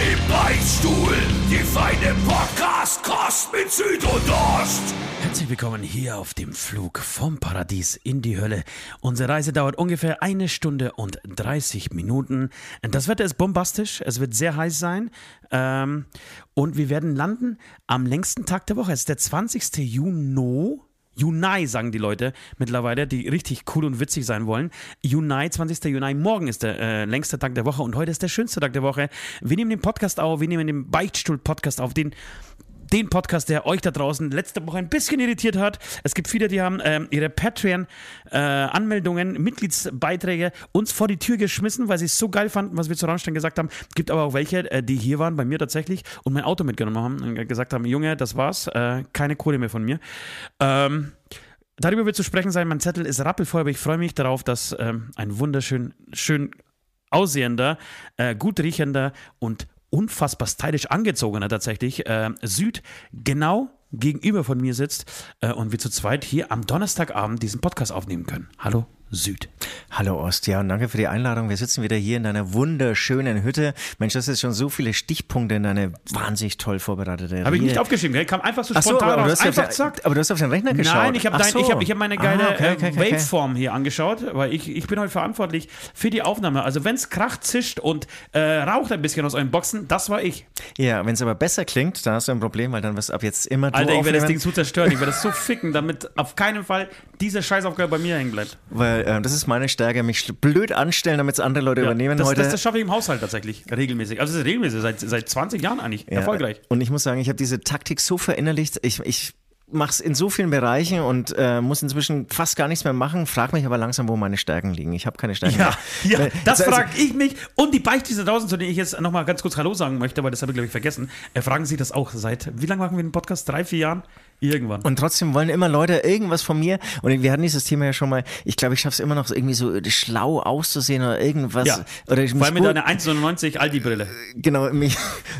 Im Beichtstuhl, die feine Podcast-Kost mit Süd und Ost. Herzlich willkommen hier auf dem Flug vom Paradies in die Hölle. Unsere Reise dauert ungefähr eine Stunde und 30 Minuten. Das Wetter ist bombastisch, es wird sehr heiß sein. Ähm, und wir werden landen am längsten Tag der Woche. Es ist der 20. Juni. Juni, sagen die Leute mittlerweile, die richtig cool und witzig sein wollen. Juni, 20. Juni, morgen ist der äh, längste Tag der Woche und heute ist der schönste Tag der Woche. Wir nehmen den Podcast auf, wir nehmen den Beichtstuhl-Podcast auf, den den Podcast, der euch da draußen letzte Woche ein bisschen irritiert hat. Es gibt viele, die haben ähm, ihre Patreon-Anmeldungen, äh, Mitgliedsbeiträge uns vor die Tür geschmissen, weil sie es so geil fanden, was wir zu Rammstein gesagt haben. Es gibt aber auch welche, äh, die hier waren, bei mir tatsächlich, und mein Auto mitgenommen haben und gesagt haben, Junge, das war's, äh, keine Kohle mehr von mir. Ähm, darüber wird zu sprechen sein. Mein Zettel ist rappelvoll, aber ich freue mich darauf, dass ähm, ein wunderschön schön aussehender, äh, gut riechender und unfassbar stylisch angezogener tatsächlich, äh, Süd, genau gegenüber von mir sitzt äh, und wir zu zweit hier am Donnerstagabend diesen Podcast aufnehmen können. Hallo Süd. Hallo Ost, ja, und danke für die Einladung. Wir sitzen wieder hier in deiner wunderschönen Hütte. Mensch, das ist schon so viele Stichpunkte in deine wahnsinnig toll vorbereitete Habe ich nicht aufgeschrieben, gell? kam einfach so Ach so, spontan aber, du raus. hast Einfach auf, aber du hast auf den Rechner geschaut. Nein, ich habe so. ich hab, ich hab meine geile Ah, okay, okay, äh, okay, okay. Waveform hier angeschaut, weil ich, ich bin heute verantwortlich für die Aufnahme. Also wenn es kracht, zischt und äh, raucht ein bisschen aus euren Boxen, das war ich. Ja, wenn es aber besser klingt, dann hast du ein Problem, weil dann wirst du ab jetzt immer du Alter, ich werde das Ding so zerstören, ich werde das so ficken, damit auf keinen Fall diese Scheißaufgabe bei mir hängen bleibt. Weil äh, das ist meine Stärke, mich blöd anstellen, damit es andere Leute Ja, übernehmen das, heute. das, das schaffe ich im Haushalt tatsächlich regelmäßig. Also es ist regelmäßig, seit, seit 20 Jahren eigentlich. Ja, Erfolgreich. Und ich muss sagen, ich habe diese Taktik so verinnerlicht. Ich, ich mache es in so vielen Bereichen und äh, muss inzwischen fast gar nichts mehr machen, frage mich aber langsam, wo meine Stärken liegen. Ich habe keine Stärken Ja, mehr. ja, Weil- das also- frage ich mich. Und die Beichtdienste draußen, zu denen ich jetzt nochmal ganz kurz Hallo sagen möchte, weil das habe ich, glaube ich, vergessen, äh, fragen Sie das auch seit, wie lange machen wir den Podcast? Drei, vier Jahren? Irgendwann. Und trotzdem wollen immer Leute irgendwas von mir. Und wir hatten dieses Thema ja schon mal. Ich glaube, ich schaffe es immer noch irgendwie so schlau auszusehen oder irgendwas. ja, Oder ich vor allem mit deiner 1,99 Aldi-Brille. Genau, mich,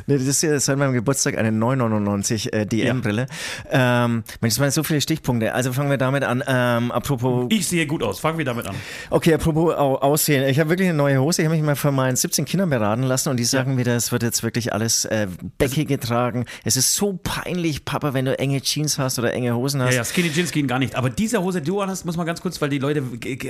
nee, das ist ja seit meinem Geburtstag eine 999 äh, DM-Brille. Ähm, Mensch, das waren so viele Stichpunkte. Also fangen wir damit an. Ähm, apropos, Ich sehe gut aus. Fangen wir damit an. okay, apropos au Aussehen. Ich habe wirklich eine neue Hose. Ich habe mich mal von meinen 17 Kindern beraten lassen und die sagen mir, das wird jetzt wirklich alles äh, Becke getragen. Es ist so peinlich, Papa, wenn du enge Jeans hast oder enge Hosen hast. Ja, ja, Skinny Jeans gehen gar nicht. Aber diese Hose, die du anhast, muss man ganz kurz, weil die Leute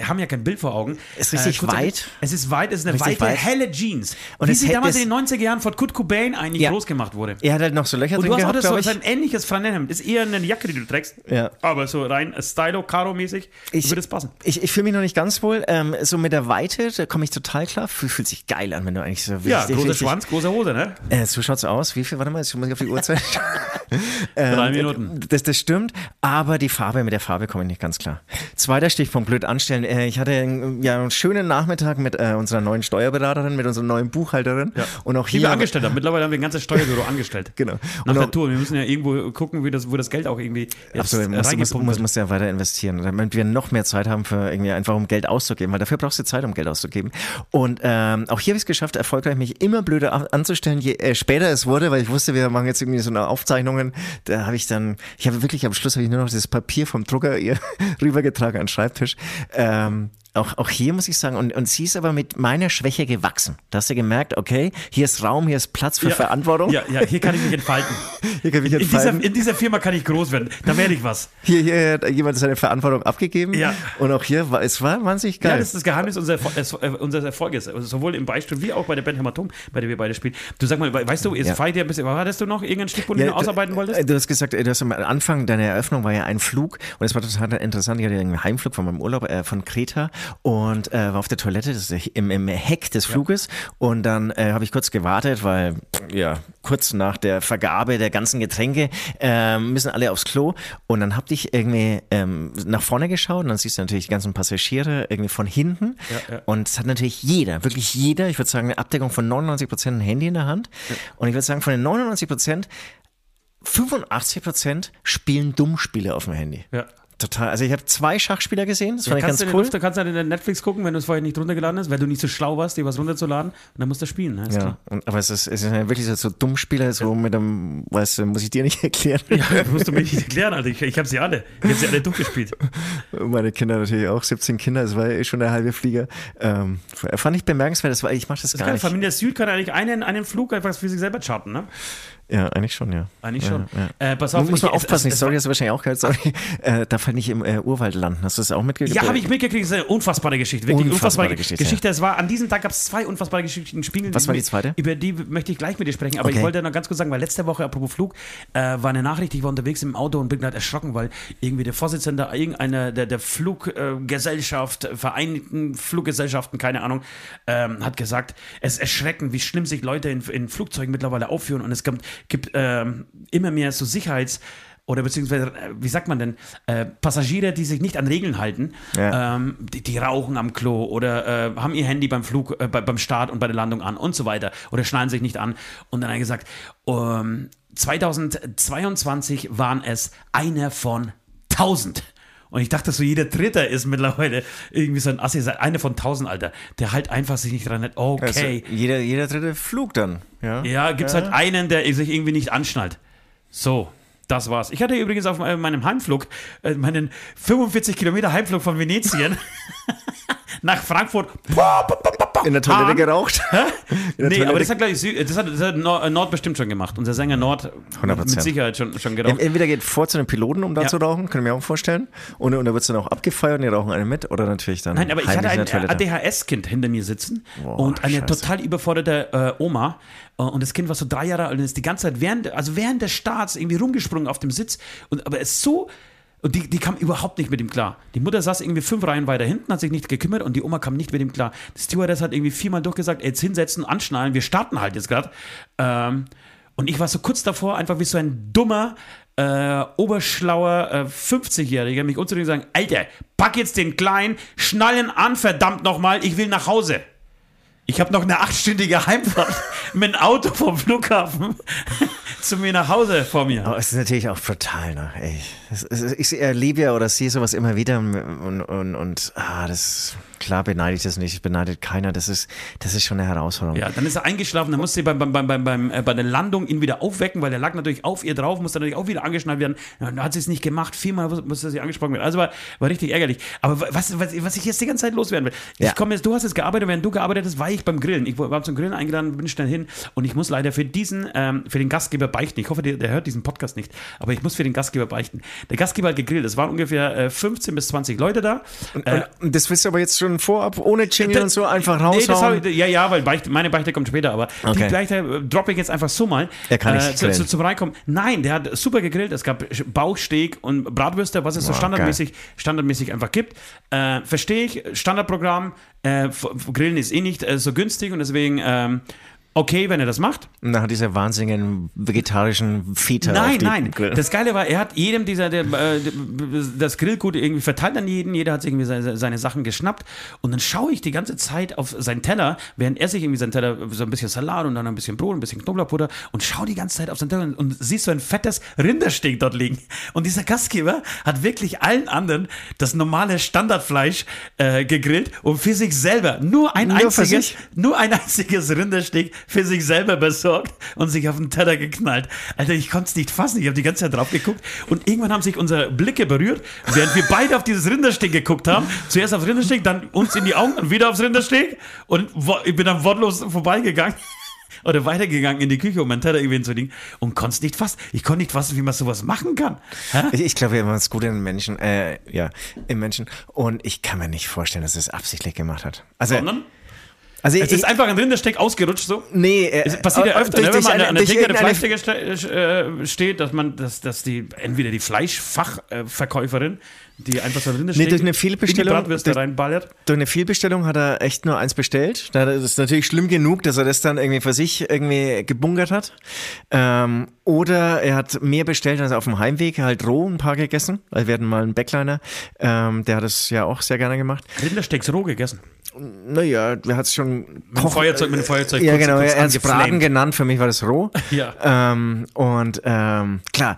haben ja kein Bild vor Augen. Äh, Ist richtig kurz- weit. Es ist weit, es ist eine Richtig weite, weit. helle Jeans. Und wie es sie damals es- in den 90er Jahren von Kurt Cobain eigentlich Ja. groß gemacht wurde. Er hat halt noch so Löcher Und drin du hast auch gehabt, das so, ich. ein ähnliches Flanellhemd. Ist eher eine Jacke, die du trägst. Ja. Aber so rein äh, stylo karo mäßig Ich- würde es passen. Ich, ich fühle mich noch nicht ganz wohl. Ähm, so mit der Weite, da komme ich total klar. Fühlt, sich geil an, wenn du eigentlich so Ja, richtig- großer richtig- Schwanz, große Hose, ne? Äh, so schaut's aus. Wie viel? Warte mal, jetzt muss ich auf die Uhrzeit. ähm, Drei Minuten. Das, das stimmt, aber die Farbe, mit der Farbe komme ich nicht ganz klar. Zweiter Stichpunkt, blöd anstellen. Äh, ich hatte ja einen schönen Nachmittag mit äh, unserer neuen Steuerberaterin, mit unserer neuen Buchhalterin. Und auch Die wir hier. angestellt haben. Mittlerweile haben wir ein ganzes Steuerbüro angestellt. Genau. Nach Und der auch- Tour. Wir müssen ja irgendwo gucken, wie das, wo das Geld auch irgendwie jetzt Absolut, muss, muss, muss, muss ja weiter investieren, damit wir noch mehr Zeit haben für irgendwie einfach um Geld auszugeben, weil dafür brauchst du Zeit, um Geld auszugeben. Und ähm, auch hier habe ich es geschafft, erfolgreich mich immer blöder an- anzustellen, je äh, später es wurde, weil ich wusste, wir machen jetzt irgendwie so eine Aufzeichnungen. Da habe ich dann, ich habe wirklich am Schluss habe ich nur noch das Papier vom Drucker ihr rübergetragen an den Schreibtisch. Ähm, auch, auch hier muss ich sagen, und, und sie ist aber mit meiner Schwäche gewachsen. Da hast du gemerkt, okay, hier ist Raum, hier ist Platz für Ja, Verantwortung. Ja, ja, hier kann ich mich entfalten. Hier kann ich mich in, dieser, entfalten. in dieser Firma kann ich groß werden. Da werde ich was. Hier, hier hat jemand seine Verantwortung abgegeben. Ja. Und auch hier war es war wahnsinnig geil. Ja, das ist das Geheimnis unseres, äh, unseres Erfolges. Also sowohl im Beispiel wie auch bei der Band Hämatom, bei der wir beide spielen. Du sag mal, weißt du, jetzt Ja. dir ein bisschen, hattest du noch irgendeinen Stichpunkt, den du ausarbeiten wolltest? äh, Du hast gesagt, äh, du hast am Anfang deiner Eröffnung war ja ein Flug und es war total interessant. Ich hatte einen Heimflug von meinem Urlaub äh, von Kreta und äh, war auf der Toilette das ist im, im Heck des Fluges. Und dann äh, habe ich kurz gewartet, weil ja kurz nach der Vergabe der ganzen Getränke äh, müssen alle aufs Klo. Und dann hab ich irgendwie ähm, nach vorne geschaut. Und dann siehst du natürlich die ganzen Passagiere irgendwie von hinten. Ja, ja. und es hat natürlich jeder, wirklich jeder, ich würde sagen eine Abdeckung von 99 Prozent ein Handy in der Hand. Und ich würde sagen von den 99 Prozent 85 Prozent spielen Dummspiele auf dem Handy. Ja. Total. Also ich habe zwei Schachspieler gesehen, das fand ich ganz du cool. Du kannst halt in Netflix gucken, wenn du es vorher nicht runtergeladen hast, weil du nicht so schlau warst, dir was runterzuladen. Und dann musst du spielen. Ne? Ja, und, aber es ist, es ist ja wirklich so, so Dummspieler, so mit einem, weißt du, muss ich dir nicht erklären. Ja, das musst du mir nicht erklären, Alter. Ich, ich habe sie alle. Ich habe sie alle durchgespielt. Meine Kinder natürlich auch, 17 Kinder, das war eh schon der halbe Flieger. Ähm, fand ich bemerkenswert, das war, ich mache das, Das gar kann, nicht. Familie Süd kann eigentlich einen, einen Flug einfach für sich selber charten, ne? Ja, eigentlich schon, ja. Eigentlich ja, schon. Ja. Äh, pass auf, muss man ich- es- aufpassen, es- Story hast du wahrscheinlich auch gehört, sorry. Äh, da fand ich im äh, Urwald landen. Hast du das auch mitgekriegt? Ja, habe ich mitgekriegt, das ist eine unfassbare Geschichte. Wirklich Unfassbare unfassbare, Geschichte, Geschichte. Es war, an diesem Tag gab es zwei unfassbare Geschichten spielen. Was war die zweite? Über die möchte ich gleich mit dir sprechen, aber Okay. ich wollte noch ganz kurz sagen, weil letzte Woche, apropos Flug, äh, war eine Nachricht, ich war unterwegs im Auto und bin gerade erschrocken, weil irgendwie der Vorsitzende irgendeiner der, der Fluggesellschaft, Vereinigten Fluggesellschaften, keine Ahnung, ähm, hat gesagt, es ist erschreckend, wie schlimm sich Leute in, in Flugzeugen mittlerweile aufführen und es gibt, gibt ähm, immer mehr so Sicherheits- oder beziehungsweise, äh, wie sagt man denn, äh, Passagiere, die sich nicht an Regeln halten, Ja. ähm, die, die rauchen am Klo oder äh, haben ihr Handy beim Flug, äh, bei, beim Start und bei der Landung an und so weiter oder schnallen sich nicht an. Und dann hat er gesagt, ähm, 2022 waren es einer von 1000. Und ich dachte so, jeder Dritte ist mittlerweile irgendwie so ein Assi, einer von 1000, Alter, der halt einfach sich nicht dran hat, okay. Also, jeder, jeder dritte Flug dann. Ja, Ja, gibt es halt einen, der sich irgendwie nicht anschnallt. So, das war's. Ich hatte übrigens auf äh, meinem Heimflug, äh, meinen 45 Kilometer Heimflug von Venetien nach Frankfurt. In der Toilette geraucht. In Nee, aber das hat, glaube ich, Sü- das hat, das hat Nord, äh, Nord bestimmt schon gemacht. Unser Sänger Nord 100%. mit Sicherheit schon, schon geraucht. entweder geht vor zu den Piloten, um da Ja. zu rauchen, können wir mir auch vorstellen. Und, und da wird es dann auch abgefeiert und die rauchen alle mit. Oder natürlich dann. Nein, aber ich hatte ein. ADHS-Kind hinter mir sitzen Boah, und eine scheiße. total überforderte äh, Oma. Äh, Und das Kind war so drei Jahre alt und ist die ganze Zeit während, also während des Starts irgendwie rumgesprungen auf dem Sitz. Und, aber es ist so. Und die, die kam überhaupt nicht mit ihm klar. Die Mutter saß irgendwie fünf Reihen weiter hinten, hat sich nicht gekümmert und die Oma kam nicht mit ihm klar. Die Stewardess hat irgendwie viermal durchgesagt, jetzt hinsetzen, anschnallen, wir starten halt jetzt gerade. Ähm, und ich war so kurz davor, einfach wie so ein dummer, äh, oberschlauer äh, 50-Jähriger, mich umzudrehen und sagen, Alter, pack jetzt den Kleinen, schnallen an, verdammt nochmal, ich will nach Hause. Ich habe noch eine achtstündige Heimfahrt mit dem Auto vom Flughafen zu mir nach Hause vor mir. Aber es ist natürlich auch brutal, ne? Ey, es, ich erlebe ja oder sehe sowas immer wieder und, und, und ah, das klar beneide ich das nicht, ich beneide keiner, das ist, das ist schon eine Herausforderung. Ja, dann ist er eingeschlafen, dann musste sie beim, beim, beim, beim, beim, äh, bei der Landung ihn wieder aufwecken, weil der lag natürlich auf ihr drauf, musste natürlich auch wieder angeschnallt werden. Ja, Dann hat sie es nicht gemacht, viermal musste sie angesprochen werden. Also war, war richtig ärgerlich. Aber was, was, was ich jetzt die ganze Zeit loswerden will, Ja. ich komme jetzt, du hast jetzt gearbeitet, während du gearbeitet hast, war ich beim Grillen. Ich war zum Grillen eingeladen, bin schnell hin und ich muss leider für diesen, ähm, für den Gastgeber beichten. Ich hoffe, der, der hört diesen Podcast nicht, aber ich muss für den Gastgeber beichten. Der Gastgeber hat gegrillt, es waren ungefähr äh, 15 bis 20 Leute da. Äh, Und das willst du aber jetzt schon vorab, ohne Jingle und so, einfach Nee, raushauen? hab ich, ja, ja, weil Beichte, meine Beichte kommt später, aber die Okay. Beichte äh, droppe ich jetzt einfach so mal. Er kann nicht äh, zu, zu, zum Reinkommen. Nein, der hat super gegrillt. Es gab Bauchsteak und Bratwürste, was es so Wow, standardmäßig, standardmäßig einfach gibt. Äh, Verstehe ich, Standardprogramm. Äh, Grillen ist eh nicht äh, so günstig und deswegen ähm, okay, wenn er das macht. Nach dieser wahnsinnigen vegetarischen Feta Nein, nein. Grill. Das Geile war, er hat jedem dieser, der, äh, das Grillgut irgendwie verteilt an jeden. Jeder hat sich irgendwie seine, seine Sachen geschnappt. Und dann schaue ich die ganze Zeit auf seinen Teller, während er sich irgendwie seinen Teller, so ein bisschen Salat und dann ein bisschen Brot, ein bisschen Knoblauchpuder und schaue die ganze Zeit auf seinen Teller und, und siehst so ein fettes Rindersteak dort liegen. Und dieser Gastgeber hat wirklich allen anderen das normale Standardfleisch äh, gegrillt und für sich selber nur ein Nur einziges, nur ein einziges Rindersteak für sich selber besorgt und sich auf den Teller geknallt. Alter, ich konnte es nicht fassen. Ich habe die ganze Zeit drauf geguckt und irgendwann haben sich unsere Blicke berührt, während wir beide auf dieses Rindersteak geguckt haben. Zuerst aufs Rindersteak, dann uns in die Augen und wieder aufs Rindersteak und ich bin dann wortlos vorbeigegangen. Oder weitergegangen in die Küche, um meinen Teller irgendwie hinzulegen und konnte es nicht fassen. Ich konnte nicht fassen, wie man sowas machen kann. Hä? Ich, ich glaube, wir haben es gut in den Menschen, äh, ja, im Menschen. Und ich kann mir nicht vorstellen, dass er es absichtlich gemacht hat. Also, Sondern also es ist einfach ein Rindersteak ausgerutscht so. nee, äh, Es passiert ja öfter, ne, wenn man an eine- der- an der Theke der Fleischtheke äh, steht, dass man, dass, dass die, entweder die Fleischfachverkäuferin die einfach so Rindersteak Nee, durch eine in die Fehlbestellung- durch- reinballert. Durch eine Fehlbestellung hat er echt nur eins bestellt. Da- Das ist natürlich schlimm genug, dass er das dann irgendwie für sich irgendwie gebunkert hat. Ähm, oder er hat mehr bestellt als auf dem Heimweg, halt roh ein paar gegessen. Also wir hatten mal einen Backliner, ähm, der hat es ja auch sehr gerne gemacht. Rindersteaks roh gegessen. Naja, er hat es schon Mit dem Feuerzeug, mit dem Feuerzeug. Ja, kurz- genau, kurz er hat es Braten genannt, für mich war das roh. Ja. Ähm, und ähm, klar,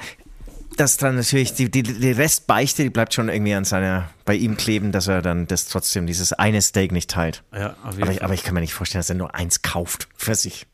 dass dann natürlich die, die, die Restbeichte, die bleibt schon irgendwie an seiner, bei ihm kleben, dass er dann das trotzdem, dieses eine Steak nicht teilt. Ja, Aber ich, aber ich kann mir nicht vorstellen, dass er nur eins kauft für sich.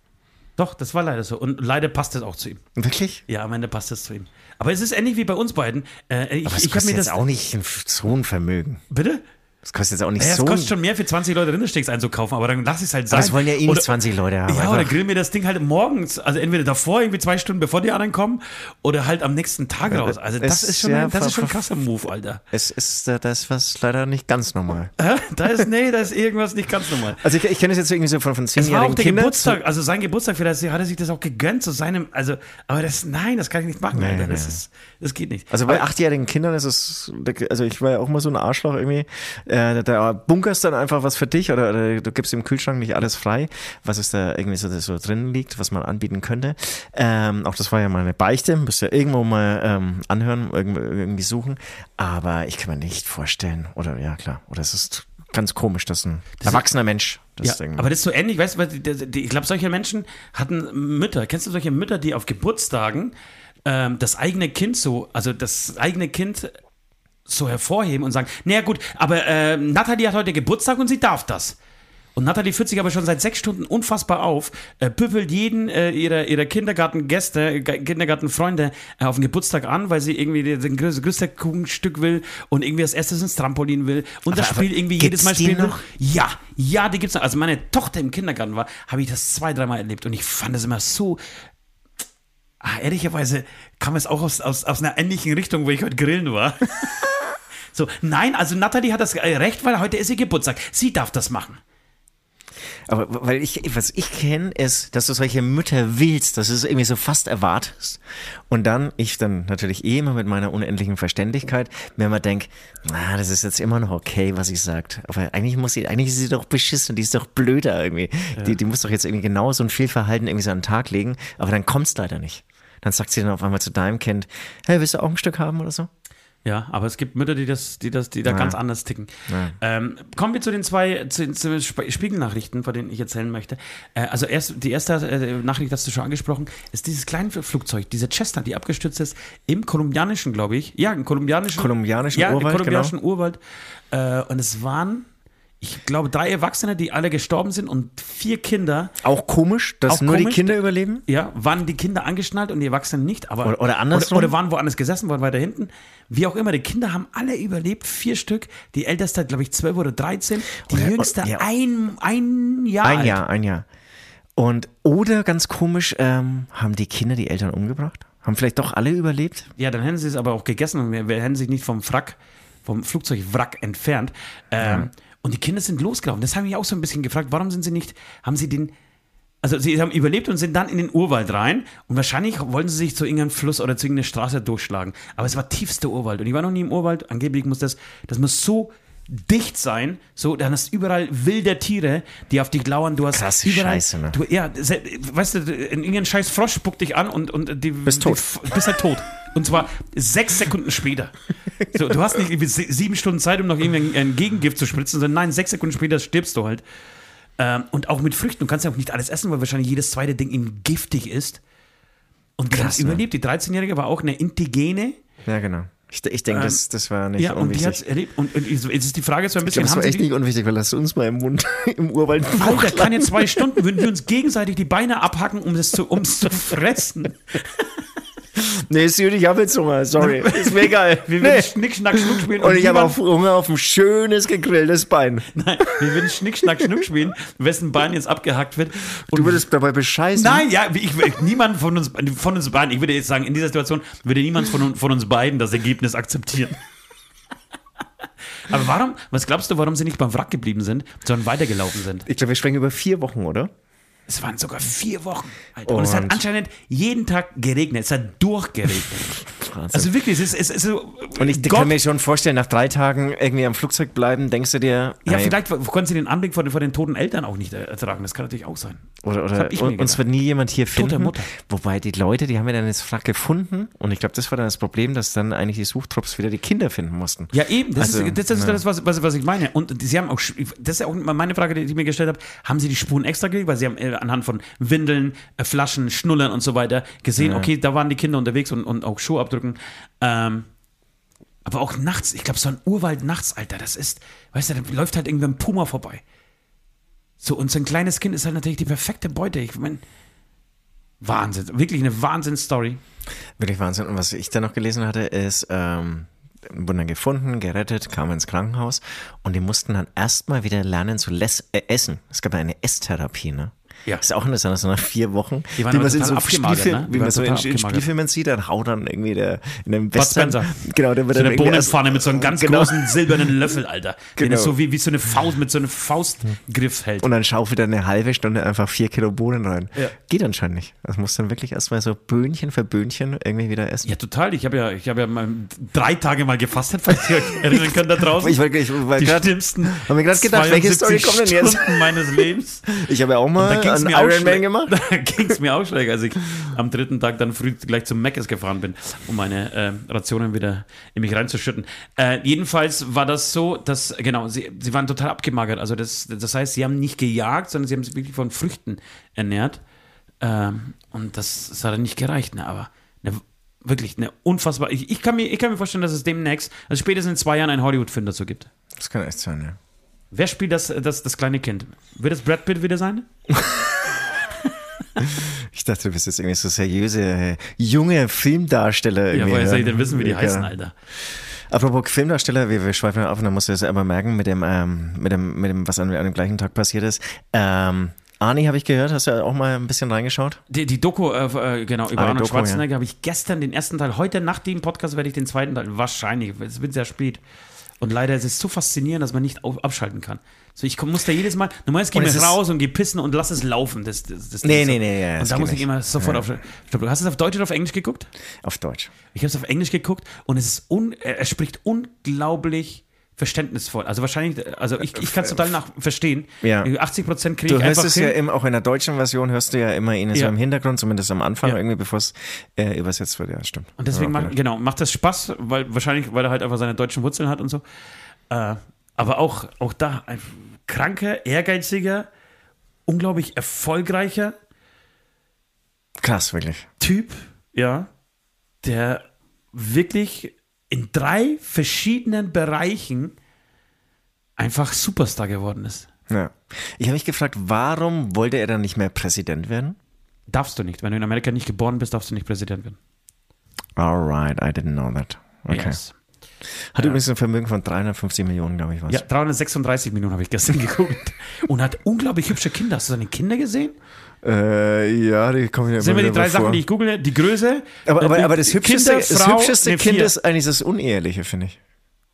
Doch, das war leider so. Und leider passt es auch zu ihm. Wirklich? Ja, am Ende passt es zu ihm. Aber es ist ähnlich wie bei uns beiden. Äh, ich Aber es ich mir jetzt das. auch nicht so ein Vermögen. Bitte? Das kostet jetzt auch nicht Ja, es so ein... kostet schon mehr für 20 Leute Rindersteaks einzukaufen, aber dann lass ich es halt sein. aber es wollen ja eh nicht Oder- 20 Leute haben. Ja, einfach. oder grill mir das Ding halt morgens, also entweder davor, irgendwie zwei Stunden bevor die anderen kommen, oder halt am nächsten Tag raus. Also das es- ist schon, ja, ein, das ist schon ein krasser Move, Alter. es ist, äh, das ist was leider nicht ganz normal. Hä? Da ist, nee, da ist irgendwas nicht ganz normal. Also ich, ich kenne es jetzt irgendwie so von, von Es war auch zehnjährigen der. Geburtstag, also sein Geburtstag, vielleicht hat er sich das auch gegönnt zu seinem, also, aber das, nein, das kann ich nicht machen, Nee, Alter. Das, ist, das geht nicht. Also bei achtjährigen Kindern ist es, also ich war ja auch mal so ein Arschloch irgendwie, äh, da bunkerst dann einfach was für dich oder, oder du gibst im Kühlschrank nicht alles frei, was es da irgendwie so, so drin liegt, was man anbieten könnte. Ähm, auch das war ja mal eine Beichte, müsst ihr irgendwo mal ähm, anhören, irgendwie, suchen, aber ich kann mir nicht vorstellen, oder ja klar, oder es ist ganz komisch, dass ein erwachsener Mensch das Ja, irgendwie aber das ist so ähnlich, weißt du, ich glaube, solche Menschen hatten Mütter. Kennst du solche Mütter, die auf Geburtstagen ähm, das eigene Kind so, also das eigene Kind so hervorheben und sagen, naja gut, aber äh, Nathalie hat heute Geburtstag und sie darf das. Und Nathalie führt sich aber schon seit sechs Stunden unfassbar auf, äh, püffelt jeden äh, ihrer, ihrer Kindergartengäste, Ge- Kindergartenfreunde äh, auf den Geburtstag an, weil sie irgendwie den größte, größte Kuchenstück will und irgendwie als erstes ins Trampolin will. Und das Aber- Spiel irgendwie jedes Mal spielen noch? Ja, ja, die gibt's noch. Als meine Tochter im Kindergarten war, habe ich das zwei, dreimal erlebt und ich fand es immer so. Ah, ehrlicherweise kam es auch aus, aus, aus einer ähnlichen Richtung, wo ich heute grillen war. so, nein, also Nathalie hat das äh, recht, weil heute ist ihr Geburtstag. Sie darf das machen. Aber weil ich, was ich kenne, ist, dass du solche Mütter willst, dass du es irgendwie so fast erwartest. Und dann, ich dann natürlich eh immer mit meiner unendlichen Verständlichkeit, mir immer denk, na, das ist jetzt immer noch okay, was sie sagt. Aber eigentlich muss sie, eigentlich ist sie doch beschissen, die ist doch blöder irgendwie. Die, die muss doch jetzt irgendwie genau so ein Fehlverhalten irgendwie so an den Tag legen. Aber dann kommt's leider nicht. Dann sagt sie dann auf einmal zu deinem Kind, hey, willst du auch ein Stück haben oder so? Ja, aber es gibt Mütter, die das, die das, die da ganz anders ticken. Ähm, kommen wir zu den zwei zu, zu Sp- Spiegelnachrichten, von denen ich erzählen möchte. Äh, also erst die erste äh, Nachricht, hast du schon angesprochen, ist dieses kleine Flugzeug, diese Cessna, die abgestürzt ist im kolumbianischen, glaube ich. Ja, im kolumbianischen, Kolumbianischen ja, Urwald, im kolumbianischen Urwald. Äh, und es waren, ich glaube, drei Erwachsene, die alle gestorben sind und vier Kinder. Auch komisch, dass Auch nur komisch, die Kinder überleben? Ja, waren die Kinder angeschnallt und die Erwachsenen nicht, aber Oder- oder andersrum? Oder, oder waren woanders gesessen, waren weiter hinten. Wie auch immer, die Kinder haben alle überlebt, vier Stück. Die älteste, glaube ich, zwölf oder dreizehn. Die Oder- jüngste ja. ein, ein Jahr. Ein alt. Jahr, ein Jahr. Und, oder ganz komisch, ähm, haben die Kinder die Eltern umgebracht? Haben vielleicht doch alle überlebt? Ja, dann hätten sie es aber auch gegessen und wir, wir hätten sich nicht vom Wrack, vom Flugzeugwrack entfernt. Ähm, Und die Kinder sind losgelaufen. Das habe ich mich auch so ein bisschen gefragt. Warum sind sie nicht, haben sie den, also sie haben überlebt und sind dann in den Urwald rein und wahrscheinlich wollten sie sich zu irgendeinem Fluss oder zu irgendeiner Straße durchschlagen. Aber es war tiefster Urwald und ich war noch nie im Urwald. Angeblich muss das, das muss so dicht sein, so, dann hast du überall wilde Tiere, die auf dich lauern. Du hast Krasse überall, Scheiße, ne? Du, ja, weißt du, irgendein scheiß Frosch spuckt dich an und, und die Bist tot. Die, bist halt tot. Und zwar sechs Sekunden später. So, du hast nicht sieben Stunden Zeit, um noch irgendwie ein Gegengift zu spritzen, sondern nein, sechs Sekunden später stirbst du halt. Ähm, und auch mit Früchten. Du kannst ja auch nicht alles essen, weil wahrscheinlich jedes zweite Ding ihm giftig ist. Und Krass, ne? überlebt. Die 13-Jährige war auch eine Indigene. Ja, genau. Ich, ich denke, das, das war nicht Ähm, Ja, und die unwichtig. hat erlebt. Und, und jetzt ist die Frage so ein bisschen, glaube, das war echt nicht unwichtig, weil lass uns mal im Mund, im Urwald Alter, keine zwei Stunden würden wir uns gegenseitig die Beine abhacken, um es zu, um's zu fressen. Nee, Süd, ich habe jetzt Hunger, sorry. Ist mir egal. Wir Nee. würden Schnick, Schnack, Schnuck spielen. Und ich habe auf Hunger auf ein schönes gegrilltes Bein. Nein, wir würden Schnick, Schnack, Schnuck spielen, wessen Bein jetzt abgehackt wird. Und Du würdest dabei bescheißen. Nein, ja, ich, ich, niemand von uns, von uns beiden, ich würde jetzt sagen, in dieser Situation würde niemand von, uns- von uns beiden das Ergebnis akzeptieren. Aber warum, was glaubst du, warum sie nicht beim Wrack geblieben sind, sondern weitergelaufen sind? Ich glaube, wir sprechen über vier Wochen, oder? Es waren sogar vier Wochen. Alter. Und, es hat anscheinend jeden Tag geregnet. Es hat durchgeregnet. Wahnsinn. also wirklich, es ist, es ist so. Und ich Gott, kann mir schon vorstellen, nach drei Tagen irgendwie am Flugzeug bleiben, denkst du dir, Ja, ey, vielleicht konnten sie den Anblick vor den, vor den toten Eltern auch nicht ertragen. Das kann natürlich auch sein. Oder, oder und, uns wird nie jemand hier finden. Wobei die Leute, die haben ja dann das Wrack gefunden und ich glaube, das war dann das Problem, dass dann eigentlich die Suchtrupps wieder die Kinder finden mussten. Ja, eben, das Also, ist das, ist ja. das was, was, was ich meine. Und sie haben auch, das ist ja auch meine Frage, die ich mir gestellt habe, haben sie die Spuren extra gelegt? Weil sie haben äh, anhand von Windeln, äh, Flaschen, Schnullern und so weiter gesehen, okay, da waren die Kinder unterwegs und, und auch Schuhabdrücken. Ähm, aber auch nachts, ich glaube, so ein Urwald nachts, Alter, das ist, weißt du, da läuft halt irgendwie ein Puma vorbei. So, und so ein kleines Kind ist halt natürlich die perfekte Beute. Ich meine, Wahnsinn, wirklich eine Wahnsinn-Story. Wirklich Wahnsinn. Und was ich dann noch gelesen hatte, ist, ähm, wurden dann gefunden, gerettet, kamen ins Krankenhaus und die mussten dann erstmal wieder lernen zu äh, essen. Es gab eine Esstherapie, ne? Ja. Ist auch interessant, dass so nach vier Wochen, Die waren wie man es in so Spielfilmen, ne? Wie man so in, in. Spielfilmen sieht, dann haut dann irgendwie der in einem Western. Genau, der wird So dann eine Bohnenpfanne mit so einem ganz Genau. großen silbernen Löffel, Alter. Den Genau. es so wie, wie so eine Faust, mit so einem Faustgriff hält. Und dann schaufelt er eine halbe Stunde einfach vier Kilo Bohnen rein. Ja. Geht anscheinend nicht. Das muss dann wirklich erstmal so Böhnchen für Böhnchen irgendwie wieder essen. ja, total. Ich habe ja, ich habe ja mal drei Tage mal gefastet, falls ihr euch erinnern könnt da draußen. Ich wollte ich wollte die grad- schlimmsten hab mir grad gedacht, welche Story 72 kommt denn jetzt? Stunden meines Lebens. Ich habe ja auch mal auch Ironman schlecht. gemacht. Da ging es mir auch schlecht, als ich am dritten Tag dann früh gleich zum Meckes gefahren bin, um meine äh, Rationen wieder in mich reinzuschütten. Äh, jedenfalls war das so, dass, genau, sie, sie waren total abgemagert. Also das, das heißt, sie haben nicht gejagt, sondern sie haben sich wirklich von Früchten ernährt. Ähm, und das, das hat dann nicht gereicht, ne? aber eine, wirklich eine unfassbar. Ich, ich, kann mir, ich kann mir vorstellen, dass es demnächst, also spätestens in zwei Jahren, einen Hollywood-Film dazu gibt. Das kann echt sein, ja. Wer spielt das, das, das kleine Kind? Wird es Brad Pitt wieder sein? Ich dachte, du bist jetzt irgendwie so seriöse, äh, junge Filmdarsteller. Ja, woher soll ich denn wissen, wie die Ja. heißen, Alter? Apropos Filmdarsteller, wir, wir schweifen ab und dann musst du das aber merken mit dem, ähm, mit dem, mit dem, was an, an dem gleichen Tag passiert ist. Ähm, Arnie habe ich gehört, hast du ja auch mal ein bisschen reingeschaut? Die, die Doku, äh, äh, genau, über Ah, Arnold Doku, Schwarzenegger habe ich gestern den ersten Teil, heute nach dem Podcast werde ich den zweiten Teil, wahrscheinlich, es wird sehr spät. Und leider ist es so faszinierend, dass man nicht auf, abschalten kann. So, ich komm, muss da jedes Mal, normalerweise gehe ich raus und gehe pissen und lass es laufen. Das, das, das, Nee, nee, nee, ja, Und da muss ich immer sofort aufschalten. Ich glaub, du hast es auf Deutsch oder auf Englisch geguckt? Auf Deutsch. Ich habe es auf Englisch geguckt und es ist un, er spricht unglaublich verständnisvoll. Also wahrscheinlich, also ich, ich kann es total nach verstehen. Ja. 80 Prozent kriege Du ich hörst einfach es hin. ja immer, auch in der deutschen Version hörst du ja immer ihn so Ja. im Hintergrund, zumindest am Anfang, Ja. irgendwie bevor es äh, übersetzt wird. Ja, stimmt. Und deswegen macht, genau, macht das Spaß, weil wahrscheinlich, weil er halt einfach seine deutschen Wurzeln hat und so. Äh, aber auch, auch da ein kranker, ehrgeiziger, unglaublich erfolgreicher Krass, wirklich. Typ, ja, der wirklich in drei verschiedenen Bereichen einfach Superstar geworden ist. Ja. Ich habe mich gefragt, warum wollte er dann nicht mehr Präsident werden? Darfst du nicht. Wenn du in Amerika nicht geboren bist, darfst du nicht Präsident werden. Alright, I didn't know that. Okay. Yes. Hat übrigens ein Vermögen von 350 Millionen, glaube ich, was. Ja, 336 Minuten habe ich gestern geguckt. Und hat unglaublich hübsche Kinder. Hast du seine Kinder gesehen? Äh, ja, die kommen ja Das sind wir die drei vor. Sachen, die ich google. Die Größe. Aber, aber, die aber das hübscheste, Kinder, das Frau, hübscheste nee, Kind ist eigentlich das Uneheliche, finde ich.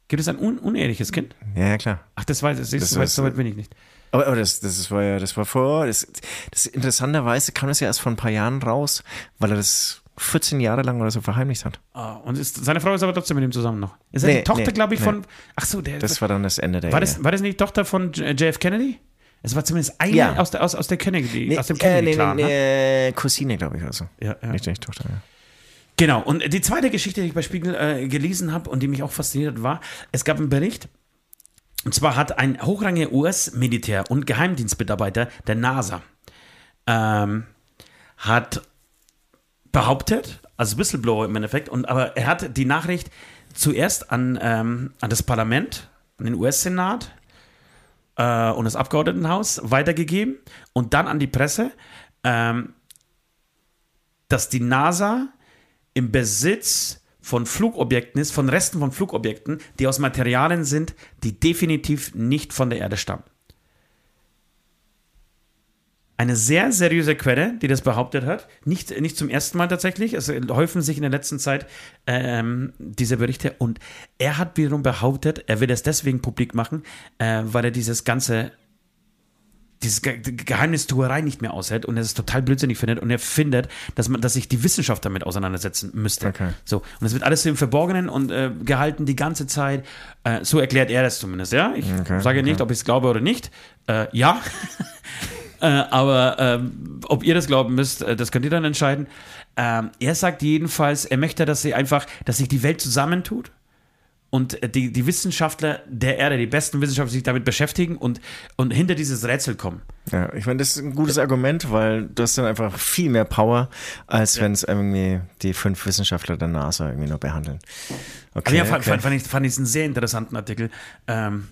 Gibt es ein un uneheliches Kind? Ja, ja, klar. Ach, das weiß ich. Das So weit, weiß- so weit bin ich nicht. Aber, aber das, das war ja, das war vor, das, das interessanterweise kam das ja erst vor ein paar Jahren raus, weil er das 14 Jahre lang oder so verheimlicht hat. Ah, und ist, seine Frau ist aber trotzdem mit ihm zusammen noch. Ist er Nee, die Tochter, nee, glaube ich, nee. von. Ach so, der. Das war dann das Ende der war, das, war das nicht die Tochter von JF Kennedy? Es war zumindest eine Ja. aus, der, aus, aus der Kennedy, Nee, aus dem äh, nee, Kennedy-Clan. nee, ne? Cousine, glaube ich, oder so. Ja, ja. Nicht, nicht Tochter, ja. Genau, und die zweite Geschichte, die ich bei Spiegel äh, gelesen habe und die mich auch fasziniert hat, war, es gab einen Bericht, und zwar hat ein hochrangiger US-Militär und Geheimdienstmitarbeiter der NASA ähm, hat behauptet, also Whistleblower im Endeffekt, und, aber er hat die Nachricht zuerst an, ähm, an das Parlament, an den US-Senat äh, und das Abgeordnetenhaus weitergegeben und dann an die Presse, ähm, dass die NASA im Besitz von Flugobjekten ist, von Resten von Flugobjekten, die aus Materialien sind, die definitiv nicht von der Erde stammen. Eine sehr seriöse Quelle, die das behauptet hat, nicht, nicht zum ersten Mal tatsächlich, es häufen sich in der letzten Zeit ähm, diese Berichte und er hat wiederum behauptet, er will es deswegen publik machen, äh, weil er dieses ganze diese Ge Geheimnistuerei nicht mehr aushält und er es total blödsinnig findet und er findet, dass man, dass sich die Wissenschaft damit auseinandersetzen müsste. Okay. So und es wird alles im Verborgenen und äh, gehalten die ganze Zeit. Äh, so erklärt er das zumindest. Ja, ich Okay, sage nicht, ob ich es glaube oder nicht. Äh, ja. Äh, aber ähm, ob ihr das glauben müsst, äh, das könnt ihr dann entscheiden. Ähm, er sagt jedenfalls, er möchte, dass sie einfach, dass sich die Welt zusammentut und äh, die, die Wissenschaftler der Erde, die besten Wissenschaftler sich damit beschäftigen und, und hinter dieses Rätsel kommen. Ja, ich meine, das ist ein gutes Argument, weil du hast dann einfach viel mehr Power, als wenn es irgendwie die fünf Wissenschaftler der NASA irgendwie nur behandeln. Okay, Also ja, fand, okay. fand, fand, ich, fand ich einen sehr interessanten Artikel. Ähm,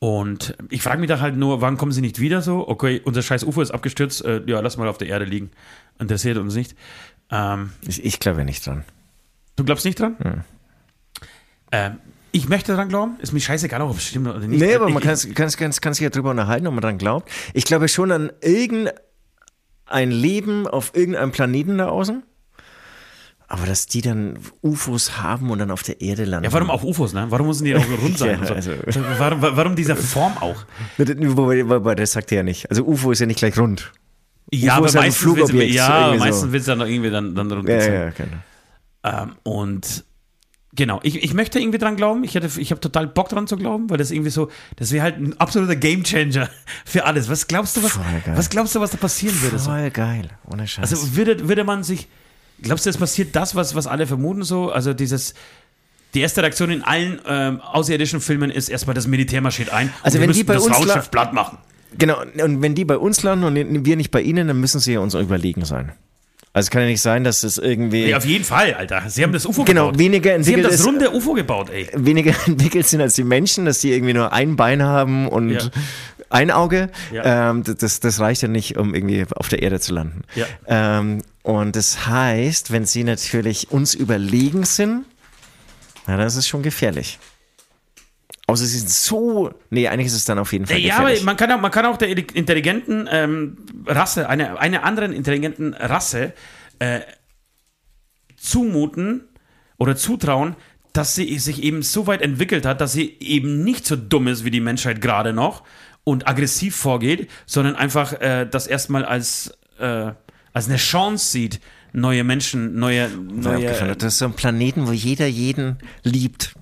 und ich frage mich da halt nur, wann kommen sie nicht wieder so? Okay, unser scheiß UFO ist abgestürzt, äh, ja, lass mal auf der Erde liegen. Interessiert uns nicht. Ähm, ich, ich glaube nicht dran. du glaubst nicht dran? Ähm, ich möchte dran glauben. Ist mir scheißegal, ob es stimmt oder nicht. Nee, aber man kann, kann, kann, kann sich ja drüber unterhalten, ob man dran glaubt. Ich glaube schon an irgendein Leben auf irgendeinem Planeten da außen. Aber dass die dann UFOs haben und dann auf der Erde landen. Ja, warum auch UFOs, ne? Warum müssen die auch rund sein? Ja, und so? also- warum, warum dieser Form auch? Wobei, das sagt er ja nicht. Also UFO ist ja nicht gleich rund. Ja, UFO aber meistens Flugobjekt, ja, irgendwie so. meistens willst du dann irgendwie dann, dann runter Ja, sein. ja, genau. Ähm, und genau, ich, ich möchte irgendwie dran glauben. Ich, hätte- ich habe total Bock dran zu glauben, weil das irgendwie so, das wäre halt ein absoluter Gamechanger für alles. Was glaubst du, was, was glaubst du, was da passieren würde? So? Voll geil. Ohne Scheiß. Also würde, würde man sich, glaubst du, es passiert das, was, was alle vermuten so? Also dieses, die erste Reaktion in allen ähm, außerirdischen Filmen ist erstmal, das Militär marschiert ein Also und wenn die bei das uns Raumschiff la- platt machen. Genau, und wenn die bei uns landen und wir nicht bei ihnen, dann müssen sie ja uns überlegen sein. Also es kann ja nicht sein, dass das irgendwie Ja, auf jeden Fall, Alter. Sie haben das UFO genau gebaut. weniger Sie haben entwickelt das runde UFO gebaut, ey. weniger entwickelt sind als die Menschen, dass die irgendwie nur ein Bein haben und Ja. Ein Auge. Ja. Ähm, das, das reicht ja nicht, um irgendwie auf der Erde zu landen. Ja. Ähm, und das heißt, wenn sie natürlich uns überlegen sind, na, dann ist es schon gefährlich. Außer sie sind so. Nee, eigentlich ist es dann auf jeden Fall Ja, aber gefährlich. man kann auch, man kann auch der intelligenten ähm, Rasse, einer eine anderen intelligenten Rasse äh, zumuten oder zutrauen, dass sie sich eben so weit entwickelt hat, dass sie eben nicht so dumm ist wie die Menschheit gerade noch und aggressiv vorgeht, sondern einfach äh, das erstmal als, äh, als eine Chance sieht, neue Menschen, neue, Ja, neue, abgefahren. das ist so ein Planeten, wo jeder jeden liebt.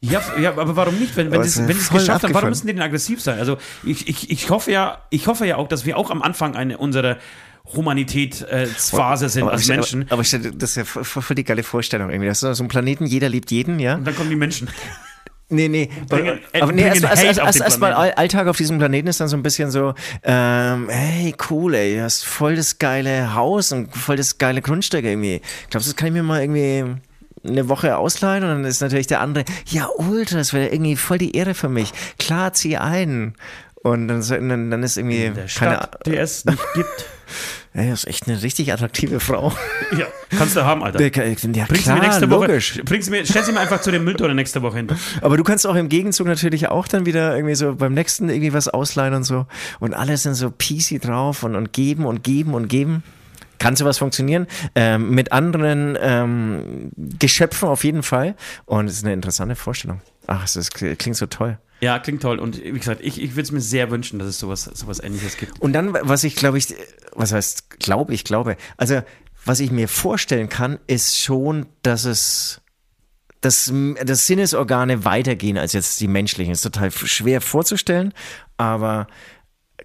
Ja, ja, aber warum nicht? Wenn, wenn sie es geschafft haben, warum müssen die denn aggressiv sein? Also ich, ich, ich hoffe ja, ich hoffe ja auch, dass wir auch am Anfang eine unserer Humanitätsphase sind Aber, als ich- Menschen. aber, aber ich das ist ja voll, voll die geile Vorstellung irgendwie. Das ist so ein Planeten, jeder liebt jeden, ja? Und dann kommen die Menschen. Nee, nee. Bringen- aber nee, erstmal erst, erst, erst, erst mal. Alltag auf diesem Planeten ist dann so ein bisschen so, ähm, hey, cool, ey, du hast voll das geile Haus und voll das geile Grundstück irgendwie. Glaubst du, das kann ich mir mal irgendwie eine Woche ausleihen? Und dann ist natürlich der andere, ja, ultra, das wäre irgendwie voll die Ehre für mich. Klar, zieh ein. Und dann, dann, dann ist irgendwie Der keine Stadt, die es nicht gibt. Ey, das ist echt eine richtig attraktive Frau. Ja, kannst du haben, Alter. Ja, Bring sie mir klar, nächste Woche. logisch. Bring sie mir, stell sie mir einfach zu dem Mülltonne nächste Woche hin. Aber du kannst auch im Gegenzug natürlich auch dann wieder irgendwie so beim nächsten irgendwie was ausleihen und so. Und alle sind so peasy drauf und, und geben und geben und geben. Kann sowas funktionieren? Ähm, mit anderen ähm, Geschöpfen auf jeden Fall. Und es ist eine interessante Vorstellung. Ach, es ist, klingt so toll. Ja, klingt toll. Und wie gesagt, ich, ich würde es mir sehr wünschen, dass es sowas, sowas ähnliches gibt. Und dann, was ich glaube ich, was heißt, glaube ich, glaube, also was ich mir vorstellen kann, ist schon, dass es, dass, dass Sinnesorgane weitergehen als jetzt die menschlichen. Ist total schwer vorzustellen, aber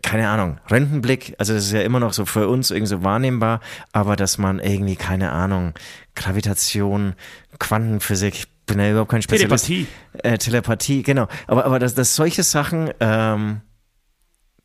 keine Ahnung, Rentenblick, also das ist ja immer noch so für uns irgendwie so wahrnehmbar, aber dass man irgendwie, keine Ahnung, Gravitation, Quantenphysik, bin ja überhaupt kein Spezialist. Telepathie. Äh, Telepathie, genau. Aber, aber dass, dass solche Sachen ähm,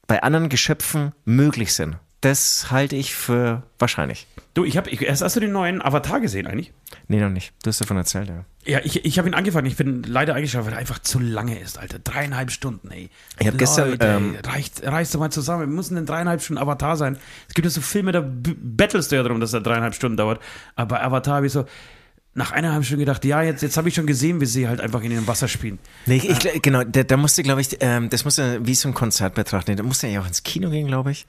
bei anderen Geschöpfen möglich sind, das halte ich für wahrscheinlich. Du, ich habe, ich, hast du den neuen Avatar gesehen eigentlich? Nee, noch nicht. Du hast davon erzählt, ja. Ja, ich, ich habe ihn angefangen. Ich bin leider eingeschlafen, weil er einfach zu lange ist, Alter. Dreieinhalb Stunden, ey. Ich hab gestern, ähm, reicht, reißt doch mal zusammen. Wir müssen in dreieinhalb Stunden Avatar sein. Es gibt ja so Filme, da bettelst du ja darum, dass er dreieinhalb Stunden dauert. Aber bei Avatar habe ich so, nach einer halben Stunde gedacht, ja, jetzt, jetzt habe ich schon gesehen, wie sie halt einfach in dem Wasser spielen. Nee, ich, ich, genau, da, da musste, glaube ich, ähm, das musste wie so ein Konzert betrachten. Da musste ja auch ins Kino gehen, glaube ich.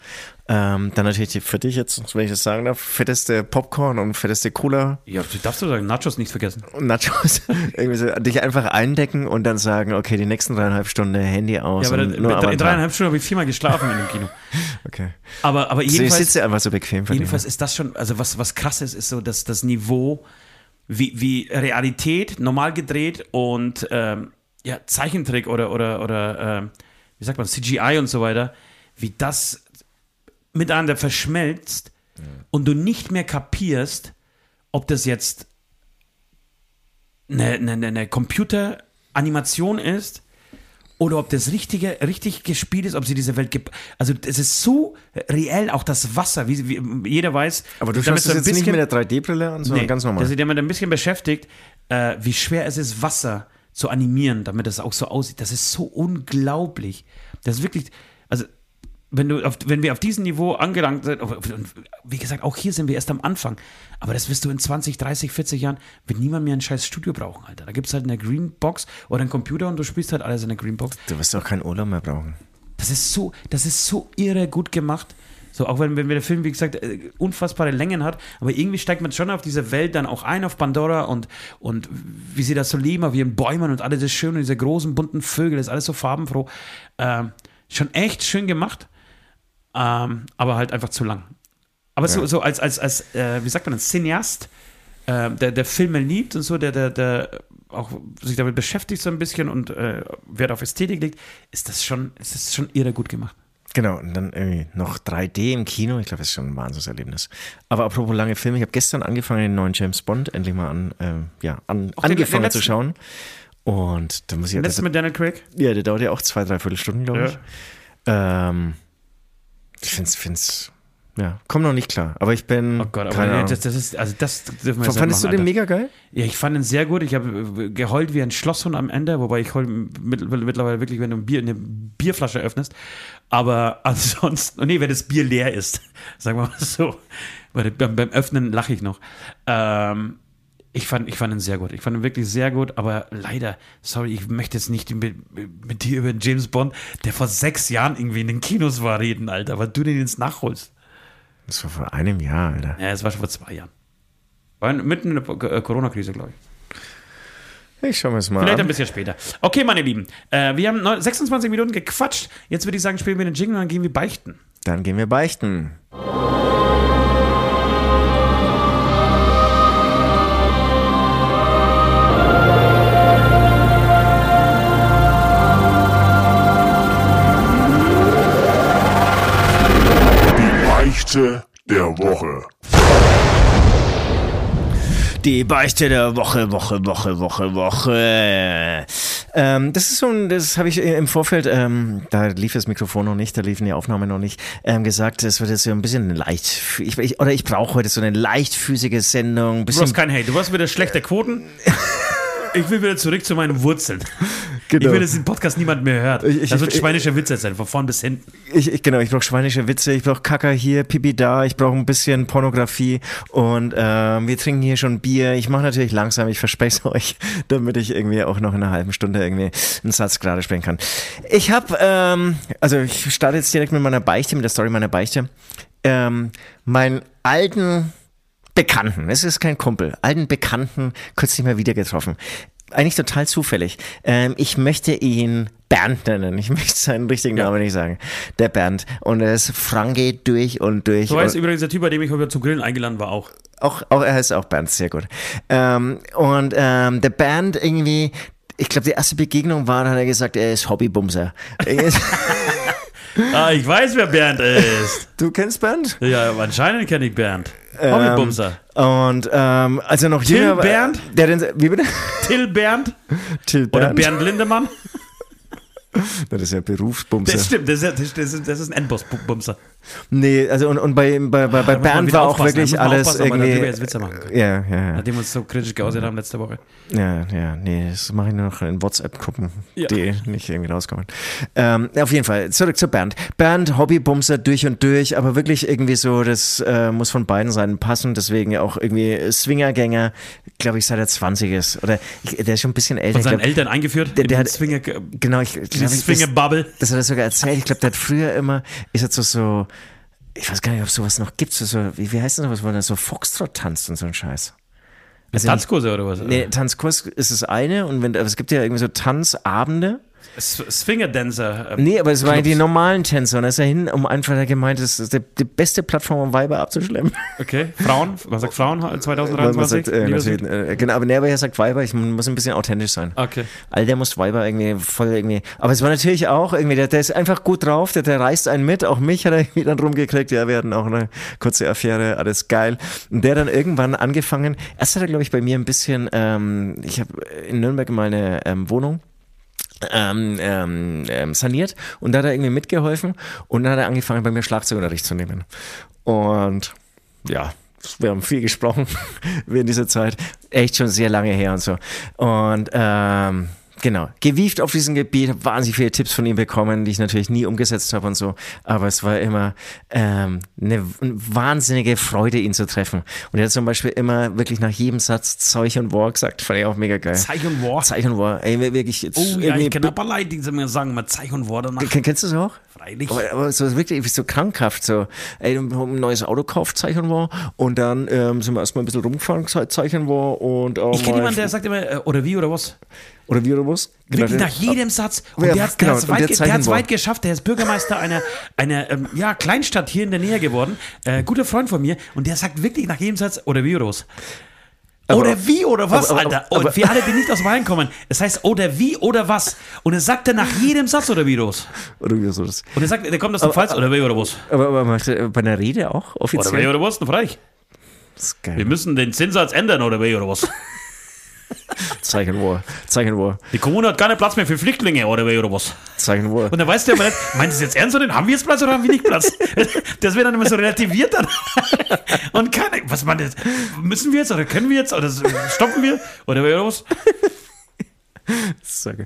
Ähm, dann natürlich für dich jetzt, wenn ich das sagen darf, fetteste Popcorn und fetteste Cola Ja, du darfst du sagen, Nachos nicht vergessen. Nachos. Irgendwie so, dich einfach eindecken und dann sagen, okay, die nächsten dreieinhalb Stunden Handy aus Ja, aber dann, nur in dreieinhalb Stunden habe ich viermal geschlafen in dem Kino. Okay. Aber, aber So, ich jedenfalls, sitze einfach so bequem für jedenfalls ist das schon, also was, was krass ist, ist so, dass das Niveau, wie, wie Realität normal gedreht und ähm, ja, Zeichentrick oder, oder, oder ähm, wie sagt man, CGI und so weiter, wie das miteinander verschmelzt und du nicht mehr kapierst, ob das jetzt eine, eine- eine Computeranimation ist oder ob das richtige, richtig gespielt ist, ob sie diese Welt gibt. Also es ist so reell, auch das Wasser, wie, wie jeder weiß. Aber du schaust es jetzt nicht bisschen- mit der 3D-Brille an, sondern Nee, ganz normal. Der sich damit ein bisschen beschäftigt, äh, wie schwer es ist, Wasser zu animieren, damit es auch so aussieht. Das ist so unglaublich. Das ist wirklich, also wenn, du auf, wenn wir auf diesem Niveau angelangt sind, und wie gesagt, auch hier sind wir erst am Anfang, aber das wirst du in 20, 30, 40 Jahren, wird niemand mehr ein scheiß Studio brauchen, Alter. Da gibt es halt eine Greenbox oder einen Computer und du spielst halt alles in der Greenbox. Du wirst auch keinen Urlaub mehr brauchen. Das ist so, das ist so irre gut gemacht. So, auch wenn, wenn der Film, wie gesagt, äh, unfassbare Längen hat, aber irgendwie steigt man schon auf diese Welt dann auch ein, auf Pandora und, und wie sie das so leben, auf ihren Bäumen und alles ist schön und diese großen bunten Vögel, das ist alles so farbenfroh. Ähm, schon echt schön gemacht, ähm, aber halt einfach zu lang. Aber so, so als, als, als äh, wie sagt man, als Cineast, äh, der, der Filme liebt und so, der, der, der auch sich damit beschäftigt so ein bisschen und äh, Wert auf Ästhetik legt, ist das schon, ist das schon irre gut gemacht. Genau, und dann irgendwie noch 3D im Kino. Ich glaube, das ist schon ein Wahnsinnserlebnis. Aber apropos lange Filme, ich habe gestern angefangen, den neuen James Bond endlich mal an, ähm, ja, an, Auch den- angefangen den zu schauen. Und da muss ich ja, Letztes das, mit Daniel Craig? ja, der dauert ja auch zwei, drei Viertelstunden, glaube Ja. ich. Ähm, ich finde es, find's, ja, komm noch nicht klar. Aber ich bin, Oh Gott, aber das, das ist, also das dürfen wir Fandest du nicht den machen, mega geil? Alter. Ja, ich fand ihn sehr gut. Ich habe äh, geheult wie ein Schlosshund am Ende, wobei ich heul mit- mittlerweile wirklich, wenn du ein Bier, eine Bierflasche öffnest. Aber ansonsten, nee, wenn das Bier leer ist, sagen wir mal so. Beim Öffnen lache ich noch. Ähm, ich fand, ich fand ihn sehr gut. Ich fand ihn wirklich sehr gut, aber leider, sorry, ich möchte jetzt nicht mit, mit dir über James Bond, der vor sechs Jahren irgendwie in den Kinos war, reden, Alter, weil du den jetzt nachholst. Das war vor einem Jahr, Alter. Ja, es war schon vor zwei Jahren. War mitten in der äh, Corona-Krise, glaube ich. Ich schau mir das mal Vielleicht ein bisschen später. Okay, meine Lieben, äh, wir haben neun- 26 Minuten gequatscht. Jetzt würde ich sagen, spielen wir den Jingle und dann gehen wir beichten. Dann gehen wir beichten. Beichte der Woche. Die Beichte der Woche, Woche, Woche, Woche, Woche. Ähm, das ist so ein, das habe ich im Vorfeld, ähm, da lief das Mikrofon noch nicht, da liefen die Aufnahmen noch nicht, ähm, gesagt, es wird jetzt so ein bisschen leicht, ich, ich, oder ich brauche heute so eine leichtfüßige Sendung, ein Du bisschen hast kein Hate, du hast wieder schlechte Quoten. Ich will wieder zurück zu meinen Wurzeln. Genau. Ich will, dass den Podcast niemand mehr hört. Ich- ich- das wird schweinischer Witze sein, von vorn bis hinten. Ich, ich genau, ich brauche schweinische Witze, ich brauche Kacker hier, Pipi da, ich brauche ein bisschen Pornografie und ähm, wir trinken hier schon Bier. Ich mache natürlich langsam, ich verspreche es euch, damit ich irgendwie auch noch in einer halben Stunde irgendwie einen Satz gerade sprechen kann. Ich habe, ähm, also ich starte jetzt direkt mit meiner Beichte, mit der Story meiner Beichte. Ähm, meinen alten Bekannten, es ist kein Kumpel, alten Bekannten kürzlich mal wieder getroffen. Eigentlich total zufällig. Ähm, ich möchte ihn Bernd nennen. Ich möchte seinen richtigen Namen nicht sagen. Der Bernd. Und er ist Franke durch und durch. So heißt übrigens der Typ, bei dem ich heute zum Grillen eingeladen war, auch. auch, auch, er heißt auch Bernd, sehr gut. Ähm, und ähm, der Bernd irgendwie, ich glaube, die erste Begegnung war, hat er gesagt, er ist Hobbybumser. Er Ah, ich weiß, wer Bernd ist. du kennst Bernd? Ja, anscheinend kenne ich Bernd. Ähm, Hobbybumser. Und ähm, als er noch Till jünger war- Bernd? Der den, wie bitte? Till Bernd Till oder Bernd. Bernd Lindemann. Das ist ja Berufsbumser. Das stimmt, das ist, das ist, das ist ein Endboss-Bumser. Nee, also und, und bei, bei, bei, bei man Bernd war auch wirklich alles irgendwie. darüber jetzt Witze machen kann. Ja, ja, ja. Nachdem wir uns so kritisch geäußert haben letzte Woche. Ja, ja, nee, das mache ich nur noch in WhatsApp-Gruppen, Ja. die nicht irgendwie rauskommen. Ähm, auf jeden Fall, zurück zu Bernd. Bernd, Hobbybumser durch und durch, aber wirklich irgendwie so, das äh, muss von beiden Seiten passen, deswegen auch irgendwie Swingergänger, glaube ich, seit er 20 ist. Oder ich, der ist schon ein bisschen älter. Von seinen glaub, Eltern eingeführt. der- der hat- Swinger, Genau, ich glaube, die das, Swinger-Bubble. das hat er sogar erzählt. Ich glaube, der hat früher immer, ist jetzt so, so, ich weiß gar nicht, ob es sowas noch gibt, so, wie, wie heißt das, was, wo er so Foxtrot tanzt und so ein Scheiß. Also Tanzkurse oder was? Nee, Tanzkurs ist das eine und wenn, aber es gibt ja irgendwie so Tanzabende. Swinger-Dancer. ähm, Nee, aber es waren die normalen Tänzer und da ist er hin, um einfach gemeint, das ist die, die beste Plattform, um Weiber abzuschlemmen. Okay, Frauen, was sagt Frauen Weil man 2023? sagt, äh, äh, genau, aber nee, aber er sagt Weiber, ich muss ein bisschen authentisch sein. Okay. All der muss Weiber irgendwie voll irgendwie. Aber es war natürlich auch irgendwie, der, der ist einfach gut drauf, der, der reißt einen mit. Auch mich hat er irgendwie dann rumgekriegt. Ja, wir hatten auch eine kurze Affäre, alles geil. Und der dann irgendwann angefangen. Erst hat er, glaube ich, bei mir ein bisschen, ähm, ich habe in Nürnberg mal eine ähm, Wohnung. Ähm, ähm, ähm, saniert. Und da hat er irgendwie mitgeholfen. Und dann hat er angefangen bei mir Schlagzeugunterricht zu nehmen. Und ja wir haben viel gesprochen während dieser Zeit. Echt schon sehr lange her und so. Und ähm, Genau, gewieft auf diesem Gebiet, habe wahnsinnig viele Tipps von ihm bekommen, die ich natürlich nie umgesetzt habe und so. Aber es war immer ähm, eine wahnsinnige Freude, ihn zu treffen. Und er hat zum Beispiel immer wirklich nach jedem Satz Zeug und War gesagt, fand ich auch mega geil. Zeich und War. Zeich und War, ey, wirklich jetzt. Oh ja, ich kenne aber Leute, die mir sagen, mal Zeich und War danach. Ken- Kennst du das auch? Freilich. Aber, aber so wirklich so krankhaft, so, ey, wir haben ein neues Auto gekauft, Zeichen war, und dann ähm, sind wir erstmal ein bisschen rumgefahren, Ze- Zeichen war, und auch Ich kenne jemanden, der sagt immer, äh, oder wie oder was? Oder wie oder was? Wirklich Genau, nach jedem Satz. Und Ja, der hat genau, es und weit, der der weit geschafft. Der ist Bürgermeister einer, einer ähm, ja, Kleinstadt hier in der Nähe geworden. Äh, guter Freund von mir. Und der sagt wirklich nach jedem Satz, oder wie oder was? Aber- oder wie oder was, aber- aber- Alter? Und aber- für alle, die nicht aus Bayern kommen, es heißt oder wie oder was. Und er sagt dann nach jedem Satz oder wie oder was. Oder wie das. Und er sagt, der kommt aus der Pfalz, oder wie oder was. Aber, er bei einer Rede auch Oder wie offiziell? oder was, dann frage ich. Das ist geil. Wir müssen den Zinssatz ändern, oder wie oder was. Zeichen war, Zeichen war, Die Kommune hat keinen Platz mehr für Flüchtlinge, oder oder was. Zeichen war. Und dann weißt du ja immer nicht, meint es jetzt ernst oder? Haben wir jetzt Platz oder haben wir nicht Platz? Das wird dann immer so relativiert dann. Und keine, was man jetzt, müssen wir jetzt oder können wir jetzt oder stoppen wir? Oder? Sage.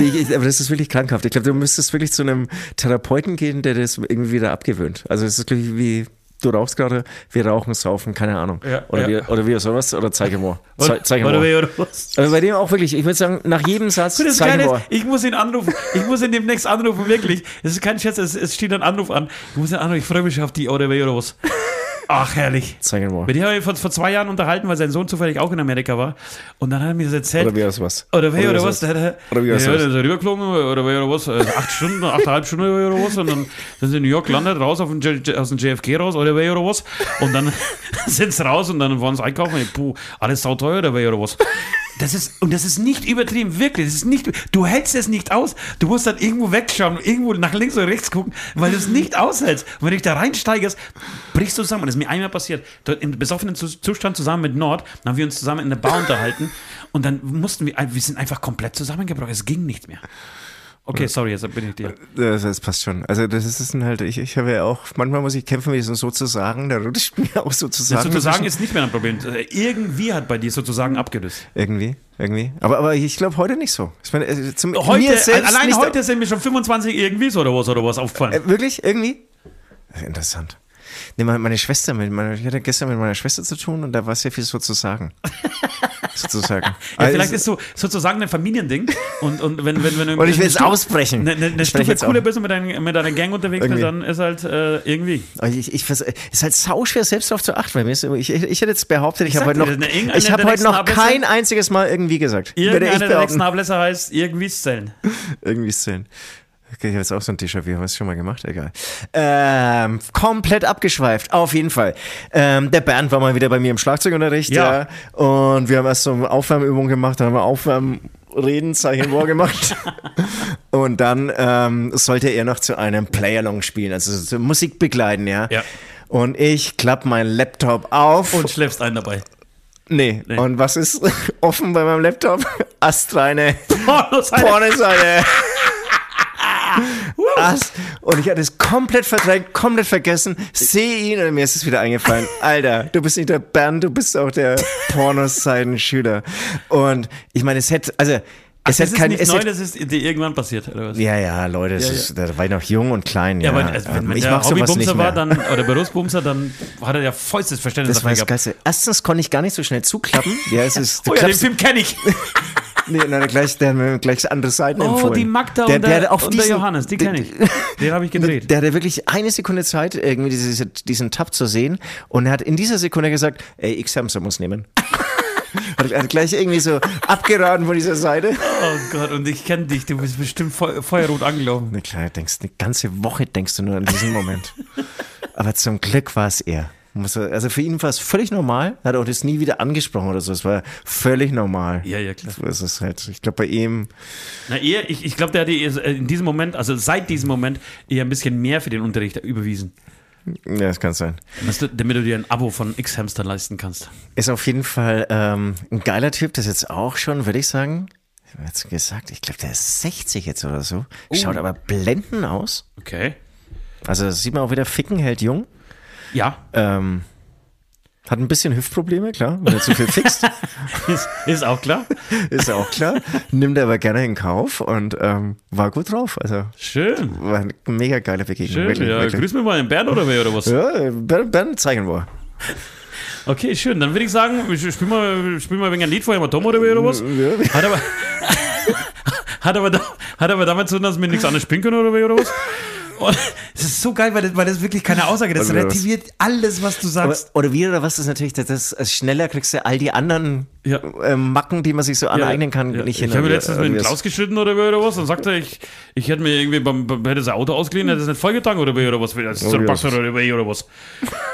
Nee, ich- aber das ist wirklich krankhaft. Ich glaube, du müsstest wirklich zu einem Therapeuten gehen, der das irgendwie wieder abgewöhnt. Also es ist wirklich wie, du rauchst gerade, wir rauchen, saufen, keine Ahnung. Ja, oder, ja. Wie, oder wie sowas, oder zeige mal. Ze Oder mal. wer oder was? Aber bei dem auch wirklich, ich würde sagen, nach jedem Satz, das mal. ich muss ihn anrufen. Ich muss ihn demnächst anrufen, wirklich. Es ist kein Scherz, es, es steht ein Anruf an. Ich muss ihn anrufen, ich freue mich auf die oder wer oder was. Ach, herrlich. Zeige mal. Mit dem habe ich vor, vor zwei Jahren unterhalten, weil sein Sohn zufällig auch in Amerika war. Und dann hat er mir das erzählt. Oder wie aus was. Oder wer oder, wie was? Oder wie der was? ist rübergeflogen oder wer oder was? Also acht Stunden, achteinhalb Stunden oder was? Und dann sind sie in New York gelandet, raus aus dem JFK raus oder wer oder was? Und dann sind sie raus und dann waren sie einkaufen. Puh, alles sauteuer oder wer oder was? Das ist, und das ist nicht übertrieben, wirklich. Das ist nicht, du hältst es nicht aus. Du musst dann irgendwo wegschauen, irgendwo nach links oder rechts gucken, weil du es nicht aushältst. Und wenn du dich da reinsteigerst, brichst du zusammen. Und das ist mir einmal passiert. Dort im besoffenen Zu- Zustand zusammen mit Nord, dann haben wir uns zusammen in der Bar unterhalten und dann mussten wir, wir sind einfach komplett zusammengebrochen. Es ging nicht mehr. Okay, sorry, jetzt bin ich dir. Das, das passt schon. Also das ist dann halt, ich, ich habe ja auch, manchmal muss ich kämpfen, wie so sozusagen, da rutscht mir auch sozusagen. Sozusagen dazwischen. ist nicht mehr ein Problem. Äh, Irgendwie hat bei dir sozusagen abgelöst. Irgendwie, irgendwie. Aber, aber ich glaube heute nicht so. Ich meine, äh, zum, Heute, allein heute sind mir schon 25 irgendwie so oder was oder was aufgefallen. Äh, wirklich? Irgendwie? Interessant. Nee, meine, Schwester, mit meiner, ich hatte gestern mit meiner Schwester zu tun und da war sehr viel sozusagen. sozusagen. Ja, vielleicht Also- ist so sozusagen ein Familiending und, und wenn, wenn, wenn Und ich will jetzt eine Stu- ausbrechen. Eine, eine, eine Stufe cooler auch. bist und mit, dein, mit deiner Gang unterwegs bist, dann ist halt äh, irgendwie. Ich, ich, vers- ist halt sauschwer, selbst darauf zu achten, weil mir ist, ich, ich, ich hätte jetzt behauptet, ich, Ich habe heute sag noch, irgendeine ich habe der heute noch kein einziges Mal irgendwie gesagt. Irgendeiner der nächsten. Ablässe heißt irgendwie zählen. Irgendwie Szenen. Okay, ich habe jetzt auch so ein Déjà-vu, haben wir es schon mal gemacht? Egal. Ähm, komplett abgeschweift, auf jeden Fall. Ähm, der Bernd war mal wieder bei mir im Schlagzeugunterricht, Ja. ja. Und wir haben erst so eine Aufwärmübung gemacht, dann haben wir Aufwärmreden, Zeichen War gemacht. und dann ähm, sollte er noch zu einem Playalong spielen, also so Musik begleiten, ja. Ja. Und ich klapp meinen Laptop auf. Und schläfst einen dabei. nee. Nee. Und was ist offen bei meinem Laptop? Astreine Pornoseite. Pornoseite. Was? Und ich hatte es komplett verdrängt, komplett vergessen. Sehe ihn und mir ist es wieder eingefallen. Alter, du bist nicht der Bernd, du bist auch der Pornoseiten-Schüler. Und ich meine, es hätte, also, es das hat ist kein, nicht es neu, das ist dir irgendwann passiert, oder was? ja, ja, Leute, es Ja, ist, da war ich noch jung und klein. Ja, Ja, aber also, wenn, Ähm, ich der Hobbybumser war, dann, oder Berufsbumser, dann hat er ja vollstes Verständnis das war dafür das gehabt. Geilste. Erstens konnte ich gar nicht so schnell zuklappen. Ja, es ist, Oh ja, den Film kenne ich. Nee, der gleich, der hat mir gleich andere Seiten Oh, empfohlen. die Magda der, und, der, der, und der diesen- Johannes, die der- kenne ich. Den habe ich gedreht. Der hatte wirklich eine Sekunde Zeit, irgendwie diese, diesen Tab zu sehen. Und er hat in dieser Sekunde gesagt, ey, X-Hamster muss nehmen. hat, er hat gleich irgendwie so abgeraten von dieser Seite. Oh Gott, und ich kenne dich, du bist bestimmt feu feuerrot angelaufen. Na klar, denkst, eine ganze Woche denkst du nur an diesen Moment. Aber zum Glück war es er. Also für ihn war es völlig normal. Er hat auch das nie wieder angesprochen oder so. Es war völlig normal. Ja, ja, klar. So ist es halt. Ich glaube, bei ihm, Na, eher, ich, ich glaube, der hat dir in diesem Moment, also seit diesem Moment, eher ein bisschen mehr für den Unterricht überwiesen. ja, das kann sein. Du, damit du dir ein Abo von X-Hamster leisten kannst. Ist auf jeden Fall ähm, ein geiler Typ, das jetzt auch schon, würde ich sagen. Ich habe jetzt gesagt, ich glaube, der ist 60 jetzt oder so. Schaut aber blenden aus. Okay. Also das sieht man auch wieder, Ficken hält jung. Ja, Ähm, hat ein bisschen Hüftprobleme, klar, weil er zu viel fixt. ist, ist auch klar. ist auch klar. Nimmt er aber gerne in Kauf und ähm, war gut drauf. Also Schön. war eine mega geile Begegnung. Schön. wirklich, ja, wirklich. grüß mir mal den Bernd oder wer oder was? Ja, Ben, ben zeigen wir. Okay, schön. Dann würde ich sagen, ich spiel mal, spiel mal wegen ein Lied vorher mal Tom oder wer oder was? Hat aber, hat aber, hat aber damit zu tun, dass wir nichts anderes spielen können oder wer oder was? Und es ist so geil, weil das, weil das wirklich keine Aussage ist. Das Oder was? relativiert alles, was du Aber, sagst. oder wie oder was ist natürlich, das, das also schneller kriegst du all die anderen Ja. ähm, Macken, die man sich so aneignen kann, Ja. nicht Ich hin. habe Oder- letztens mit wie dem das- Klaus geschnitten oder oder was und sagte, ich, ich hätte mir irgendwie beim, beim hätte sein Auto ausgeliehen, hätte es nicht vollgetankt oder wer oder was, das ist Oh, ja. Oder oder was.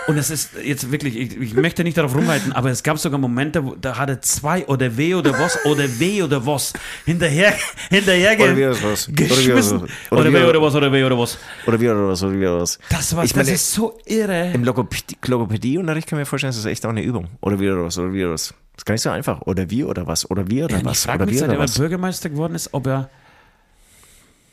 Und das ist jetzt wirklich, ich, ich möchte nicht darauf rumreiten, aber es gab sogar Momente, wo, da hatte zwei oder weh oder was oder weh oder was hinterher, hinterher Oder wie was. Oder wie das geschmissen. was. Oder, das- oder was oder weh oder was. Oder wie oder was, oder wie oder was. Das, war, Ich das meine, ist so irre. Im Logopädie- Logopädie-Unterricht kann ich mir vorstellen, das ist echt auch eine Übung. Oder wie oder was, oder wie oder was. Das ist gar nicht so einfach. Oder wie oder was, oder wie oder Ja, ich was, frage oder mich, seit er was. Bürgermeister geworden ist, ob er,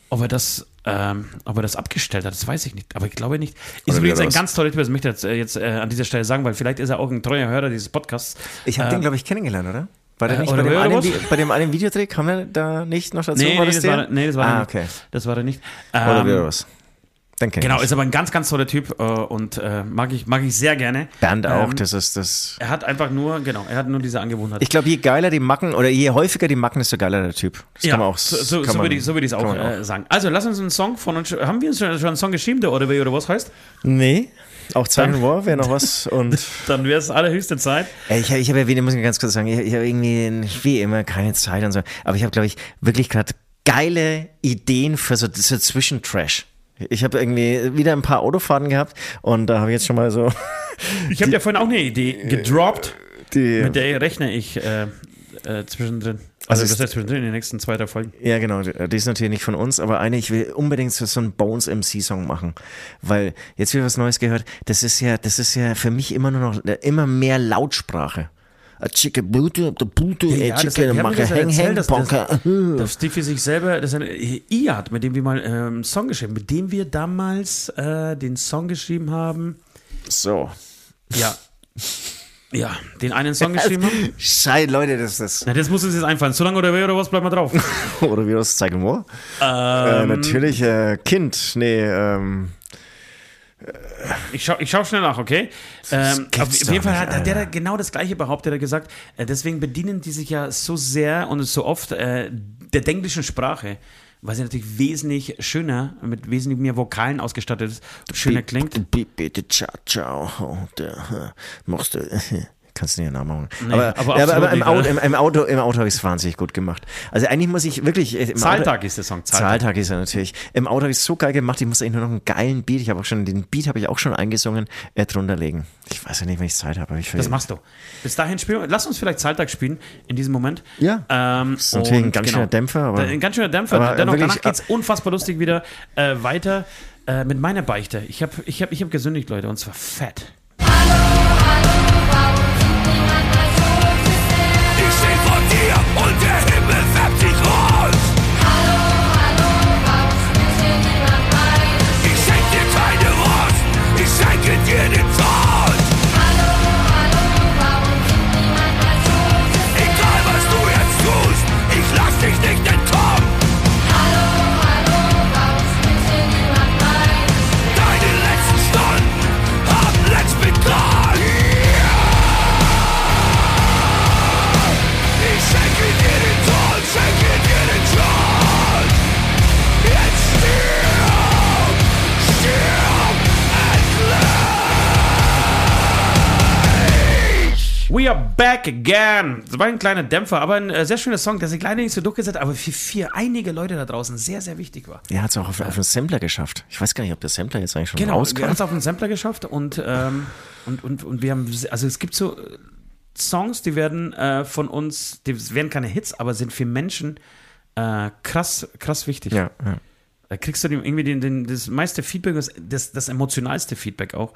ob er das, ähm, ob er das abgestellt hat. Das weiß ich nicht. Aber ich glaube nicht. Ist übrigens ein ganz toller Typ. Das möchte ich jetzt, äh, jetzt äh, an dieser Stelle sagen, weil vielleicht ist er auch ein treuer Hörer dieses Podcasts. Ich habe Äh, den, glaube ich, kennengelernt, oder? War der äh, nicht oder bei dem, einen, bei dem einen Videodreh? Kam der da nicht noch dazu? Nee, war nee, das das war, nee, das war ah, er nicht. okay. Das war er nicht. Ähm, oder Dann kenn Genau, ich. ist aber ein ganz, ganz toller Typ äh, und äh, mag, ich, mag ich sehr gerne. Bernd auch, Ähm, das ist das. Er hat einfach nur, genau, er hat nur diese Angewohnheit. Ich glaube, je geiler die Macken oder je häufiger die Macken, desto geiler der Typ. Das ja, kann man auch so, so, so würde ich so würd auch, äh, sagen. Also, lass uns einen Song von uns. Haben wir uns schon, schon einen Song geschrieben, der oder wer oder was heißt? Nee, auch Dann- War wäre noch was. Und Dann wäre es allerhöchste Zeit. Ich habe ich hab ja wieder, muss ich ganz kurz sagen, ich, ich habe irgendwie wie immer keine Zeit und so. Aber ich habe, glaube ich, wirklich gerade geile Ideen für so, so Zwischentrash. Ich habe irgendwie wieder ein paar Autofahrten gehabt und da habe ich jetzt schon mal so Ich habe ja vorhin auch eine Idee gedroppt, die. mit der rechne ich äh, äh, zwischendrin. Also Also, ist- das heißt zwischendrin in den nächsten zwei, drei Folgen. Ja, genau. Die ist natürlich nicht von uns, aber eine, ich will unbedingt so, so einen Bones MC-Song machen. Weil jetzt wieder was Neues gehört. Das ist ja, das ist ja für mich immer nur noch äh, immer mehr Lautsprache. A chicke Boote, the Boote, Ja, a das- chicke, wir haben mache das ja hang, hang, dass das- bonker. Dass Steve für sich selber, das ist ein Iad, mit dem wir mal ähm, einen Song geschrieben mit dem wir damals äh, den Song geschrieben haben. So. Ja. Ja, den einen Song geschrieben haben. Scheiße, Leute, das ist Na, das muss uns jetzt einfallen. So lange oder wer oder was, bleibt mal drauf. Oder wie das zeigen wir? äh, natürlich, äh, Kind. Nee, ähm. Ich schau, ich schau schnell nach, okay? Ähm, auf jeden Fall hat, hat der da genau das gleiche behauptet. Er hat gesagt, äh, deswegen bedienen die sich ja so sehr und so oft äh, der englischen Sprache, weil sie natürlich wesentlich schöner, mit wesentlich mehr Vokalen ausgestattet ist, schöner klingt. Bitte, ciao, ciao. Äh, machst du. Kannst du nicht nachmachen. Nee, aber, aber aber, aber im, Auto, im, im Auto, im Auto habe ich es wahnsinnig gut gemacht. Also eigentlich muss ich wirklich. äh, Im Zahltag Auto, ist der Song. Zahltag. Zahltag ist er natürlich. Im Auto habe ich es so geil gemacht, ich muss eigentlich nur noch einen geilen Beat, ich habe auch schon, den Beat habe ich auch schon eingesungen, äh, drunter legen. Ich weiß ja nicht, wenn ich Zeit habe. Ich Das machst du. Bis dahin spielen. Lass uns vielleicht Zahltag spielen in diesem Moment. Ja. Ähm, ist natürlich ein ganz schöner Dämpfer, aber- Ein ganz schöner Dämpfer. aber Dennoch, wirklich- danach geht es unfassbar lustig wieder äh, weiter äh, mit meiner Beichte. Ich habe ich hab, ich hab gesündigt, Leute, und zwar fett. Back again. Das war ein kleiner Dämpfer, aber ein äh, sehr schöner Song, der sich leider nicht so durchgesetzt hat, aber für, für einige Leute da draußen sehr, sehr wichtig war. Er hat es auch auf, auf einen Sampler geschafft. Ich weiß gar nicht, ob der Sampler jetzt eigentlich schon Genau, rauskam. haben es auf den Sampler geschafft und, ähm, und, und, und wir haben, also es gibt so äh, Songs, die werden äh, von uns, die werden keine Hits, aber sind für Menschen äh, krass, krass wichtig. Ja, ja. Da kriegst du irgendwie den, den, das meiste Feedback, das, das, emotionalste Feedback auch,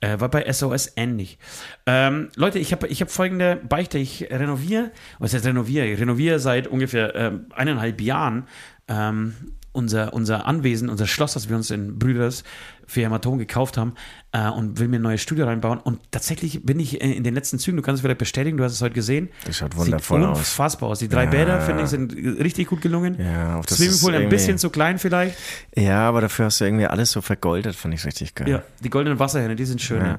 äh, war bei SOS ähnlich. Ähm, Leute, ich habe ich hab folgende Beichte. Ich renoviere, was heißt renoviere? Ich renoviere seit ungefähr ähm, eineinhalb Jahren ähm, unser, unser Anwesen, unser Schloss, das wir uns in Brüders für Hämatom gekauft haben äh, und will mir ein neues Studio reinbauen. Und tatsächlich bin ich äh, in den letzten Zügen, du kannst es vielleicht bestätigen, du hast es heute gesehen. Das schaut wundervoll Sieht aus. unfassbar aus. Die drei Ja. Bäder, finde ich, sind richtig gut gelungen. Ja, auch das Swimmingpool ist ein bisschen zu klein vielleicht. Ja, aber dafür hast du irgendwie alles so vergoldet, fand ich richtig geil. Ja, die goldenen Wasserhähne, die sind schön. Ja,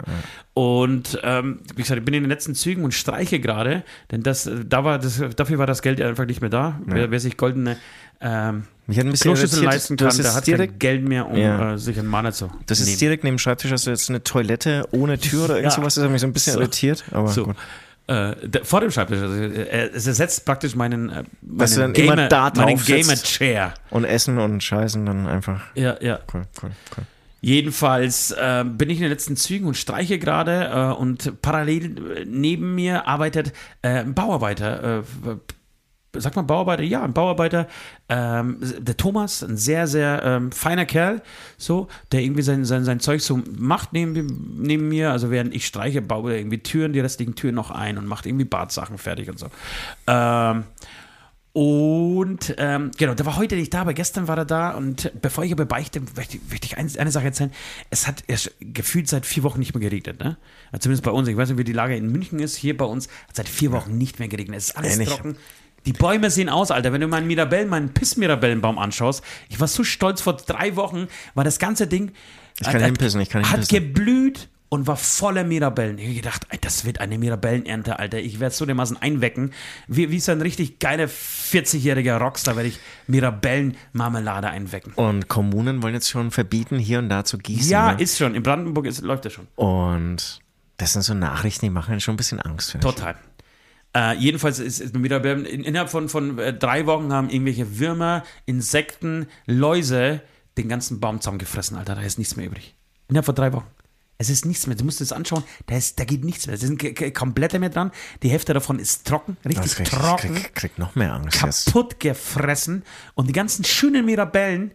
Und ähm, wie gesagt, ich bin in den letzten Zügen und streiche gerade, denn das, äh, da war das, dafür war das Geld einfach nicht mehr da. Wer, wer sich goldene ähm, Mich hat ein bisschen Kloschüssel leisten kann, der hat kein direkt, Geld mehr, um Ja. äh, sich einen Mana zu das ist nehmen. direkt neben dem Schreibtisch, hast du jetzt eine Toilette ohne Tür oder irgend sowas, das hat mich so ein bisschen So. irritiert, aber so. gut. Äh, der, vor dem Schreibtisch. Also, äh, es ersetzt praktisch meinen, äh, meinen Gamer, meinen drauf sitzt. Gamer-Chair. Und Essen und Scheißen dann einfach, Ja, ja. cool, cool, cool. Jedenfalls äh, bin ich in den letzten Zügen und streiche gerade äh, und parallel äh, neben mir arbeitet ein Bauarbeiter. Sagt man Bauarbeiter? Ja, ein Bauarbeiter. Ähm, der Thomas, ein sehr, sehr ähm, feiner Kerl, so, der irgendwie sein, sein, sein Zeug so macht neben, neben mir. Also während ich streiche, baue er irgendwie Türen, die restlichen Türen noch ein und macht irgendwie Badsachen fertig und so. Ähm, und ähm, genau, der war heute nicht da, aber gestern war er da. Und bevor ich aber beichte, möchte, möchte ich eine, eine Sache erzählen. Es hat erst gefühlt seit vier Wochen nicht mehr geregnet, ne? Also zumindest bei uns. Ich weiß nicht, wie die Lage in München ist. Hier bei uns hat seit vier Wochen nicht mehr geregnet. Es ist alles Ähnlich. trocken. Die Bäume sehen aus, Alter. Wenn du meinen Mirabellen, meinen Piss-Mirabellenbaum anschaust, ich war so stolz, vor drei Wochen war das ganze Ding. Ich kann hinpissen, ich kann Hat hinpissen. geblüht und war voller Mirabellen. Ich hab gedacht, ey, das wird eine Mirabellenernte, Alter. Ich werde so dermaßen einwecken. Wie, wie so ein richtig geiler 40-jähriger Rockstar werde ich Mirabellenmarmelade einwecken. Und Kommunen wollen jetzt schon verbieten, hier und da zu gießen. Ja, ne? ist schon. In Brandenburg ist, läuft das schon. Und das sind so Nachrichten, die machen schon ein bisschen Angst, finde ich. Total. Äh, jedenfalls ist, ist Mirabellen, in, innerhalb von, von äh, drei Wochen haben irgendwelche Würmer, Insekten, Läuse den ganzen Baum zusammengefressen, Alter. Da ist nichts mehr übrig. Innerhalb von drei Wochen. Es ist nichts mehr. Du musst es anschauen. Da, ist, da geht nichts mehr. Es sind ke- ke- komplett mehr dran. Die Hälfte davon ist trocken, richtig krieg, trocken, krieg, krieg noch mehr Angst jetzt. kaputt gefressen. Und die ganzen schönen Mirabellen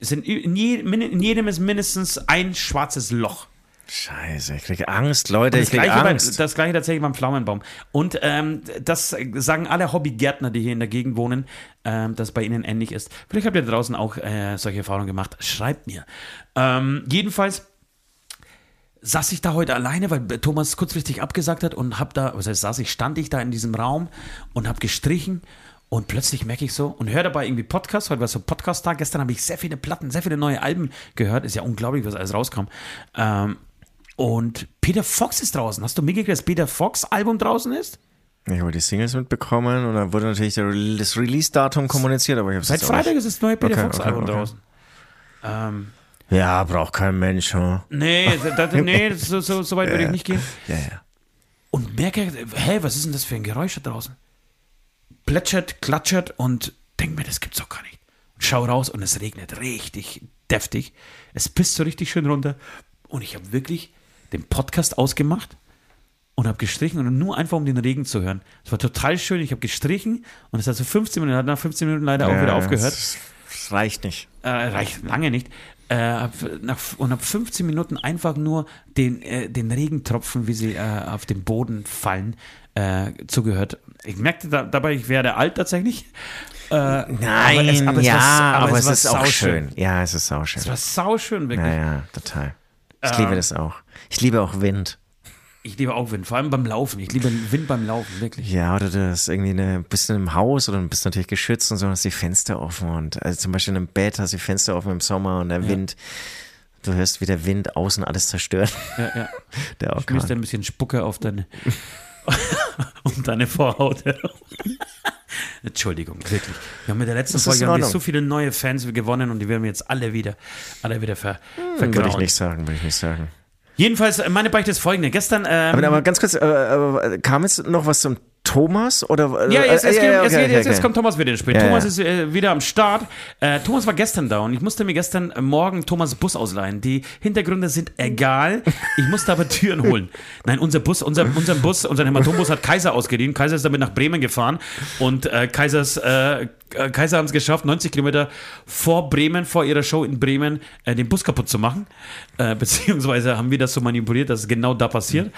sind in, je, in jedem ist mindestens ein schwarzes Loch. Scheiße, ich kriege Angst, Leute, Das ich kriege gleiche, bei, Angst. das gleiche tatsächlich beim Pflaumenbaum. Und ähm, das sagen alle Hobbygärtner, die hier in der Gegend wohnen, ähm, dass bei ihnen ähnlich ist. Vielleicht habt ihr draußen auch äh, solche Erfahrungen gemacht. Schreibt mir. Ähm, jedenfalls saß ich da heute alleine, weil Thomas kurzfristig abgesagt hat und hab da, was heißt saß ich, stand ich da in diesem Raum und hab gestrichen und plötzlich merke ich so und höre dabei irgendwie Podcast, heute war so Podcast-Tag, gestern habe ich sehr viele Platten, sehr viele neue Alben gehört, ist ja unglaublich, was alles rauskam. Ähm, und Peter Fox ist draußen. Hast du mitgekriegt, dass Peter Fox Album draußen ist? Ich habe die Singles mitbekommen und dann wurde natürlich das Release-Datum kommuniziert, aber ich habe Seit Freitag ist das neue Peter Okay, Fox okay, Album okay. draußen. Ähm, Ja, braucht kein Mensch. Hm? nee, das, nee so, so, so weit würde ich nicht gehen. Ja, ja. und merke, hä, was ist denn das für ein Geräusch da draußen? Plätschert, klatschert und denk mir, das gibt's doch gar nicht. Und schau raus und es regnet richtig deftig. Es pisst so richtig schön runter. Und ich habe wirklich den Podcast ausgemacht und habe gestrichen und nur einfach um den Regen zu hören. Es war total schön. Ich habe gestrichen und es hat so 15 Minuten, hat nach 15 Minuten leider auch ja, wieder aufgehört. Das, das reicht nicht. Äh, reicht lange nicht. Äh, hab nach, und habe 15 Minuten einfach nur den, äh, den Regentropfen, wie sie äh, auf den Boden fallen, äh, zugehört. Ich merkte da, dabei, ich werde alt tatsächlich. Äh, Nein, aber es, aber es ja, war, aber, es, war ist auch schön. Ja, es ist sauschön. Es war sauschön, wirklich. Ja, ja, total. Ich liebe das auch. Ich liebe auch Wind. Ich liebe auch Wind, vor allem beim Laufen. Ich liebe Wind beim Laufen, wirklich. Ja, oder du hast irgendwie eine, bist in einem Haus oder du bist natürlich geschützt und so, hast die Fenster offen und also zum Beispiel in einem Bett hast du die Fenster offen im Sommer und der Wind, du hörst, wie der Wind außen alles zerstört. Ja, ja. Der Schmierst Orkan. ein bisschen Spucke auf deine, um deine Vorhaut herum. Entschuldigung, wirklich. Wir haben mit der letzten Folge haben wir so viele neue Fans gewonnen und die werden wir jetzt alle wieder, alle wieder ver, Würde ich nicht sagen, würde ich nicht sagen. Jedenfalls, meine Beichte ist folgende. Gestern. Ähm, Aber, aber ganz kurz, äh, äh, kam jetzt noch was zum Thomas? Oder, Ja, jetzt, jetzt, äh, ja, jetzt, okay, jetzt, okay, jetzt okay. kommt Thomas wieder ins Spiel. Ja, Thomas ist äh, wieder am Start. Äh, Thomas war gestern da und ich musste mir gestern äh, Morgen Thomas Bus ausleihen. Die Hintergründe sind egal. Ich musste aber Türen holen. Nein, unser Bus, unser, unser Bus, unser Hämatombus hat Kaiser ausgeliehen. Kaiser ist damit nach Bremen gefahren und äh, Kaisers, äh, äh, Kaiser haben es geschafft, 90 Kilometer vor Bremen, vor ihrer Show in Bremen, äh, den Bus kaputt zu machen. Äh, beziehungsweise haben wir das so manipuliert, dass es genau da passiert.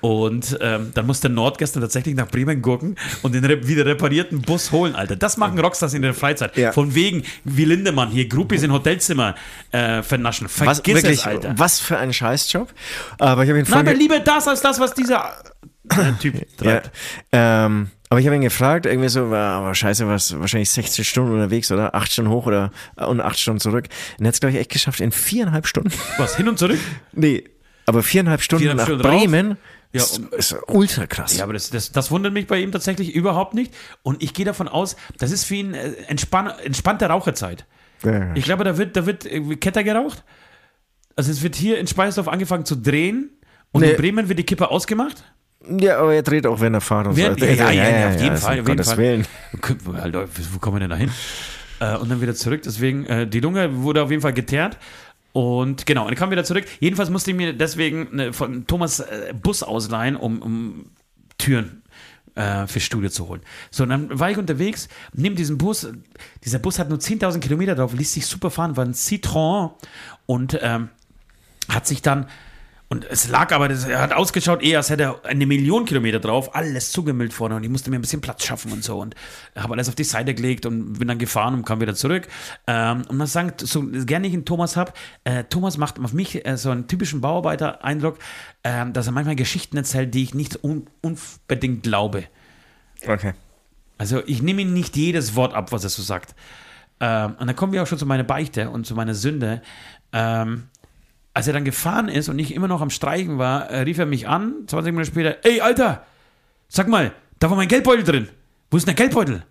Und ähm, dann musste Nord gestern tatsächlich nach Bremen gucken und den re wieder reparierten Bus holen, Alter. Das machen Rockstars in der Freizeit. Ja. Von wegen, wie Lindemann hier, Groupies in Hotelzimmer äh, vernaschen. Was, Vergiss wirklich, es, Alter. was für ein Scheißjob. Aber ich habe ihn Na, aber lieber das als das, was dieser äh, Typ Ja, treibt. ähm, aber ich habe ihn gefragt, irgendwie so, aber scheiße, was wahrscheinlich 16 Stunden unterwegs, oder? Acht Stunden hoch oder und acht Stunden zurück. Und er hat es, glaube ich, echt geschafft in viereinhalb Stunden. Was, hin und zurück? Nee, aber viereinhalb Stunden Viereinhalb nach Stunden raus? Ja, ist, um- ist ultra krass. Ja, aber das, das, das wundert mich bei ihm tatsächlich überhaupt nicht. Und ich gehe davon aus, das ist für ihn äh, entspann, entspannte Raucherzeit. Ja. Ich glaube, da wird, da wird Ketter geraucht. Also es wird hier in Speisdorf angefangen zu drehen und Nee. in Bremen wird die Kippe ausgemacht. Ja, aber er dreht auch, wenn er fährt und so. ja, ja, ja, ja, auf jeden also Fall. Auf jeden Fall. Willen. Wo kommen wir denn da hin? Äh, und dann wieder zurück. Deswegen, äh, die Lunge wurde auf jeden Fall geteert. Und genau, und ich kam wieder zurück. Jedenfalls musste ich mir deswegen von Thomas äh, Bus ausleihen, um, um Türen äh, fürs Studio zu holen. So, und dann war ich unterwegs, nehme diesen Bus. Dieser Bus hat nur 10.000 Kilometer drauf, ließ sich super fahren, war ein Citroën und ähm, hat sich dann und es lag aber, das, er hat ausgeschaut, eher als hätte er eine Million Kilometer drauf, alles zugemüllt vorne und ich musste mir ein bisschen Platz schaffen und so und habe alles auf die Seite gelegt und bin dann gefahren und kam wieder zurück. Ähm, und man sagt, so gerne ich einen Thomas habe, äh, Thomas macht auf mich äh, so einen typischen Bauarbeiter-Eindruck, ähm, dass er manchmal Geschichten erzählt, die ich nicht un unbedingt glaube. Okay. Also ich nehme ihm nicht jedes Wort ab, was er so sagt. Ähm, und dann kommen wir auch schon zu meiner Beichte und zu meiner Sünde. Ähm, als er dann gefahren ist und ich immer noch am Streichen war, äh, rief er mich an, 20 Minuten später, ey, Alter, sag mal, da war mein Geldbeutel drin. Wo ist denn der Geldbeutel?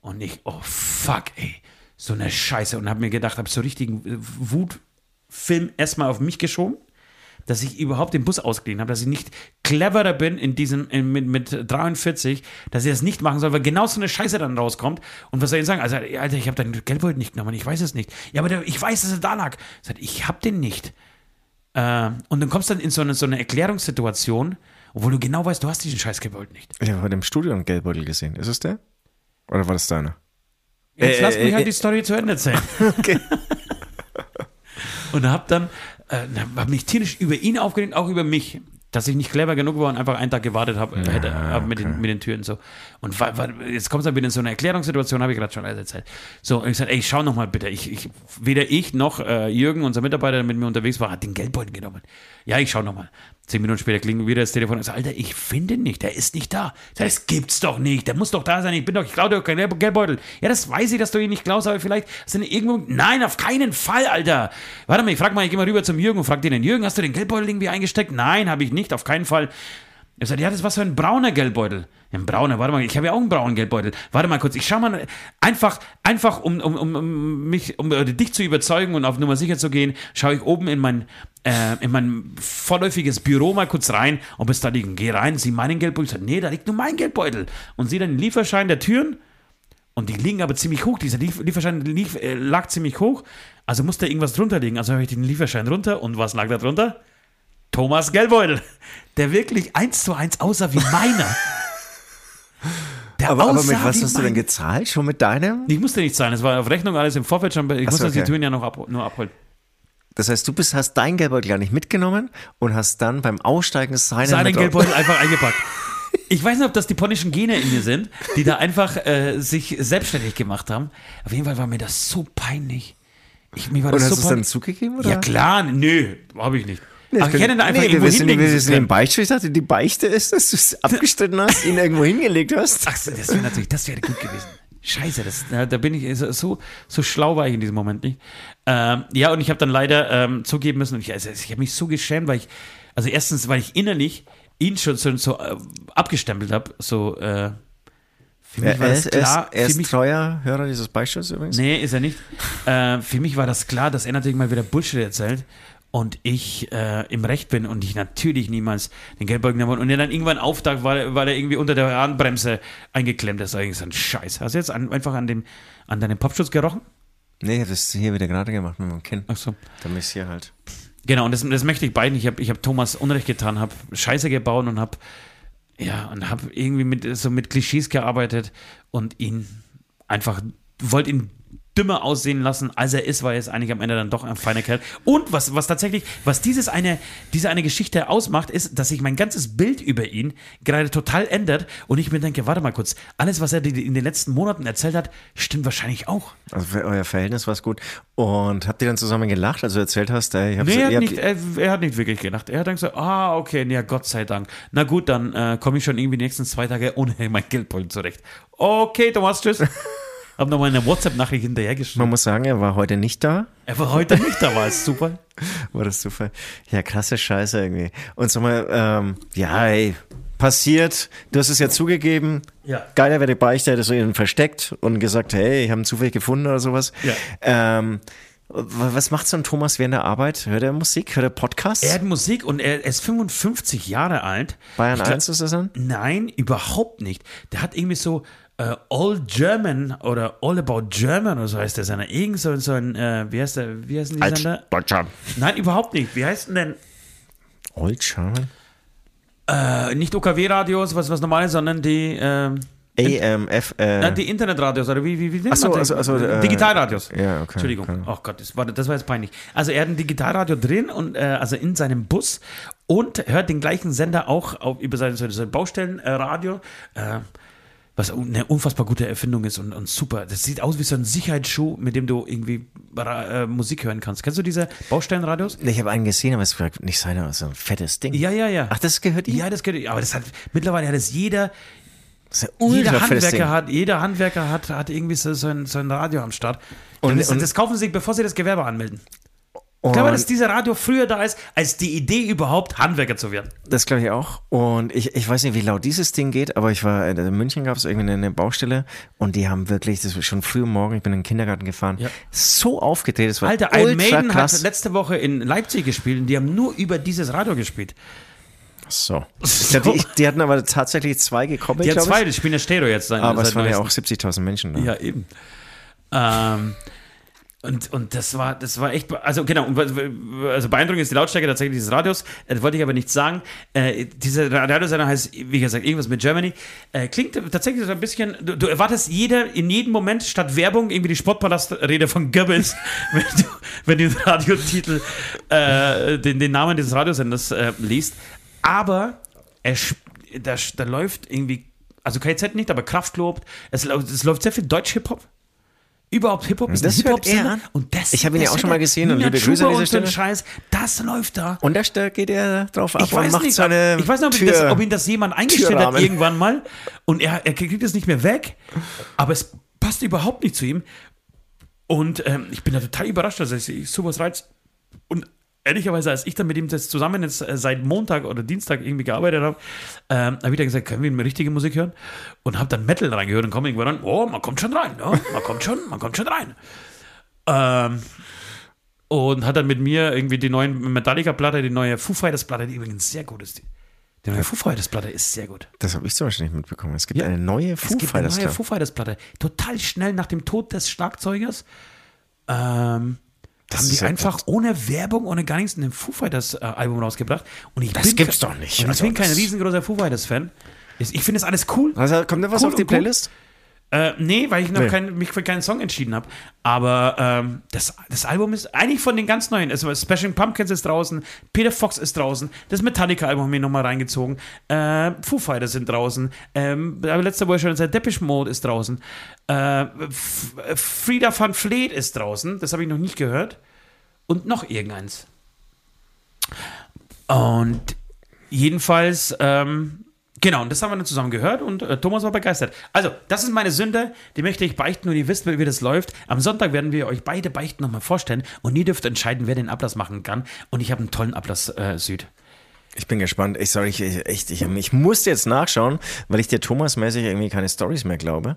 Und ich, oh fuck, ey, so eine Scheiße. Und habe mir gedacht, habe so richtigen äh, Wutfilm erstmal auf mich geschoben, dass ich überhaupt den Bus ausgeliehen habe, dass ich nicht cleverer bin in diesem, in, mit, mit 43, dass ich das nicht machen soll, weil genau so eine Scheiße dann rauskommt. Und was soll ich sagen? Also, Alter, ich habe deinen Geldbeutel nicht genommen, ich weiß es nicht. Ja, aber der, ich weiß, dass er da lag. Ich sag, ich habe den nicht. Äh, und dann kommst du dann in so eine, so eine Erklärungssituation, obwohl du genau weißt, du hast diesen scheiß Geldbeutel nicht. Ich habe heute im Studio einen Geldbeutel gesehen. Ist es der? Oder war das deiner? Jetzt Äh, lass mich äh, halt äh, die Story zu Ende erzählen. Okay. Und hab dann, äh, hab mich tierisch über ihn aufgeregt, auch über mich. Dass ich nicht clever genug war und einfach einen Tag gewartet habe hätte hab mit, den, mit den Türen so. Und wa- wa- jetzt kommt es dann wieder in so eine Erklärungssituation, habe ich gerade schon alles erzählt. So, und ich sage, ey, schau noch mal bitte. Ich, ich, weder ich noch äh, Jürgen, unser Mitarbeiter, der mit mir unterwegs war, hat den Geldbeutel genommen. Ja, ich schau noch mal. Zehn Minuten später klingelt wieder das Telefon und sagt, Alter, ich finde ihn nicht, der ist nicht da. Das gibt's doch nicht, der muss doch da sein, ich bin doch, ich klaue doch keinen Geldbeutel. Ja, das weiß ich, dass du ihn nicht klaust, aber vielleicht ihn irgendwo. Nein, auf keinen Fall, Alter. Warte mal, ich frag mal, ich geh mal rüber zum Jürgen und frag den, Jürgen, hast du den Geldbeutel irgendwie eingesteckt? Nein, habe ich nicht, auf keinen Fall. Er sagt, ja, das was für ein brauner Geldbeutel. Ein brauner, warte mal, ich habe ja auch einen braunen Geldbeutel. Warte mal kurz, ich schau mal, einfach, einfach um, um, um, mich, um dich zu überzeugen und auf Nummer sicher zu gehen, schaue ich oben in mein, äh, in mein vorläufiges Büro mal kurz rein, ob es da liegt. Geh rein, sieh meinen Geldbeutel. Ich sag, nee, da liegt nur mein Geldbeutel. Und sieh dann den Lieferschein der Türen. Und die liegen aber ziemlich hoch. Dieser Lief Lieferschein lief, äh, lag ziemlich hoch. Also musste irgendwas drunter liegen. Also habe ich den Lieferschein runter. Und was lag da drunter? Thomas Geldbeutel, der wirklich eins zu eins aussah wie meiner. Der Aber, aber mit was hast du denn gezahlt? Schon mit deinem? Ich musste nicht zahlen, es war auf Rechnung alles im Vorfeld schon. Ich Ach so, musste die okay. Türen ja noch ab, nur abholen. Das heißt, du bist, hast dein Geldbeutel gar nicht mitgenommen und hast dann beim Aussteigen seinen Seinen Geldbeutel einfach eingepackt. Ich weiß nicht, ob das die polnischen Gene in mir sind, die da einfach äh, sich selbstständig gemacht haben. Auf jeden Fall war mir das so peinlich. Ich, mir war Und das hast so du es dann zugegeben? Oder? Ja klar, nö, habe ich nicht. Ach, ich hätte da einfach nee, wir irgendwo wissen, wir hinlegen wissen können. den Beichte. Ich dachte, die Beichte ist, dass du es abgestritten hast, ihn irgendwo hingelegt hast. Ach, das wäre natürlich, das wäre gut gewesen. Scheiße, das, da bin ich so, so, schlau war ich in diesem Moment nicht. Ähm, ja, und ich habe dann leider ähm, zugeben müssen, und ich, also, ich habe mich so geschämt, weil ich, also erstens, weil ich innerlich ihn schon so, so äh, abgestempelt habe, so, äh, für mich Er, war das ist, er, klar, ist, er ist mich, treuer Hörer dieses Beistuhls übrigens. nee, ist er nicht. Äh, für mich war das klar, dass er natürlich mal wieder Bullshit erzählt. Und ich äh, im Recht bin und ich natürlich niemals den Geldbeutel genommen und er dann irgendwann auftaucht, weil, weil er irgendwie unter der Handbremse eingeklemmt ist. Das ist eigentlich so ein Scheiß. Hast du jetzt an, einfach an, dem, an deinem Popschutz gerochen? Nee, das ist hier wieder gerade gemacht mit meinem Kind. Ach so. Da ist hier halt. Genau, und das, das möchte ich beiden. Ich habe ich hab Thomas Unrecht getan, habe Scheiße gebaut und habe ja, und habe irgendwie mit, so mit Klischees gearbeitet und ihn einfach, wollte ihn dümmer aussehen lassen, als er ist, weil er ist eigentlich am Ende dann doch ein feiner Kerl. Und was, was tatsächlich, was dieses eine, diese eine Geschichte ausmacht, ist, dass sich mein ganzes Bild über ihn gerade total ändert und ich mir denke, warte mal kurz, alles, was er in den letzten Monaten erzählt hat, stimmt wahrscheinlich auch. Also euer Verhältnis war es gut. Und habt ihr dann zusammen gelacht, als du erzählt hast, ey, ich hab's, Nee, er hat, nicht, er, er hat nicht wirklich gelacht. Er hat dann gesagt, ah, okay, ja, Gott sei Dank. Na gut, dann äh, komme ich schon irgendwie die nächsten zwei Tage ohne mein Geldbeutel zurecht. Okay, Thomas, tschüss. Hab nochmal eine WhatsApp-Nachricht hinterhergeschrieben. man muss sagen, er war heute nicht da. Er war heute nicht da, war es super. War das super? Ja, krasse Scheiße irgendwie. Und sag mal, ähm, ja, ey, passiert. Du hast es ja zugegeben. Ja. Geiler wäre die Beichte, hättest du ihn versteckt und gesagt, hey, ich habe ihn zufällig gefunden oder sowas. Ja. Ähm, was macht so ein Thomas während der Arbeit? Hört er Musik? Hört er Podcasts? Er hat Musik und er, ist 55 Jahre alt. Bayern glaub- 1 ist das dann? Nein, überhaupt nicht. Der hat irgendwie so äh, All German oder All About German oder so heißt der Sender. Irgend so, so ein, äh, wie heißt der, wie heißt denn die Sender? Deutscher. Nein, überhaupt nicht. Wie heißt denn Old German? äh, nicht OKW-Radios, was, was normal ist, sondern die, äh, AMF, äh, na, die Internetradios oder wie, wie, wie nennt so, man also- das? also, äh, Digitalradios. ja, okay, Entschuldigung. okay. Oh Gott, das war, das war jetzt peinlich. Also er hat ein Digitalradio drin und äh, also in seinem Bus und hört den gleichen Sender auch auf, über sein, sein sein Baustellenradio. Äh, was eine unfassbar gute Erfindung ist und, und super. Das sieht aus wie so ein Sicherheitsschuh, mit dem du irgendwie äh, Musik hören kannst. Kennst du diese Baustellenradios? ich habe einen gesehen, aber es war nicht seiner, so ein fettes Ding. Ja, ja, ja. Ach, das gehört ihm? Ja, das gehört. Aber das hat mittlerweile hat es jeder, ein jeder. Handwerker hat, jeder Handwerker hat, hat irgendwie so, so, ein, so ein Radio am Start. Und- Und, das, und- das kaufen sie sich, bevor sie das Gewerbe anmelden. Ich glaube, dass dieser Radio früher da ist, als die Idee überhaupt, Handwerker zu werden. Das glaube ich auch. Und ich, ich weiß nicht, wie laut dieses Ding geht, aber ich war, in München gab es irgendwie eine Baustelle und die haben wirklich, das war schon früh am Morgen, ich bin in den Kindergarten gefahren, Ja. so aufgedreht, das war Alter, Iron ultra Maiden hat krass. letzte Woche in Leipzig gespielt und die haben nur über dieses Radio gespielt. So. Ich glaub, die, die hatten aber tatsächlich zwei gekoppelt, Die hat glaube zwei, ich. die spielen ja Stereo jetzt. Sein, Aber es waren ja auch 70.000 Menschen da. Ja, eben. Ähm, und, und das war, das war echt, also genau, also beeindruckend ist die Lautstärke tatsächlich dieses Radios, äh, das wollte ich aber nicht sagen. Äh, dieser Radiosender heißt, wie gesagt, irgendwas mit Germany. Äh, klingt tatsächlich so ein bisschen, du, du erwartest jeder, in jedem Moment statt Werbung irgendwie die Sportpalastrede von Goebbels, wenn du, wenn du den Radiotitel, äh, den, den Namen dieses Radiosenders äh, liest. Aber er, da, da läuft irgendwie, also KZ nicht, aber Kraftklub, es, lau- es läuft sehr viel Deutsch-Hip-Hop. Überhaupt Hip-Hop ist Das ein hört er an? Und das, Ich habe ihn ja auch schon mal gesehen und liebe Grüße an dieser und Stelle. Scheiß, das läuft da. Und da geht er drauf ab Ich und weiß, macht nicht, seine ich weiß nicht, ob, ihn Tür, das, ob ihn das jemand eingestellt hat Türrahmen. irgendwann mal und er, er kriegt es nicht mehr weg, aber es passt überhaupt nicht zu ihm. Und ähm, ich bin da total überrascht, dass er sich sowas reizt. Und ehrlicherweise, als ich dann mit ihm das zusammen jetzt äh, seit Montag oder Dienstag irgendwie gearbeitet habe, ähm, habe ich dann gesagt, können wir eine richtige Musik hören? Und habe dann Metal reingehört und komme irgendwann an, oh, man kommt schon rein, ne? man kommt schon, man kommt schon rein. Ähm, und hat dann mit mir irgendwie die neuen Metallica-Platte, die neue Foo Fighters-Platte, die übrigens sehr gut ist. Die, neue Foo Fighters-Platte ist sehr gut. Das habe ich zum Beispiel nicht mitbekommen. Es gibt Ja. eine neue Es Foo gibt eine neue. Foo Fighters-Platte. Total schnell nach dem Tod des Schlagzeugers. Ähm, Das haben die ja einfach ohne Werbung, ohne gar nichts ein Foo Fighters-Album rausgebracht. Und ich Das bin gibt's doch nicht. Und ich Also bin kein riesengroßer Foo Fighters-Fan. Ich finde das alles cool. Also kommt da was Cool auf die und gut. Äh, nee, weil ich noch Nee. kein, mich für keinen Song entschieden habe. Aber ähm, das, das Album ist eigentlich von den ganz neuen. Also Smashing Pumpkins ist draußen, Peter Fox ist draußen, das Metallica-Album haben wir nochmal reingezogen, äh, Foo Fighters sind draußen, ähm, aber letzte Woche schon seit Depeche Mode ist draußen, äh, F Frieda van Fleet ist draußen, das habe ich noch nicht gehört. Und noch irgendeins. Und jedenfalls, ähm, genau, und das haben wir dann zusammen gehört und äh, Thomas war begeistert. Also, das ist meine Sünde, die möchte ich beichten und ihr wisst, wie das läuft. Am Sonntag werden wir euch beide Beichten nochmal vorstellen und ihr dürft entscheiden, wer den Ablass machen kann. Und ich habe einen tollen Ablass, äh, Süd. Ich bin gespannt. Ich, sorry, ich, ich, echt, ich, ich musste jetzt nachschauen, weil ich dir Thomas-mäßig irgendwie keine Stories mehr glaube.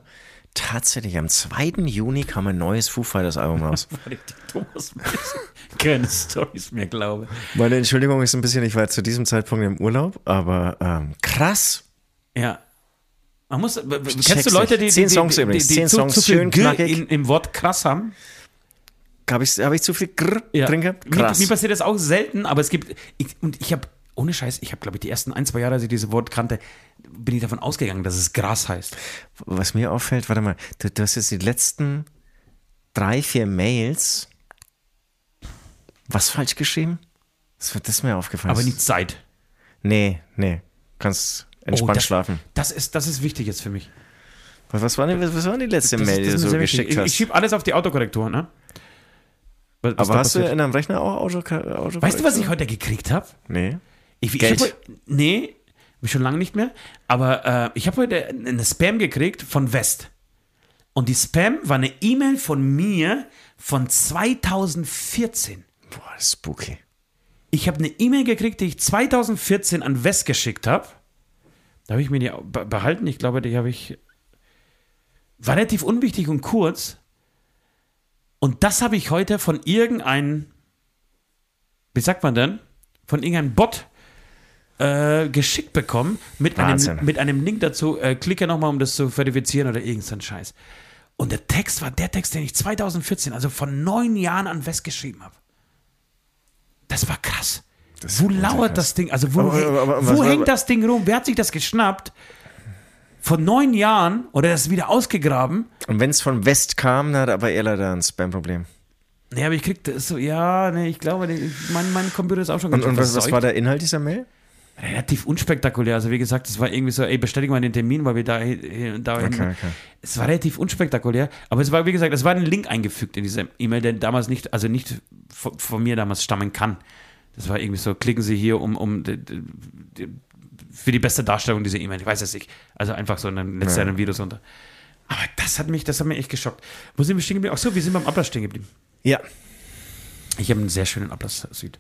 Tatsächlich, am 2. Juni kam ein neues Foo Fighters Album raus. Weil ich die Thomas keine Storys mehr glaube. Meine Entschuldigung ist ein bisschen, ich war zu diesem Zeitpunkt im Urlaub, aber ähm, krass. Ja. Man muss, check's kennst du Leute, die, die, Zehn Songs die, die, übrigens. die zu, Songs, zu viel schön knackig. in, im Wort krass haben? Habe ich, hab ich zu viel Grr Ja. drin gehabt? Mir, Krass. mir passiert das auch selten, aber es gibt, ich, und ich habe, ohne Scheiß, ich habe, glaube ich, die ersten ein, zwei Jahre, als ich dieses Wort kannte, bin ich davon ausgegangen, dass es Gras heißt. Was mir auffällt, warte mal, du, du hast jetzt die letzten drei, vier Mails was falsch geschrieben? Das, wird- das ist mir aufgefallen. Aber nicht Zeit. Nee, nee. Kannst entspannt Oh, das, schlafen. Das ist, das ist wichtig jetzt für mich. Was, was, war denn, was, was war die letzte Das, Mail, die du so sehr wichtig. geschickt Ich, ich hast? schiebe alles auf die Autokorrektur, ne? Was- was Aber hast du passiert. in deinem Rechner auch Auto, Auto Weißt du, was ich heute gekriegt habe? Nee. Ich, ich Geld? hab, nee, hab ich schon lange nicht mehr. Aber äh, ich habe heute eine Spam gekriegt von West. Und die Spam war eine E-Mail von mir von 2014. Boah, das ist spooky. Ich habe eine E-Mail gekriegt, die ich 2014 an West geschickt habe. Da habe ich mir die be- behalten. Ich glaube, die habe ich. War relativ unwichtig und kurz. Und das habe ich heute von irgendeinem. Wie sagt man denn? Von irgendeinem Bot äh, geschickt bekommen. Mit Wahnsinn. einem, mit einem Link dazu. Äh, klicke nochmal, um das zu verifizieren oder irgendein Scheiß. Und der Text war der Text, den ich 2014, also vor neun Jahren an West geschrieben habe. Das war krass. wo lauert das Ding? Also wo, Aber- aber- aber- wo was- hängt das Ding rum? Wer hat sich das geschnappt? Vor neun Jahren oder das wieder ausgegraben? Und wenn es von West kam, dann hat aber er leider ein Spam-Problem. Nee, aber ich krieg das so, ja, nee, ich glaube, mein, mein Computer ist auch schon Und, ganz und schön was, was war der Inhalt dieser Mail? Relativ unspektakulär. Also wie gesagt, es war irgendwie so, ey, bestätigen wir den Termin, weil wir da, da Okay, okay. Es war relativ unspektakulär, aber es war, wie gesagt, es war ein Link eingefügt in diese E-Mail, der damals nicht, also nicht von, von mir damals stammen kann. Das war irgendwie so, klicken Sie hier um, um die, die, für die beste Darstellung dieser E-Mail. Ich weiß es nicht. Also einfach so ein letztes Ja. Virus unter. Aber das hat mich, das hat mich echt geschockt. Wo sind wir stehen geblieben? Ach so, wir sind beim Ablass stehen geblieben. Ja. Ich habe einen sehr schönen Ablass Süd.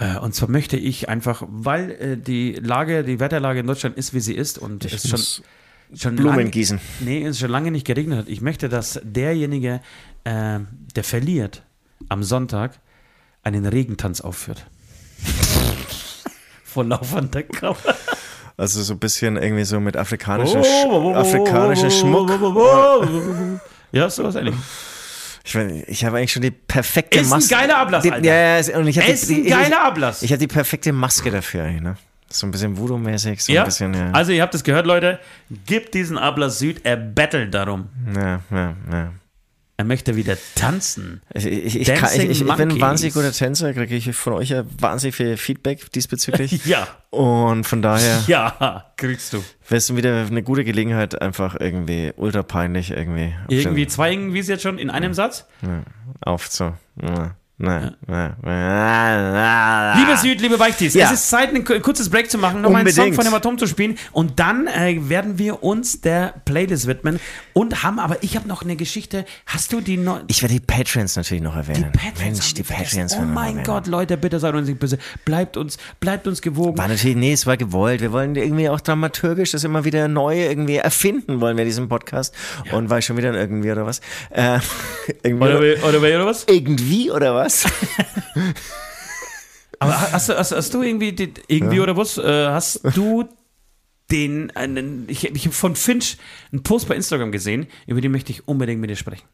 Äh, Und zwar möchte ich einfach, weil äh, die Lage, die Wetterlage in Deutschland ist, wie sie ist und es schon, schon Blumen lange, gießen. Nee, es schon lange nicht geregnet hat. Ich möchte, dass derjenige, äh, der verliert, am Sonntag einen Regentanz aufführt. Vor laufender Kamera. Also so ein bisschen irgendwie so mit afrikanischer, Sch afrikanischer Schmuck. Ja, sowas ähnlich. Ich, mein, ich habe eigentlich schon die perfekte Ist ein Maske. geiler Ablass, die, Alter. Ja, ja, und ich habe Ist die, ein geiler Ablass. Ich, habe die perfekte Maske dafür eigentlich, ne? So ein bisschen Voodoo-mäßig, so ja? ein bisschen, ja. Also ihr habt es gehört, Leute. Gibt diesen Ablass Süd, er bettelt darum. ja, ja, ja. Er möchte wieder tanzen. Ich, ich, kann, ich, ich, ich bin ein wahnsinnig guter Tänzer, kriege ich von euch ja wahnsinnig viel Feedback diesbezüglich. Ja. Und von daher Ja, kriegst du. wäre es wieder eine gute Gelegenheit, einfach irgendwie ultra peinlich irgendwie, Irgendwie zwei irgendwie jetzt schon in einem Satz. auf so. Ja, na, na, na, Liebe Süd, liebe Weichtis, Ja. es ist Zeit, ein ku- kurzes Break zu machen, nochmal einen Song von Hämatom zu spielen und dann äh, werden wir uns der Playlist widmen und haben, aber ich habe noch eine Geschichte. Hast du die noch? Ich werde die Patrons natürlich noch Die erwähnen. Patreons Mensch, die. Patrons Oh mein. Gott, Leute, bitte seid uns nicht böse. Bleibt uns, bleibt uns gewogen. War natürlich, nee, es war gewollt. Wir wollen irgendwie auch dramaturgisch das immer wieder neu irgendwie erfinden wollen wir diesen Podcast. Und war ich schon wieder irgendwie oder was? Äh, irgendwie, Oder, oder, oder, oder was? irgendwie oder was? Aber hast du, hast, hast du irgendwie, die- irgendwie oder was? Äh, hast du den, einen, ich, ich habe von Finch einen Post bei Instagram gesehen, über den möchte ich unbedingt mit dir sprechen.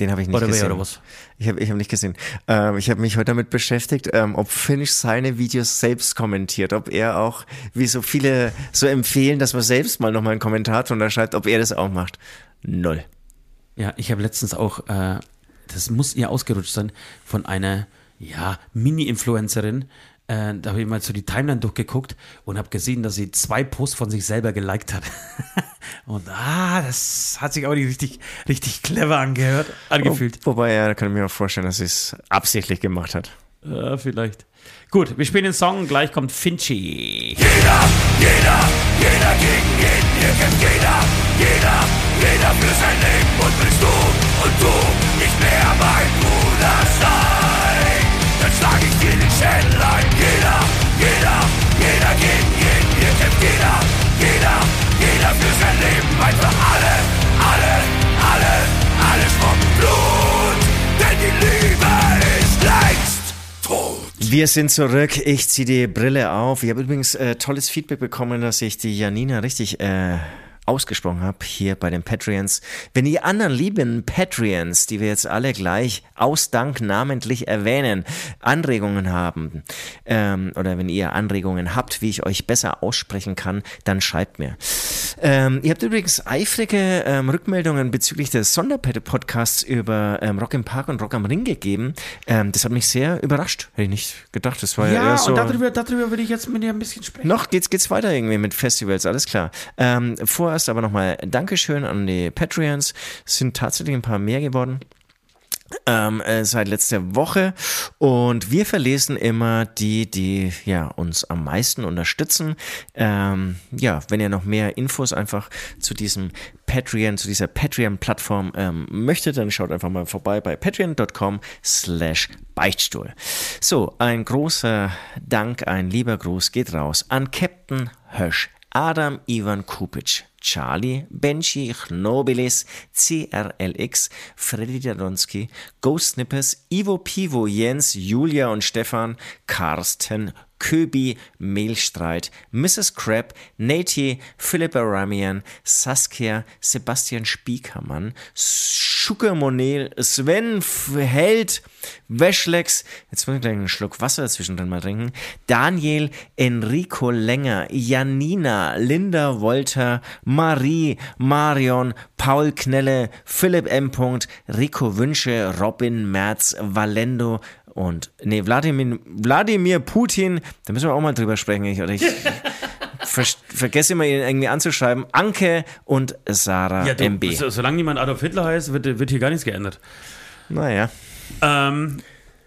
Den habe ich nicht Oder wer gesehen. oder was? Ich habe ich hab nicht gesehen. Ähm, ich habe mich heute damit beschäftigt, ähm, ob Finch seine Videos selbst kommentiert, ob er auch, wie so viele so empfehlen, dass man selbst mal nochmal einen Kommentar drunter schreibt, ob er das auch macht. Null. Ja, ich habe letztens auch, äh, das muss ihr ausgerutscht sein, von einer, ja, Mini-Influencerin. Äh, da habe ich mal so die Timeline durchgeguckt und habe gesehen, dass sie zwei Posts von sich selber geliked hat. und ah, das hat sich auch nicht richtig, richtig clever angehört, angefühlt. Wo, wobei, ja, da kann ich mir auch vorstellen, dass sie es absichtlich gemacht hat. Ja, vielleicht. Gut, wir spielen den Song, gleich kommt Finchi. Jeder, jeder, jeder gegen jeden, hier kämpft jeder, jeder, jeder für sein Leben und willst du und du mehr mein Bruder sein. Dann schlag ich dir den Schädel ein. Jeder, jeder, jeder gegen jeden. Hier kämpft jeder, jeder, jeder für sein Leben. Einfach alle, alle, alle, alle vom Blut. Denn die Liebe ist längst tot. Wir sind zurück. Ich ziehe die Brille auf. Ich habe übrigens äh, tolles Feedback bekommen, dass ich die Janina richtig... Äh ausgesprochen habe hier bei den Patreons. Wenn die anderen lieben Patreons, die wir jetzt alle gleich aus Dank namentlich erwähnen, Anregungen haben ähm, oder wenn ihr Anregungen habt, wie ich euch besser aussprechen kann, dann schreibt mir. Ähm, ihr habt übrigens eifrige ähm, Rückmeldungen bezüglich des Sonderpodcasts über ähm, Rock im Park und Rock am Ring gegeben. Ähm, das hat mich sehr überrascht. Hätte ich nicht gedacht. Das war ja, Ja, eher so. und darüber, darüber will ich jetzt mit dir ein bisschen sprechen. Noch geht's, geht's weiter irgendwie mit Festivals, alles klar. Ähm, vorerst aber nochmal Dankeschön an die Patreons. Es sind tatsächlich ein paar mehr geworden. Ähm, äh, seit letzter Woche und wir verlesen immer die, die ja uns am meisten unterstützen. Ähm, ja, wenn ihr noch mehr Infos einfach zu diesem Patreon, zu dieser Patreon-Plattform ähm, möchtet, dann schaut einfach mal vorbei bei patreon.com slash Beichtstuhl. So, ein großer Dank, ein lieber Gruß geht raus an Captain Hösch, Adam Ivan Kupic, Charlie, Benji, Chnobilis, CRLX, Freddy Dadonski, Ghost Snippers, Ivo Pivo, Jens, Julia und Stefan, Carsten, Köbi, Mehlstreit, Mrs. Crab, Nati, Philippa Ramian, Saskia, Sebastian Spiekermann, Schucker Monel, Sven Held, Weschlex, jetzt muss ich gleich einen Schluck Wasser zwischendrin mal trinken, Daniel, Enrico Länger, Janina, Linda Wolter, Marie, Marion, Paul Knelle, Philipp M. Rico Wünsche, Robin Merz, Valendo und nee, Wladimir, Wladimir Putin, da müssen wir auch mal drüber sprechen. Ich, oder ich ver vergesse immer ihn irgendwie anzuschreiben. Anke und Sarah Ja, du, MB. so, solange niemand Adolf Hitler heißt, wird, wird hier gar nichts geändert. Naja. Ähm,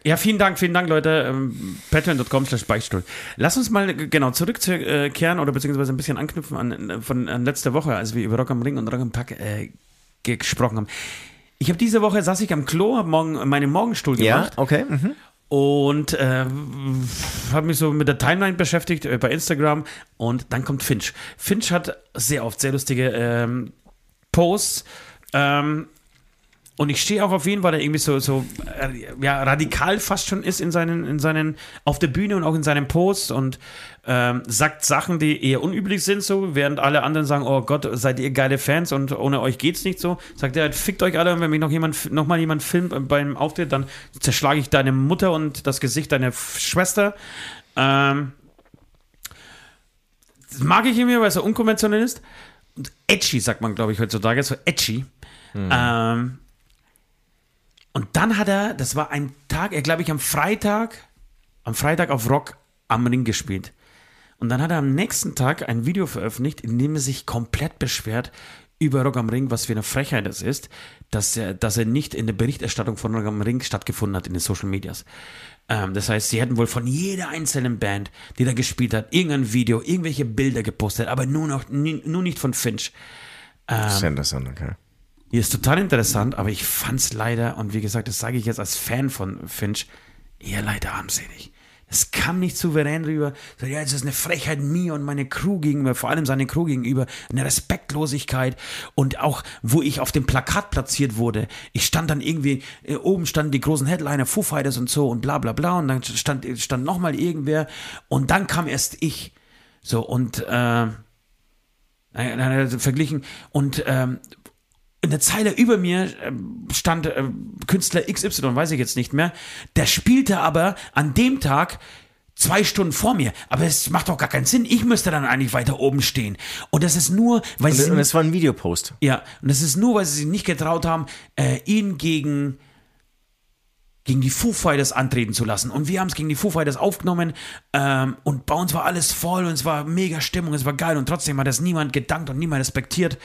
ja, vielen Dank, vielen Dank, Leute. Ähm, Patreon.com slash Beichtstuhl. Lass uns mal äh, genau zurückkehren oder beziehungsweise ein bisschen anknüpfen an, äh, von, an letzte Woche, als wir über Rock am Ring und Rock am Pack äh, gesprochen haben. Ich habe diese Woche, saß ich am Klo, habe morgen meinen Morgenstuhl Ja, gemacht okay. Mhm. und äh, habe mich so mit der Timeline beschäftigt äh, bei Instagram und dann kommt Finch. Finch hat sehr oft sehr lustige ähm, Posts ähm, und ich stehe auch auf ihn, weil er irgendwie so, so äh, ja, radikal fast schon ist in seinen, in seinen, auf der Bühne und auch in seinen Posts und ähm, sagt Sachen, die eher unüblich sind, so, während alle anderen sagen, oh Gott, seid ihr geile Fans und ohne euch geht's nicht so. Sagt er, fickt euch alle und wenn mich noch jemand, noch mal jemand filmt beim Auftritt, dann zerschlage ich deine Mutter und das Gesicht deiner Schwester. Ähm, das mag ich irgendwie, weil es so unkonventionell ist. Und edgy, sagt man, glaube ich, heutzutage, so edgy. Ähm, und dann hat er, das war ein Tag, er glaube ich am Freitag, am Freitag auf Rock am Ring gespielt. Und dann hat er am nächsten Tag ein Video veröffentlicht, in dem er sich komplett beschwert über Rock am Ring, was für eine Frechheit es ist, dass er, dass er nicht in der Berichterstattung von Rock am Ring stattgefunden hat in den Social Medias. Ähm, das heißt, sie hätten wohl von jeder einzelnen Band, die da gespielt hat, irgendein Video, irgendwelche Bilder gepostet, aber nur noch, nur nicht von Finch. Das ja interessant, okay. Die ist total interessant, aber ich fand's leider, und wie gesagt, das sage ich jetzt als Fan von Finch, eher leider armselig. Es kam nicht souverän rüber. So, ja, es ist eine Frechheit mir und meine Crew gegenüber, vor allem seine Crew gegenüber, eine Respektlosigkeit und auch, wo ich auf dem Plakat platziert wurde. Ich stand dann irgendwie, äh, oben standen die großen Headliner, Foo Fighters und so und bla bla bla und dann stand, stand nochmal irgendwer und dann kam erst ich. So, und, äh, er verglichen und, ähm, in der Zeile über mir ähm, stand äh, Künstler XY, weiß ich jetzt nicht mehr. Der spielte aber an dem Tag zwei Stunden vor mir. Aber es macht doch gar keinen Sinn. Ich müsste dann eigentlich weiter oben stehen. Und das ist nur, weil Und, sie und es war ein Videopost. ja, und das ist nur, weil sie sich nicht getraut haben, äh, ihn gegen, gegen die Foo Fighters antreten zu lassen. Und wir haben es gegen die Foo Fighters aufgenommen ähm, und bei uns war alles voll und es war mega Stimmung, es war geil und trotzdem hat das niemand gedankt und niemand respektiert.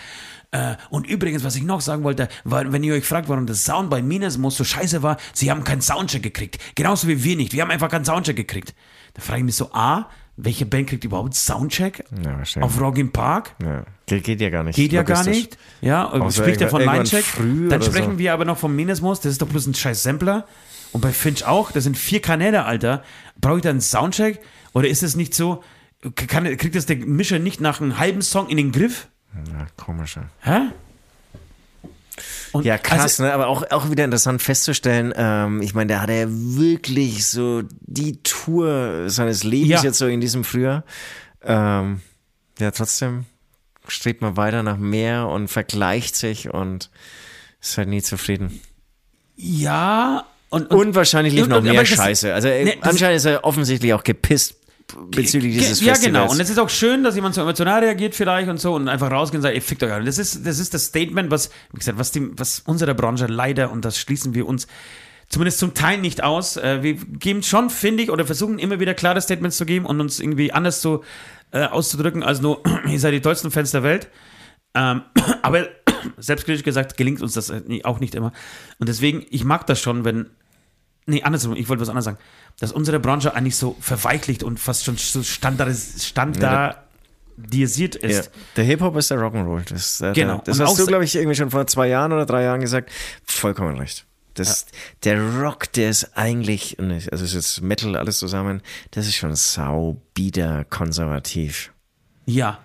Äh, und übrigens, was ich noch sagen wollte, weil, wenn ihr euch fragt, warum das Sound bei Minnesmos so scheiße war, sie haben keinen Soundcheck gekriegt. Genauso wie wir nicht. Wir haben einfach keinen Soundcheck gekriegt. Da frage ich mich so, A, welche Band kriegt überhaupt Soundcheck? Ja. Auf Rock im Park? Ja. Geht, geht ja gar nicht. Geht ja gar nicht. Ja, Außer spricht er von Linecheck. Dann sprechen so. wir aber noch vom Minnesmos. Das ist doch bloß ein scheiß Sampler. Und bei Finch auch. Das sind vier Kanäle, Alter. Brauche ich da einen Soundcheck? Oder ist es nicht so, kann, kriegt das der Mischer nicht nach einem halben Song in den Griff? Ja, komisch. ja. Hä? Und Ja, krass, also, ne? aber auch, auch wieder interessant festzustellen, ähm, ich meine, da hat er wirklich so die Tour seines Lebens Ja. jetzt so in diesem Frühjahr. Ähm, ja, trotzdem strebt man weiter nach mehr und vergleicht sich und ist halt nie zufrieden. Ja, und, Und wahrscheinlich lief und- noch und- mehr Scheiße. Also äh, Nee, das- anscheinend ist er offensichtlich auch gepisst bezüglich dieses Ja, Festivals. genau. Und es ist auch schön, dass jemand so emotional reagiert vielleicht und so und einfach rausgehen und sagt, ey, fickt euch alle. Das ist, das ist das Statement, was, wie gesagt, was, die, was unsere Branche leider, und das schließen wir uns zumindest zum Teil nicht aus, äh, wir geben schon, finde ich, oder versuchen immer wieder klare Statements zu geben und uns irgendwie anders zu, äh, auszudrücken, als nur, ihr seid die tollsten Fans der Welt. Ähm, aber selbstkritisch gesagt, gelingt uns das äh, auch nicht immer. Und deswegen, ich mag das schon, wenn Nee, andersrum, ich wollte was anderes sagen. Dass unsere Branche eigentlich so verweichlicht und fast schon so standardis standardisiert Ja, ist. der Hip-Hop ist der Rock'n'Roll. Das, äh, Genau. das Und hast du, glaube ich, irgendwie schon vor zwei Jahren oder drei Jahren gesagt. Vollkommen recht. Das, Der Rock, der ist eigentlich, also es ist jetzt Metal, alles zusammen, das ist schon saubieder konservativ. Ja,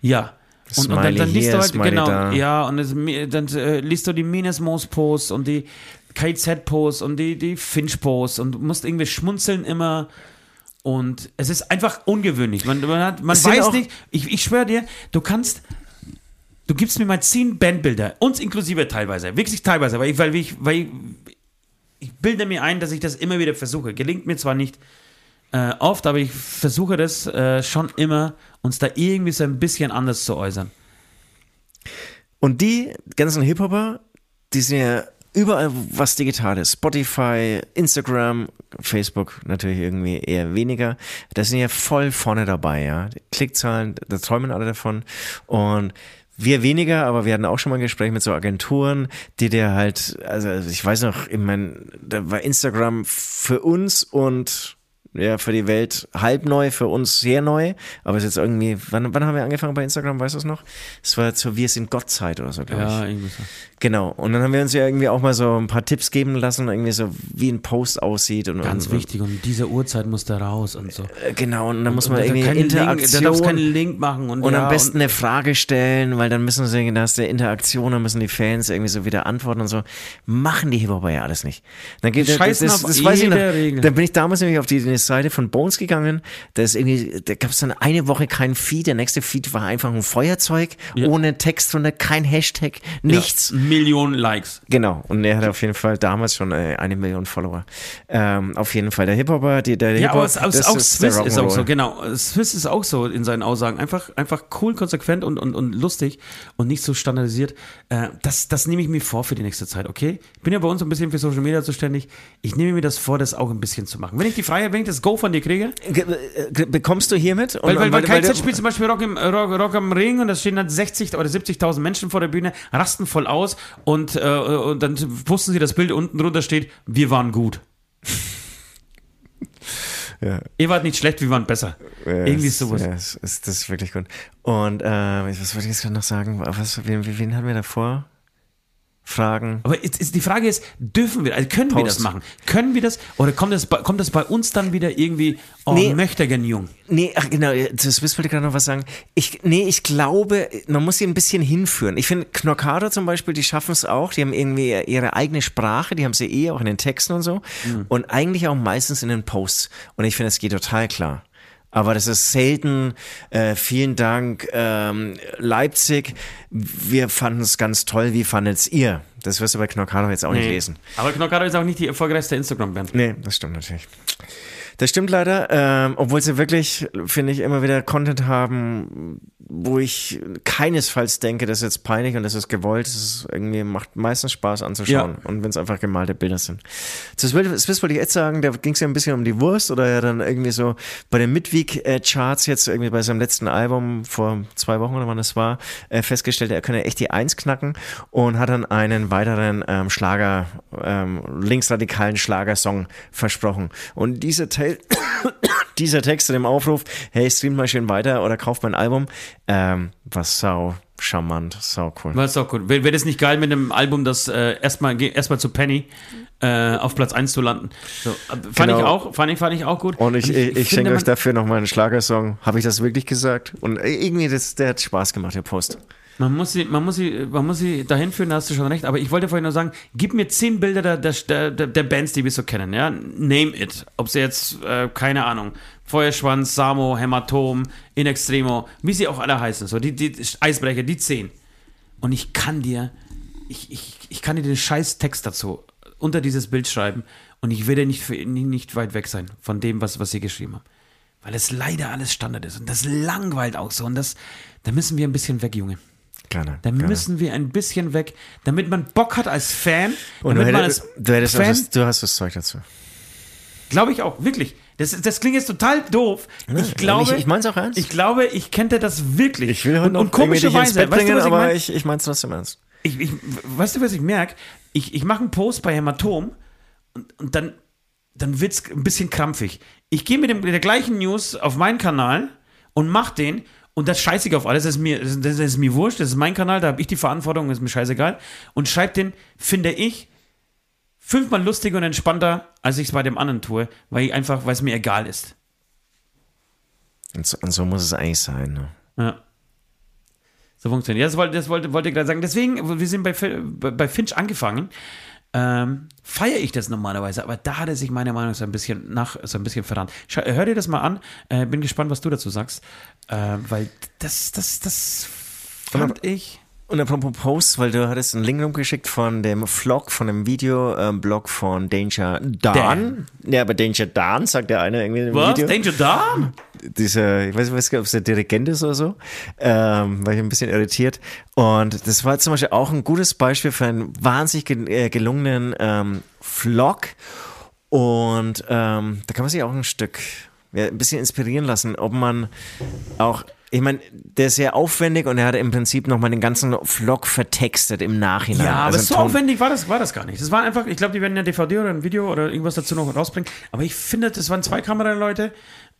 ja. Und, und dann, dann liest hier, du halt, genau, da. ja, und es, dann äh, liest du die Minesmos-Posts und die KZ-Posts und die, die Finch-Posts und du musst irgendwie schmunzeln immer. Und es ist einfach ungewöhnlich. Man, man, hat, man weiß nicht, ich, ich schwöre dir, du kannst, du gibst mir mal zehn Bandbilder, uns inklusive teilweise, wirklich teilweise, weil ich, weil ich, weil ich, ich bilde mir ein, dass ich das immer wieder versuche. Gelingt mir zwar nicht äh, oft, aber ich versuche das äh, schon immer, uns da irgendwie so ein bisschen anders zu äußern. Und die ganzen Hip-Hopper, die sind ja überall was Digitales. Spotify, Instagram, Facebook natürlich irgendwie eher weniger. Da sind ja voll vorne dabei, ja. Klickzahlen, da träumen alle davon. Und wir weniger, aber wir hatten auch schon mal ein Gespräch mit so Agenturen, die dir halt, also ich weiß noch, ich meine, da war Instagram für uns und ja, für die Welt halb neu, für uns sehr neu. Aber es ist jetzt irgendwie, wann, wann haben wir angefangen bei Instagram, weißt du es noch? Es war zur Wir sind Gottzeit oder so, glaube ich. irgendwie so. Genau. Und dann haben wir uns ja irgendwie auch mal so ein paar Tipps geben lassen, irgendwie so, wie ein Post aussieht. Und, Ganz und, wichtig. Und diese Uhrzeit muss da raus und so. Äh, Genau. Und dann muss Und man da irgendwie Link, Interaktion. da darfst keinen Link machen. Und, und ja, am besten eine Frage stellen, weil dann müssen sie, da ist der Interaktion, dann müssen die Fans irgendwie so wieder antworten und so. Machen die Hip-Hopper ja alles nicht. Dann geht Die scheißen auf weiß ich noch. Regel. Dann bin ich damals nämlich auf die, die Seite von Bones gegangen. Da ist irgendwie, da gab es dann eine Woche keinen Feed. Der nächste Feed war einfach ein Feuerzeug, Ja. ohne Text drunter, kein Hashtag, nichts. Ja, Millionen Likes. Genau, und er hat auf jeden Fall damals schon äh, eine Million Follower. Ähm, auf jeden Fall der Hip-Hopper, der Ja, Hip-Hop, aber es, auch ist der Swiss ist auch so, genau. Swiss ist auch so in seinen Aussagen. Einfach, einfach cool, konsequent und, und, und lustig und nicht so standardisiert. Äh, das, das nehme ich mir vor für die nächste Zeit, okay? Ich bin ja bei uns ein bisschen für Social Media zuständig. Ich nehme mir das vor, das auch ein bisschen zu machen. Wenn ich die Freiheit, wenn ich das Go von dir kriege, Ge- äh, Bekommst du hiermit? Und- weil, weil, weil, weil KZ spielt zum Beispiel Rock, im, Rock, Rock am Ring und da stehen dann 60 oder 70.000 Menschen vor der Bühne, rasten voll aus und, äh, und dann wussten sie, das Bild unten drunter steht, wir waren gut. Ja. Ihr wart nicht schlecht, wir waren besser. Ja, Irgendwie sowas. Ja, ist, das ist wirklich gut. Und äh, was wollte ich jetzt gerade noch sagen? Was, wen, wen hatten wir davor? Fragen. Aber jetzt ist, die Frage ist, dürfen wir, also können wir Post. das machen? Können wir das, oder kommt das, bei- kommt das bei uns dann wieder irgendwie, oh, Nee. möchte gern jung? Nee, ach genau, das wollte ich gerade noch was sagen. Ich, nee, ich glaube, man muss sie ein bisschen hinführen. Ich finde, Knockado zum Beispiel, die schaffen es auch. Die haben irgendwie ihre eigene Sprache, die haben sie eh auch in den Texten und so. Und eigentlich auch meistens in den Posts. Und ich finde, es geht total klar. Aber das ist selten. Äh, vielen Dank, ähm, Leipzig. Wir fanden es ganz toll. Wie fandet ihr? Das wirst du bei Knockado jetzt auch nicht lesen. Aber Knockado ist auch nicht die erfolgreichste Instagram-Band. Nee, das stimmt natürlich. Das stimmt leider, ähm, obwohl sie wirklich, finde ich, immer wieder Content haben, wo ich keinesfalls denke, das ist jetzt peinlich und das ist gewollt. Das ist irgendwie macht meistens Spaß anzuschauen. Ja. Und wenn es einfach gemalte Bilder sind. Das, will, das wollte ich jetzt sagen, da ging es ja ein bisschen um die Wurst oder ja dann irgendwie so bei den Midweek-Charts jetzt irgendwie bei seinem letzten Album vor zwei Wochen oder wann es war, äh, festgestellt, er könne echt die Eins knacken und hat dann einen weiteren ähm, Schlager, ähm, linksradikalen Schlagersong versprochen. Und dieser Teil, dieser Text in dem Aufruf, hey, streamt mal schön weiter oder kauft mein Album, ähm, war sau charmant, sau cool. War doch gut. Wäre wär das nicht geil mit einem Album, das äh, erstmal erstmal zu Penny äh, auf Platz 1 zu landen? So, äh, fand Genau. ich auch, fand ich, fand ich auch gut. Und ich, ich, ich finde, schenke euch dafür nochmal einen Schlagersong. Habe ich das wirklich gesagt? Und irgendwie, das, der hat Spaß gemacht, der Post. Man muss sie, man muss sie, man muss sie dahin führen, da hast du schon recht. Aber ich wollte vorhin nur sagen, gib mir zehn Bilder der, der, der, der Bands, die wir so kennen, ja. Name it. Ob sie jetzt, äh, keine Ahnung, Feuerschwanz, Samo, Hämatom, In Extremo, wie sie auch alle heißen, so, die, die Eisbrecher, die zehn. Und ich kann dir, ich, ich, ich kann dir den scheiß Text dazu unter dieses Bild schreiben und ich werde nicht, nicht weit weg sein von dem, was, was sie geschrieben haben. Weil es leider alles Standard ist und das langweilt auch so und das, da müssen wir ein bisschen weg, Junge. Gerne. Da gerne. müssen wir ein bisschen weg, damit man Bock hat als Fan. Und du, damit man als du, hättest Fan, das, du hast das Zeug dazu. glaube ich auch, wirklich. Das, das klingt jetzt total doof. Ich glaube, ich, ich mein's auch ernst. ich glaube, ich könnte das wirklich. Ich will heute und, und komischerweise, weißt du, bringen, was ich aber mein? ich, ich mein's trotzdem ernst. ich, ich, weißt du, was ich merke? Ich, ich mache einen Post bei Hämatom und, und dann, dann wird es ein bisschen krampfig. Ich gehe mit, dem- mit der gleichen News auf meinen Kanal und mach den und das scheiße ich auf alles. Das ist, mir, das, das ist mir wurscht, das ist mein Kanal, da habe ich die Verantwortung, das ist mir scheißegal. Und schreib den, finde ich, fünfmal lustiger und entspannter, als ich es bei dem anderen tue, weil ich einfach, weil es mir egal ist. Und so, und so muss es eigentlich sein. Ne? Ja. So funktioniert. Ja, das wollte, das wollte, wollte ich gerade sagen. Deswegen, wir sind bei bei Finch angefangen. Ähm, feiere ich das normalerweise, aber da hat er sich meiner Meinung nach so ein bisschen nach so ein bisschen verrannt. Schau, hör dir das mal an. Äh, bin gespannt, was du dazu sagst, äh, weil das das das fand ich. Und apropos Posts, weil du hattest einen Link rumgeschickt von dem Vlog, von dem Videoblog von Danger Dan. Dan. Ja, aber Danger Dan sagt der eine irgendwie im Was? Video. Danger Dan? dieser, ich weiß nicht, ob es der Dirigent ist oder so, ähm, war ich ein bisschen irritiert. Und das war zum Beispiel auch ein gutes Beispiel für einen wahnsinnig äh, gelungenen ähm, Vlog. Und ähm, da kann man sich auch ein Stück, ein bisschen inspirieren lassen, ob man auch, ich meine, der ist sehr aufwendig und er hat im Prinzip nochmal den ganzen Vlog vertextet im Nachhinein. Ja, aber Also so Ton- aufwendig war das, war das gar nicht. Das war einfach, ich glaube, die werden ja DVD oder ein Video oder irgendwas dazu noch rausbringen. Aber ich finde, das waren zwei Kameraleute.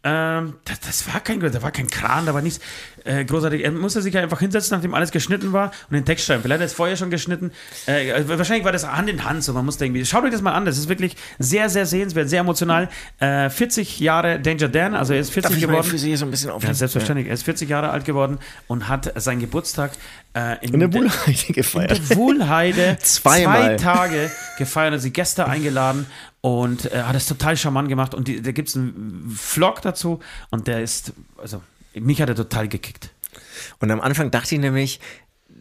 Ähm, das, das war kein, da war kein Kran, da war nichts äh, großartig. Er musste sich ja einfach hinsetzen, nachdem alles geschnitten war und den Text schreiben. Vielleicht hat er es vorher schon geschnitten. Äh, also wahrscheinlich war das Hand in Hand so. Man musste irgendwie. Schaut euch das mal an. Das ist wirklich sehr, sehr sehenswert, sehr emotional. Äh, 40 Jahre Danger Dan, also er ist 40 Darf ich geworden. für Sie so ein bisschen Ja, aufnehmen? selbstverständlich. Er ist 40 Jahre alt geworden und hat seinen Geburtstag äh, in, In der der- Bullheide in gefeiert. der Wohlheide Zweimal. zwei Tage gefeiert, hat sie Gäste eingeladen und äh, hat es total charmant gemacht. Und die, da gibt es einen Vlog dazu und der ist, also mich hat er total gekickt. Und am Anfang dachte ich nämlich,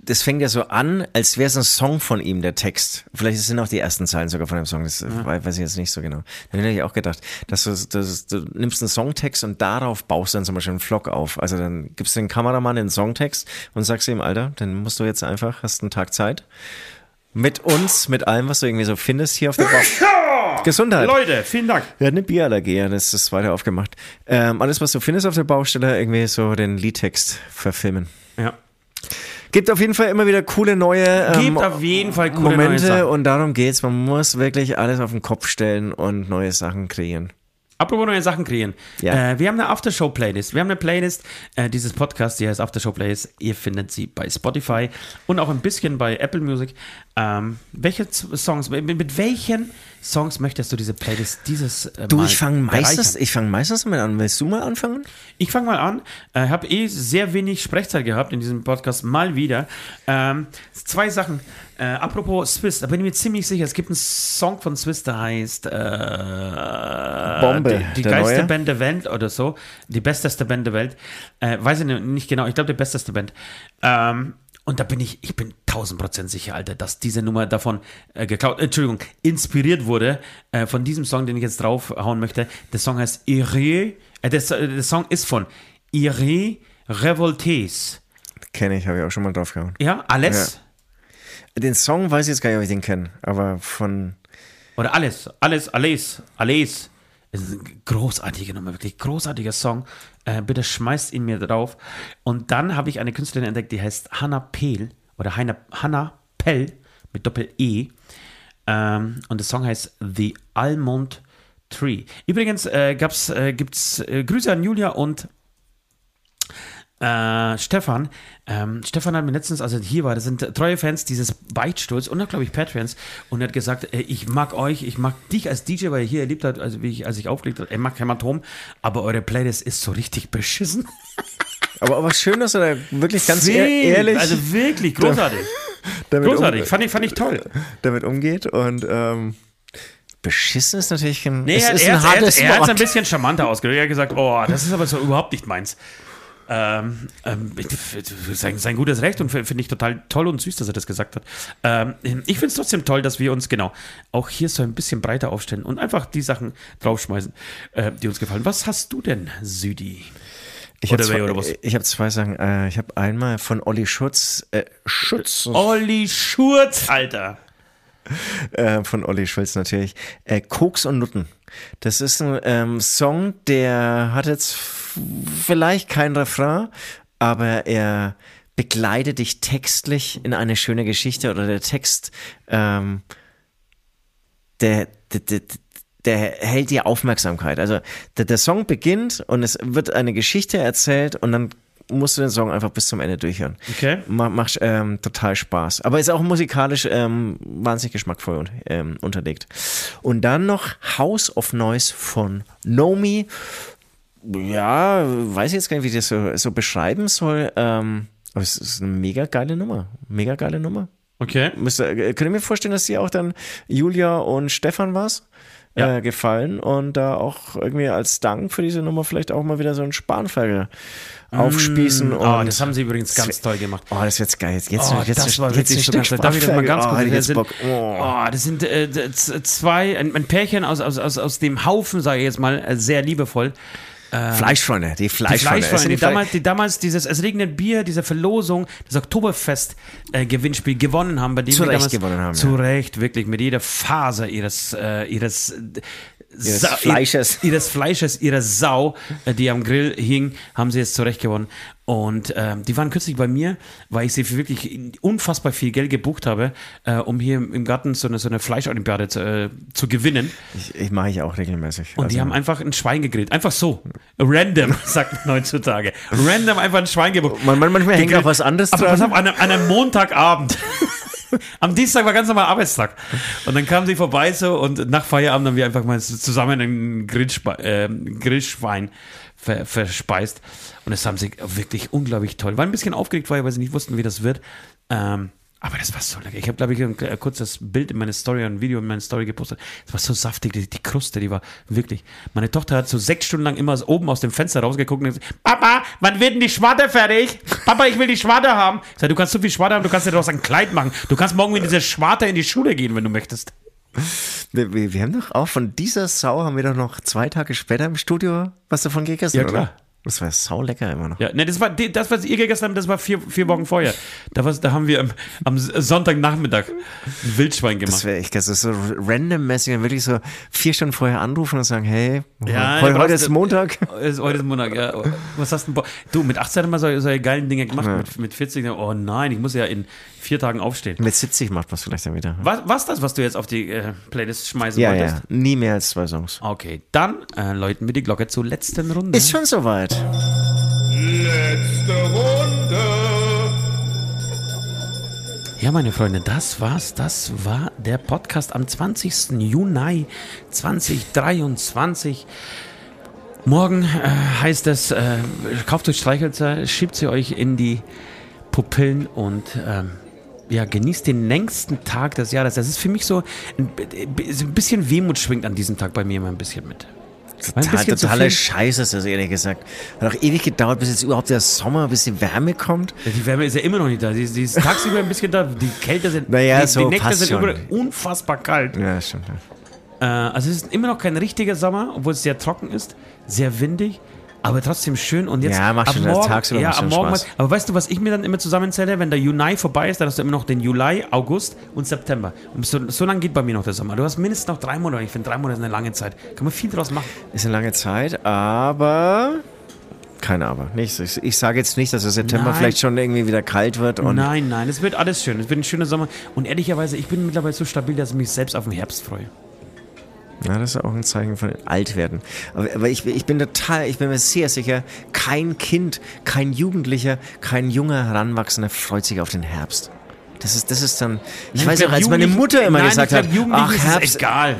das fängt ja so an, als wäre es ein Song von ihm, der Text. Vielleicht sind auch die ersten Zeilen sogar von dem Song, das wei- weiß ich jetzt nicht so genau. Dann hätte ich auch gedacht, dass du, dass du nimmst einen Songtext und darauf baust dann zum Beispiel einen Vlog auf. Also dann gibst du den Kameramann den Songtext und sagst ihm, Alter, dann musst du jetzt einfach, hast einen Tag Zeit, mit uns, mit allem, was du irgendwie so findest hier auf der Bau. Gesundheit. Leute, vielen Dank. Er hat eine Bierallergie, das ist weiter aufgemacht. Ähm, alles, was du findest auf der Baustelle, irgendwie so den Liedtext verfilmen. Ja. Gibt auf jeden Fall immer wieder coole neue ähm, Gibt auf jeden Fall coole neue Momente und darum geht's. Man muss wirklich alles auf den Kopf stellen und neue Sachen kreieren. Apropos neue Sachen kreieren. Ja. Äh, wir haben eine Aftershow-Playlist. Wir haben eine Playlist äh, dieses Podcasts, die heißt Aftershow-Playlist. Ihr findet sie bei Spotify und auch ein bisschen bei Apple Music. Ähm, welche Songs, mit, mit welchen Songs möchtest du diese Playlist dieses äh, Du, Mal ich fange meistens, ich fange meistens damit an. Willst du mal anfangen? Ich fange mal an. Ich äh, habe eh sehr wenig Sprechzeit gehabt in diesem Podcast, mal wieder. Ähm, zwei Sachen. Äh, apropos Swiss, da bin ich mir ziemlich sicher, es gibt einen Song von Swiss, der heißt äh, Bombe, Die, die der geilste neue? Band der Welt oder so. Die besteste Band der Welt. Äh, weiß ich nicht genau, ich glaube, die besteste Band. Ähm, und da bin ich, ich bin 1000% sicher, Alter, dass diese Nummer davon äh, geklaut, äh, Entschuldigung, inspiriert wurde äh, von diesem Song, den ich jetzt draufhauen möchte. Der Song heißt Iré, äh, der, der Song ist von Iré Revoltés. Kenne ich, habe ich auch schon mal drauf gehauen. Ja, alles. Den Song weiß ich jetzt gar nicht, ob ich den kenne, aber von. Oder alles, alles, alles, alles. Es ist ein großartiger Nummer, wirklich großartiger Song. Äh, bitte schmeißt ihn mir drauf. Und dann habe ich eine Künstlerin entdeckt, die heißt Hannah Pehl oder Hannah, Hannah Pell mit Doppel-E. Ähm, und der Song heißt The Almond Tree. Übrigens äh, äh, gibt's äh, Grüße an Julia und äh, Stefan, ähm, Stefan hat mir letztens, also hier war, das sind treue Fans dieses Beichtstuhls und auch, glaube ich, Patreons und er hat gesagt, äh, ich mag euch, ich mag dich als DJ, weil er hier erlebt hat, also wie ich, als ich aufgelegt habe, er mag Hämatom, aber eure Playlist ist so richtig beschissen. Aber, aber schön, dass er da wirklich ganz Sing. ehr- ehrlich Also wirklich großartig. damit, Großartig. um, Fand ich, fand ich toll. damit umgeht. Und ähm, beschissen ist natürlich ein, Nee, er, ist er, ein er, er hat es ein bisschen charmanter ausgedrückt. Er hat gesagt, oh, das ist aber so überhaupt nicht meins. Ähm, ähm, sein, sein gutes Recht und finde ich total toll und süß, dass er das gesagt hat. Ähm, ich finde es trotzdem toll, dass wir uns genau auch hier so ein bisschen breiter aufstellen und einfach die Sachen draufschmeißen, äh, die uns gefallen. Was hast du denn, Südi? Ich habe zwei, ich hab zwei Sachen. Äh, ich habe einmal von Olli Schutz, äh, Schutz, Olli Schurz, Alter. Äh, von Olli Schulz natürlich, äh, Koks und Nutten. Das ist ein ähm, Song, der hat jetzt vielleicht kein Refrain, aber er begleitet dich textlich in eine schöne Geschichte oder der Text, ähm, der, der, der, der hält dir Aufmerksamkeit. Also der, der Song beginnt und es wird eine Geschichte erzählt und dann musst du den Song einfach bis zum Ende durchhören. Okay. Ma- Macht ähm, total Spaß. Aber ist auch musikalisch ähm, wahnsinnig geschmackvoll und, ähm, unterlegt. Und dann noch House of Noise von Nomi. Ja, weiß ich jetzt gar nicht, wie ich das so, so beschreiben soll. Ähm, aber es ist eine mega geile Nummer. Mega geile Nummer. Okay. Müsste, äh, könnt ihr mir vorstellen, dass die auch dann Julia und Stefan was? Ja. Äh, gefallen und da auch irgendwie als Dank für diese Nummer vielleicht auch mal wieder so einen Spanferkel aufspießen. Oh, und das haben sie übrigens ganz toll gemacht. Oh, das wird geil. Jetzt, jetzt, Oh, jetzt, das war jetzt so ganz toll. Darf ich das mal ganz kurz oh, ich jetzt sind. Oh. oh, das sind äh, zwei, ein, ein Pärchen aus, aus, aus, aus dem Haufen, sage ich jetzt mal, äh, sehr liebevoll. Fleischfreunde, die Die Fleischfreunde. Das Fleischfreunde, die die damals, die damals dieses Es regnet Bier, diese Verlosung, das Oktoberfest-Gewinnspiel gewonnen haben, bei dem Zu die Recht damals, gewonnen haben, Zu ja. Recht, wirklich, mit jeder Faser ihres, äh, ihres, Ihres Sa- Fleisches. Ihres Fleisches, ihrer Sau, äh, die am Grill hing, haben sie jetzt zurecht gewonnen. Und ähm, die waren kürzlich bei mir, weil ich sie für wirklich unfassbar viel Geld gebucht habe, äh, um hier im Garten so eine, so eine Fleischolympiade zu, äh, zu gewinnen. Ich, ich mache ich auch regelmäßig. Und die Also, haben einfach ein Schwein gegrillt. Einfach so. Random, sagt man heutzutage. Random einfach ein Schwein gebucht. Man- man- manchmal hängt auch was anderes Aber dran. pass auf, an, einem- an einem Montagabend. Am Dienstag war ganz normal Arbeitstag. Und dann kamen sie vorbei so und nach Feierabend haben wir einfach mal zusammen ein Grillschwe äh, Grillschwein ver verspeist. Und das haben sie wirklich unglaublich toll. War ein bisschen aufgeregt, weil sie nicht wussten, wie das wird. Ähm, aber das war so lecker. Ich habe, glaube ich, ein äh, kurzes Bild in meine Story, ein Video in meine Story gepostet. Das war so saftig, die, die Kruste, die war wirklich. Meine Tochter hat so sechs Stunden lang immer oben aus dem Fenster rausgeguckt und gesagt, Papa, wann wird denn die Schwarte fertig? Papa, ich will die Schwarte haben. Ich sag, du kannst so viel Schwarte haben, du kannst dir daraus ein Kleid machen. Du kannst morgen mit dieser Schwarte in die Schule gehen, wenn du möchtest. Wir, haben doch auch von dieser Sau haben wir doch noch zwei Tage später im Studio was davon gegessen, Ja, klar. oder? Das war sau lecker immer noch. Ja, ne, das war das, was ihr gegessen habt, das war vier, vier Wochen vorher. Da, was, da haben wir am, am Sonntagnachmittag ein Wildschwein Das gemacht. wäre echt, das ist so randommäßig, dann wirklich so vier Stunden vorher anrufen und sagen, hey, Ja, heute, heute ist Montag. Ist, heute ist Montag, ja. Was hast du denn? Du, mit 18 haben wir solche, solche geilen Dinge gemacht. Mit, mit 40, oh nein, ich muss ja in vier Tagen aufstehen. Mit 70 macht man es vielleicht dann wieder. Was, was das, was du jetzt auf die äh, Playlist schmeißen Ja, wolltest? ja, nie mehr als zwei Songs. Okay, dann äh, läuten wir die Glocke zur letzten Runde. Ist schon soweit. Letzte Runde. Ja, meine Freunde, das war's. Das war der Podcast am 20. Juni 2023. Morgen äh, heißt es, äh, kauft euch Streichhölzer, schiebt sie euch in die Pupillen und ähm, ja, genießt den längsten Tag des Jahres. Das ist für mich so ein, so ein bisschen Wehmut schwingt an diesem Tag bei mir immer ein bisschen mit. Total, totale Scheiße ist das, ehrlich gesagt. Hat auch ewig gedauert, bis jetzt überhaupt der Sommer, bis die Wärme kommt. Ja, Die Wärme ist ja immer noch nicht da. Ist, sie ist tagsüber ein bisschen da. Die Kälte sind, Naja, die, so die Nächte sind überall unfassbar kalt. Ja, stimmt. Äh, also es ist immer noch kein richtiger Sommer, obwohl es sehr trocken ist, sehr windig, aber trotzdem schön. Und jetzt Ja, macht am schon Morgen, tagsüber ja, am Morgen Spaß. aber weißt du, was ich mir dann immer zusammenzähle, wenn der Juni vorbei ist, dann hast du immer noch den Juli, August und September. Und so, so lange geht bei mir noch der Sommer. Du hast mindestens noch drei Monate. Ich finde drei Monate ist eine lange Zeit. Kann man viel draus machen. Ist eine lange Zeit, aber. Kein Aber. Nicht, ich, ich sage jetzt nicht, dass es September Nein. vielleicht schon irgendwie wieder kalt wird. Und nein, nein, es wird alles schön. Es wird ein schöner Sommer. Und ehrlicherweise, ich bin mittlerweile so stabil, dass ich mich selbst auf den Herbst freue. Ja, das ist auch ein Zeichen von Altwerden. Aber, aber ich, ich bin total, ich bin mir sehr sicher, kein Kind, kein Jugendlicher, kein junger Heranwachsender freut sich auf den Herbst. Das ist, das ist dann. Ich Nein, weiß auch, als meine Mutter immer nein, gesagt ich hat, ach Herbst, egal.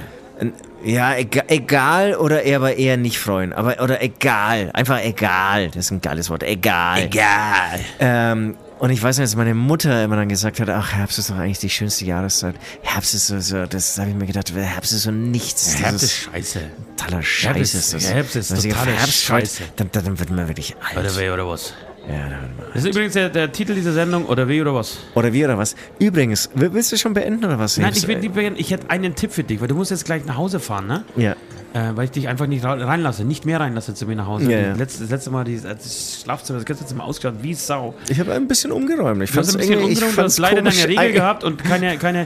Ja, egal, egal oder eher aber eher nicht freuen. Aber oder egal. Einfach egal. Das ist ein geiles Wort. Egal. Egal. Ähm, und ich weiß nicht, dass meine Mutter immer dann gesagt hat, ach, Herbst ist doch eigentlich die schönste Jahreszeit. Herbst ist so, so das habe ich mir gedacht, Herbst ist so nichts. Herbst ist scheiße. totaler Scheiß. Herbst ist das. Herbst ist Wenn man sich auf totale Herbst Scheiße. Dann, dann, dann wird man wirklich alt. Oder oder was? Ja, Das ist übrigens der, der Titel dieser Sendung, oder weh oder was? oder wie oder was? Übrigens, will- willst du schon beenden oder was? Nein, ich will nicht beginnen. Ich hätte einen Tipp für dich, weil du musst jetzt gleich nach Hause fahren, ne? Ja. Äh, weil ich dich einfach nicht reinlasse, nicht mehr reinlasse zu mir nach Hause. Ja, ja. Letzte, das letzte Mal die, das Schlafzimmer, das ganze Zimmer ausgeschaut wie Sau. Ich habe ein bisschen umgeräumt. Ich Du hast fand's ein bisschen irgendwie- ich umgeräumt, du hast leider deine Regel gehabt und keine, keine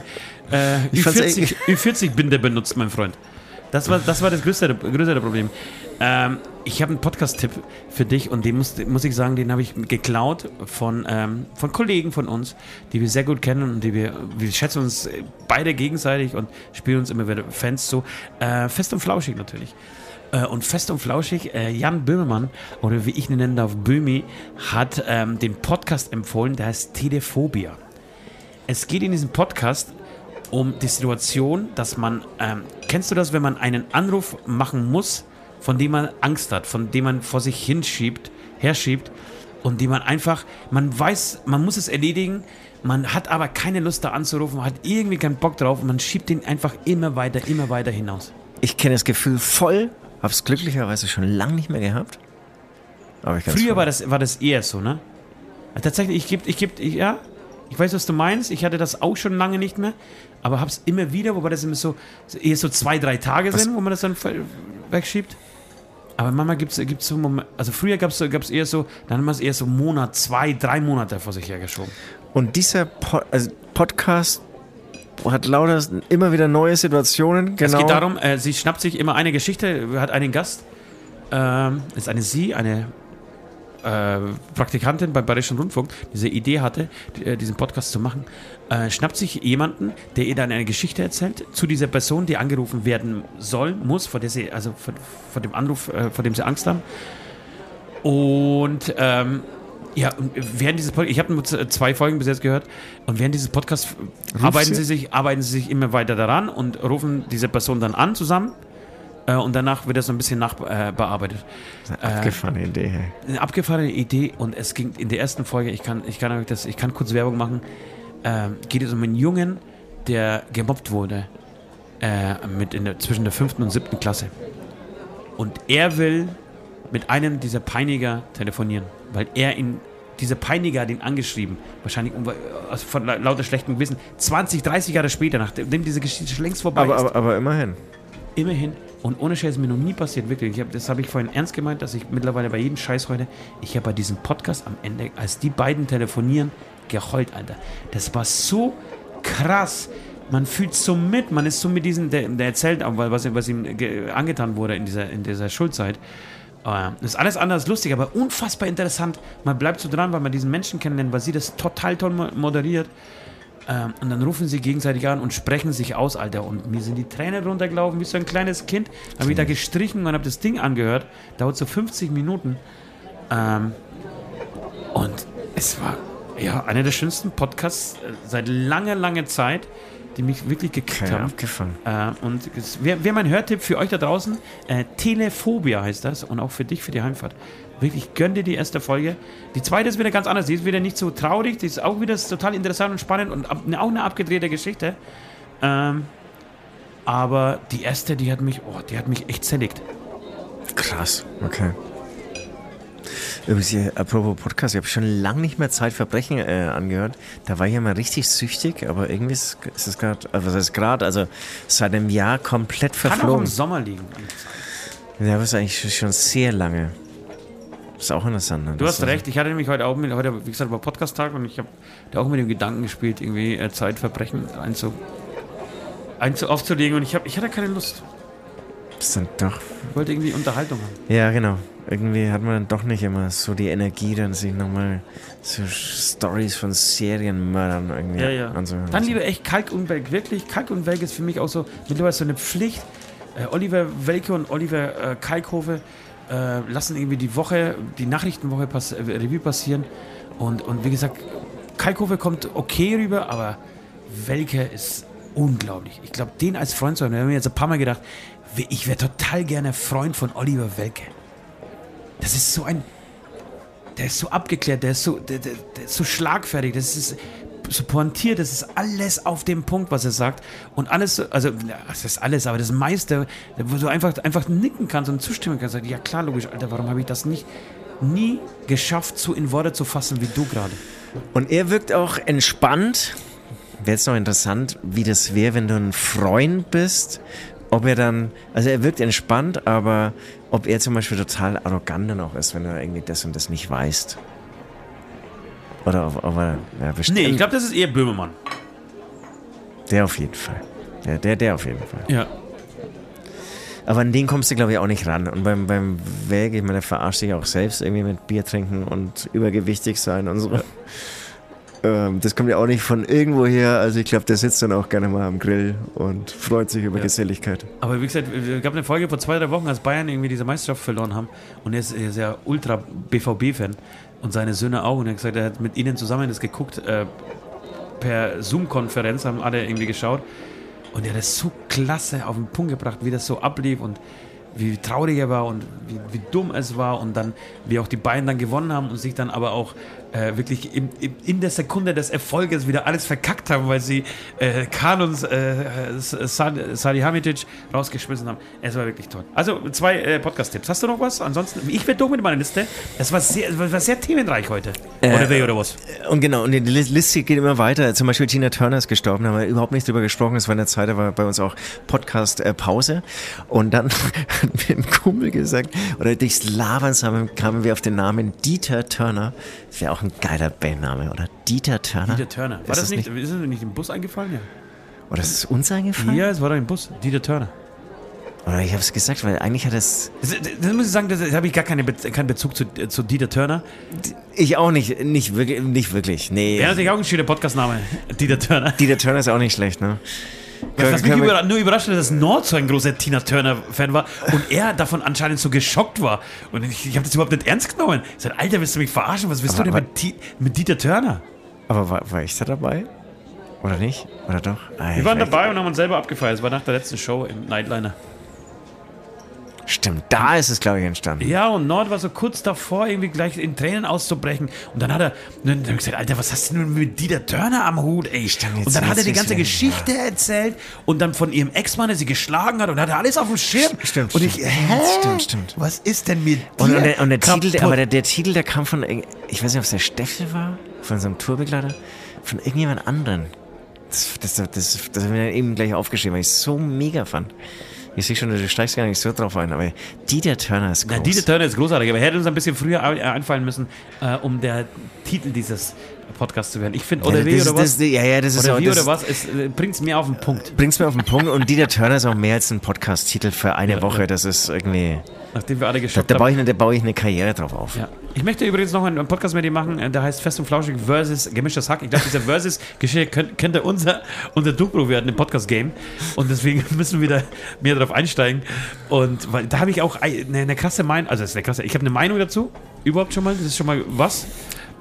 äh, Ich fand's Ü40 Ü40-Binde benutzt, mein Freund. Das war das, war das größere, größere Problem. Ähm, ich habe einen Podcast-Tipp für dich und den muss, muss ich sagen, den habe ich geklaut von, ähm, von Kollegen von uns, die wir sehr gut kennen und die wir, wir schätzen uns beide gegenseitig und spielen uns immer wieder Fans zu. Äh, fest und flauschig natürlich. Äh, Und fest und flauschig, äh, Jan Böhmermann, oder wie ich ihn nennen darf, Böhmi, hat ähm, den Podcast empfohlen, der heißt Telephobia. Es geht in diesem Podcast um die Situation, dass man, ähm, kennst du das, wenn man einen Anruf machen muss, von dem man Angst hat, von dem man vor sich hinschiebt, herschiebt und die man einfach, man weiß, man muss es erledigen, man hat aber keine Lust da anzurufen, man hat irgendwie keinen Bock drauf und man schiebt den einfach immer weiter, immer weiter hinaus. Ich kenne das Gefühl voll, hab's glücklicherweise schon lange nicht mehr gehabt. Aber ich Früher voll- war das, war das eher so, ne? Tatsächlich, ich gebe, ich gebe, ich, ja, ich weiß, was du meinst. Ich hatte das auch schon lange nicht mehr, aber hab's immer wieder, wobei das immer so, eher so zwei, drei Tage Was- sind, wo man das dann wegschiebt. Aber manchmal gibt's, gibt's so Momente, also früher so- gab's eher so, dann haben wir es eher so Monat, zwei, drei Monate vor sich hergeschoben. Und dieser po also Podcast hat lauter immer wieder neue Situationen. Genau. Es geht darum, äh, sie schnappt sich immer eine Geschichte, hat einen Gast, ähm, ist eine sie, eine äh, Praktikantin beim Bayerischen Rundfunk, diese Idee hatte, die, äh, diesen Podcast zu machen, äh, schnappt sich jemanden, der ihr dann eine Geschichte erzählt zu dieser Person, die angerufen werden soll, muss, vor der sie, also vor, vor dem Anruf, äh, vor dem sie Angst haben. Und ähm, ja, während dieses Podcast, ich habe nur z- zwei Folgen bis jetzt gehört, und während dieses Podcasts arbeiten sie? sie sich, arbeiten sie sich immer weiter daran und rufen diese Person dann an zusammen. Äh, und danach wird das so ein bisschen nachbearbeitet. Äh, bearbeitet. Abgefahrene Idee. hey. Eine abgefahrene Idee und es ging in der ersten Folge, ich kann, ich kann, das, ich kann kurz Werbung machen, ähm, geht es um einen Jungen, der gemobbt wurde äh, mit in der, zwischen der fünften und siebten Klasse. Und er will mit einem dieser Peiniger telefonieren, weil er ihn, dieser Peiniger hat ihn angeschrieben, wahrscheinlich um, also von la- lauter schlechtem Gewissen, 20, 30 Jahre später, nachdem diese Geschichte schon längst vorbei Aber, ist. aber, aber immerhin. Immerhin. Und ohne Scheiß ist mir noch nie passiert, wirklich. Ich hab, das habe ich vorhin ernst gemeint, dass ich mittlerweile bei jedem Scheiß heute, ich habe bei diesem Podcast am Ende, als die beiden telefonieren, geheult, Alter. Das war so krass. Man fühlt so mit, man ist so mit diesem, der, der erzählt was, was ihm ge- angetan wurde in dieser, in dieser Schulzeit. Das ist alles anders lustig, aber unfassbar interessant. Man bleibt so dran, weil man diesen Menschen kennenlernt, weil sie das total toll mo- moderiert. Ähm, und dann rufen sie gegenseitig an und sprechen sich aus, Alter. Und mir sind die Tränen runtergelaufen, wie so ein kleines Kind. Habe ich da gestrichen und habe das Ding angehört. Dauert so 50 Minuten. Ähm, und es war ja einer der schönsten Podcasts äh, seit langer, langer Zeit, die mich wirklich gekriegt Okay, haben. Äh, und es wäre wär mein Hörtipp für euch da draußen. Äh, Telephobia heißt das und auch für dich für die Heimfahrt. Wirklich gönn dir die erste Folge. Die zweite ist wieder ganz anders. Die ist wieder nicht so traurig. Die ist auch wieder total interessant und spannend und ab, auch eine abgedrehte Geschichte. Ähm, aber die erste, die hat mich, oh, die hat mich echt zerlegt. Krass, okay. Übrigens, apropos Podcast, ich habe schon lange nicht mehr Zeitverbrechen äh, angehört. Da war ich ja mal richtig süchtig, aber irgendwie ist, ist es gerade, also was heißt gerade, also seit einem Jahr komplett Kann auch im verflogen. Sommer liegen. Ja, das ist eigentlich schon sehr lange. ist auch interessant. Ne? Du Das hast recht. Ich hatte nämlich heute auch mit, heute, wie gesagt, war Podcast-Tag und ich habe da auch mit dem Gedanken gespielt, irgendwie äh, Zeitverbrechen einzu, einzu, aufzulegen und ich, hab, ich hatte keine Lust. Ist dann doch. Ich wollte irgendwie Unterhaltung haben. Ja, genau. Irgendwie hat man dann doch nicht immer so die Energie, dann sich nochmal so Stories von Serienmördern irgendwie Ja, ja. anzuhören. Dann lieber echt Kalk und Welk. Wirklich, Kalk und Welk ist für mich auch so mittlerweile so eine Pflicht. Äh, Oliver Welke und Oliver äh, Kalkhove äh, lassen irgendwie die Woche, die Nachrichtenwoche pass äh, Revue passieren. Und, und wie gesagt, Kalkhove kommt okay rüber, aber Welke ist unglaublich. Ich glaube, den als Freund zu haben, da haben wir jetzt ein paar Mal gedacht, ich wäre total gerne Freund von Oliver Welke. Das ist so ein, der ist so abgeklärt, der ist so, der, der, der ist so schlagfertig, das ist so pointiert, das ist alles auf dem Punkt, was er sagt. Und alles, so- also, das ist alles, aber das meiste, wo du einfach, einfach nicken kannst und zustimmen kannst. Ja, klar, logisch, Alter, warum habe ich das nicht nie geschafft, so in Worte zu fassen wie du gerade? Und er wirkt auch entspannt. Wäre jetzt noch interessant, wie das wäre, wenn du ein Freund bist. Ob er dann, also er wirkt entspannt, aber ob er zum Beispiel total arrogant dann auch ist, wenn er irgendwie das und das nicht weißt. Oder ob, ob er, ja, bestimmt. Nee, ich glaube, das ist eher Böhmermann. Der auf jeden Fall. Ja, der, der auf jeden Fall. Ja. Aber an den kommst du, glaube ich, auch nicht ran. Und beim, beim Weg, ich meine, der verarscht sich auch selbst irgendwie mit Bier trinken und übergewichtig sein und so. Ähm, das kommt ja auch nicht von irgendwo her. Also ich glaube, der sitzt dann auch gerne mal am Grill und freut sich über Ja. Geselligkeit. Aber wie gesagt, es gab eine Folge vor zwei, drei Wochen, als Bayern irgendwie diese Meisterschaft verloren haben. Und er ist, er ist ja ultra BVB-Fan. Und seine Söhne auch. Und er hat gesagt, er hat mit ihnen zusammen das geguckt. Äh, per Zoom-Konferenz haben alle irgendwie geschaut. Und er hat das so klasse auf den Punkt gebracht, wie das so ablief und wie traurig er war und wie, wie dumm es war. Und dann, wie auch die Bayern dann gewonnen haben und sich dann aber auch äh, wirklich im, im, in der Sekunde des Erfolges wieder alles verkackt haben, weil sie äh, Kanons äh, Sal- Salihamidzic rausgeschmissen haben. Es war wirklich toll. Also zwei äh, Podcast-Tipps. Hast du noch was? Ansonsten, ich bin durch mit meiner Liste. Es war sehr, war sehr themenreich heute. oder wer oder was? Und genau, und die Lis- Liste geht immer weiter. Zum Beispiel Tina Turner ist gestorben, da haben wir überhaupt nicht drüber gesprochen. Es war in der Zeit, da war bei uns auch Podcast-Pause. Und dann hat mir ein Kumpel gesagt, oder durchs Labern kamen- kamen wir auf den Namen Dieter Turner. Das wäre auch ein geiler Bandname, oder? Dieter Turner. Dieter Turner. War Ist das das nicht, ist das nicht im Bus eingefallen? Ja. Oder ist es uns eingefallen? Ja, es war doch im Bus. Dieter Turner. Oder ich habe es gesagt, weil eigentlich hat es... Das, das muss ich sagen, das, das habe ich gar keine, keinen Bezug zu, zu Dieter Turner. Ich auch nicht, nicht wirklich, nicht wirklich. Nee. Wäre natürlich auch ein schöner Podcastname. Dieter Turner. Dieter Turner ist auch nicht schlecht, ne? Was mich Können wir- überra nur überrascht hat, dass Nord so ein großer Tina Turner-Fan war und er davon anscheinend so geschockt war. Und ich, ich habe das überhaupt nicht ernst genommen. Ich sagte, Alter, willst du mich verarschen? Was willst Aber- du denn mit, mit Dieter Turner? Aber war, war ich da dabei? Oder nicht? Oder doch? Ah, Wir waren dabei und haben uns selber abgefeiert. Es war nach der letzten Show im Nightliner. Stimmt, da ist es, glaube ich, entstanden. Ja, und Nord war so kurz davor, irgendwie gleich in Tränen auszubrechen. Und dann hat er, dann hat er gesagt, Alter, was hast du denn mit Dieter Turner am Hut, ey? Stimmt, und dann hat er die ganze Geschichte erzählt und dann von ihrem Ex-Mann, der sie geschlagen hat und hat er alles auf dem Schirm. Stimmt, Und ich, stimmt. hä? Stimmt, stimmt. Was ist denn mit dir Und, und, der, und der? Titel, aber der, der Titel, der kam von, ich weiß nicht, ob es der Steffel war, von so einem Tourbegleiter, von irgendjemand anderen. Das, das, das, das, das habe ich mir eben gleich aufgeschrieben, weil ich es so mega fand. Ich sehe schon, du steigst gar nicht so drauf ein, aber Dieter Turner ist groß. Na, Dieter Turner ist großartig, aber er hätte uns ein bisschen früher ein- einfallen müssen, äh, um der Titel dieses Podcasts zu werden. Ich finde, oder ja, wie oder was? Das, ja, ja, das ist oder auch, wie das, oder was? Es äh, bringt es mir auf den Punkt. Bringt's mir auf den Punkt und Dieter Turner ist auch mehr als ein Podcast-Titel für eine Ja, Woche. ja. Das ist irgendwie, Nachdem wir alle da, geschockt da, haben. eine- da baue ich eine Karriere drauf auf. Ja. Ich möchte übrigens noch einen Podcast mit dir machen, äh, der heißt Fest und Flauschig versus Gemischtes Hack. Ich glaube, diese Versus-Geschichte könnte, könnte unser, unser Durchbruch werden im Podcast-Game. Und deswegen müssen wir da mehr drauf einsteigen. Und weil, da habe ich auch eine, eine krasse Meinung, also das ist eine krasse, ich habe eine Meinung dazu, überhaupt schon mal, das ist schon mal was.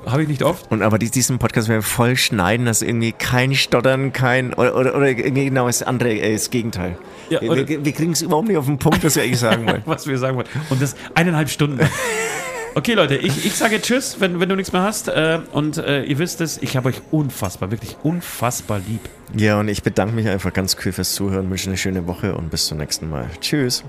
Habe ich nicht oft. Und aber die- diesen Podcast werden wir voll schneiden, dass irgendwie kein Stottern, kein oder, oder, oder genau das andere, äh, das Gegenteil. Ja, wir wir, wir kriegen es überhaupt nicht auf den Punkt, was wir eigentlich sagen wollen. was wir sagen wollen. Und das eineinhalb Stunden. Okay, Leute, ich, ich sage Tschüss, wenn, wenn du nichts mehr hast. Äh, und äh, ihr wisst es, ich habe euch unfassbar, wirklich unfassbar lieb. Ja, und ich bedanke mich einfach ganz kühl fürs Zuhören, wünsche eine schöne Woche und bis zum nächsten Mal. Tschüss.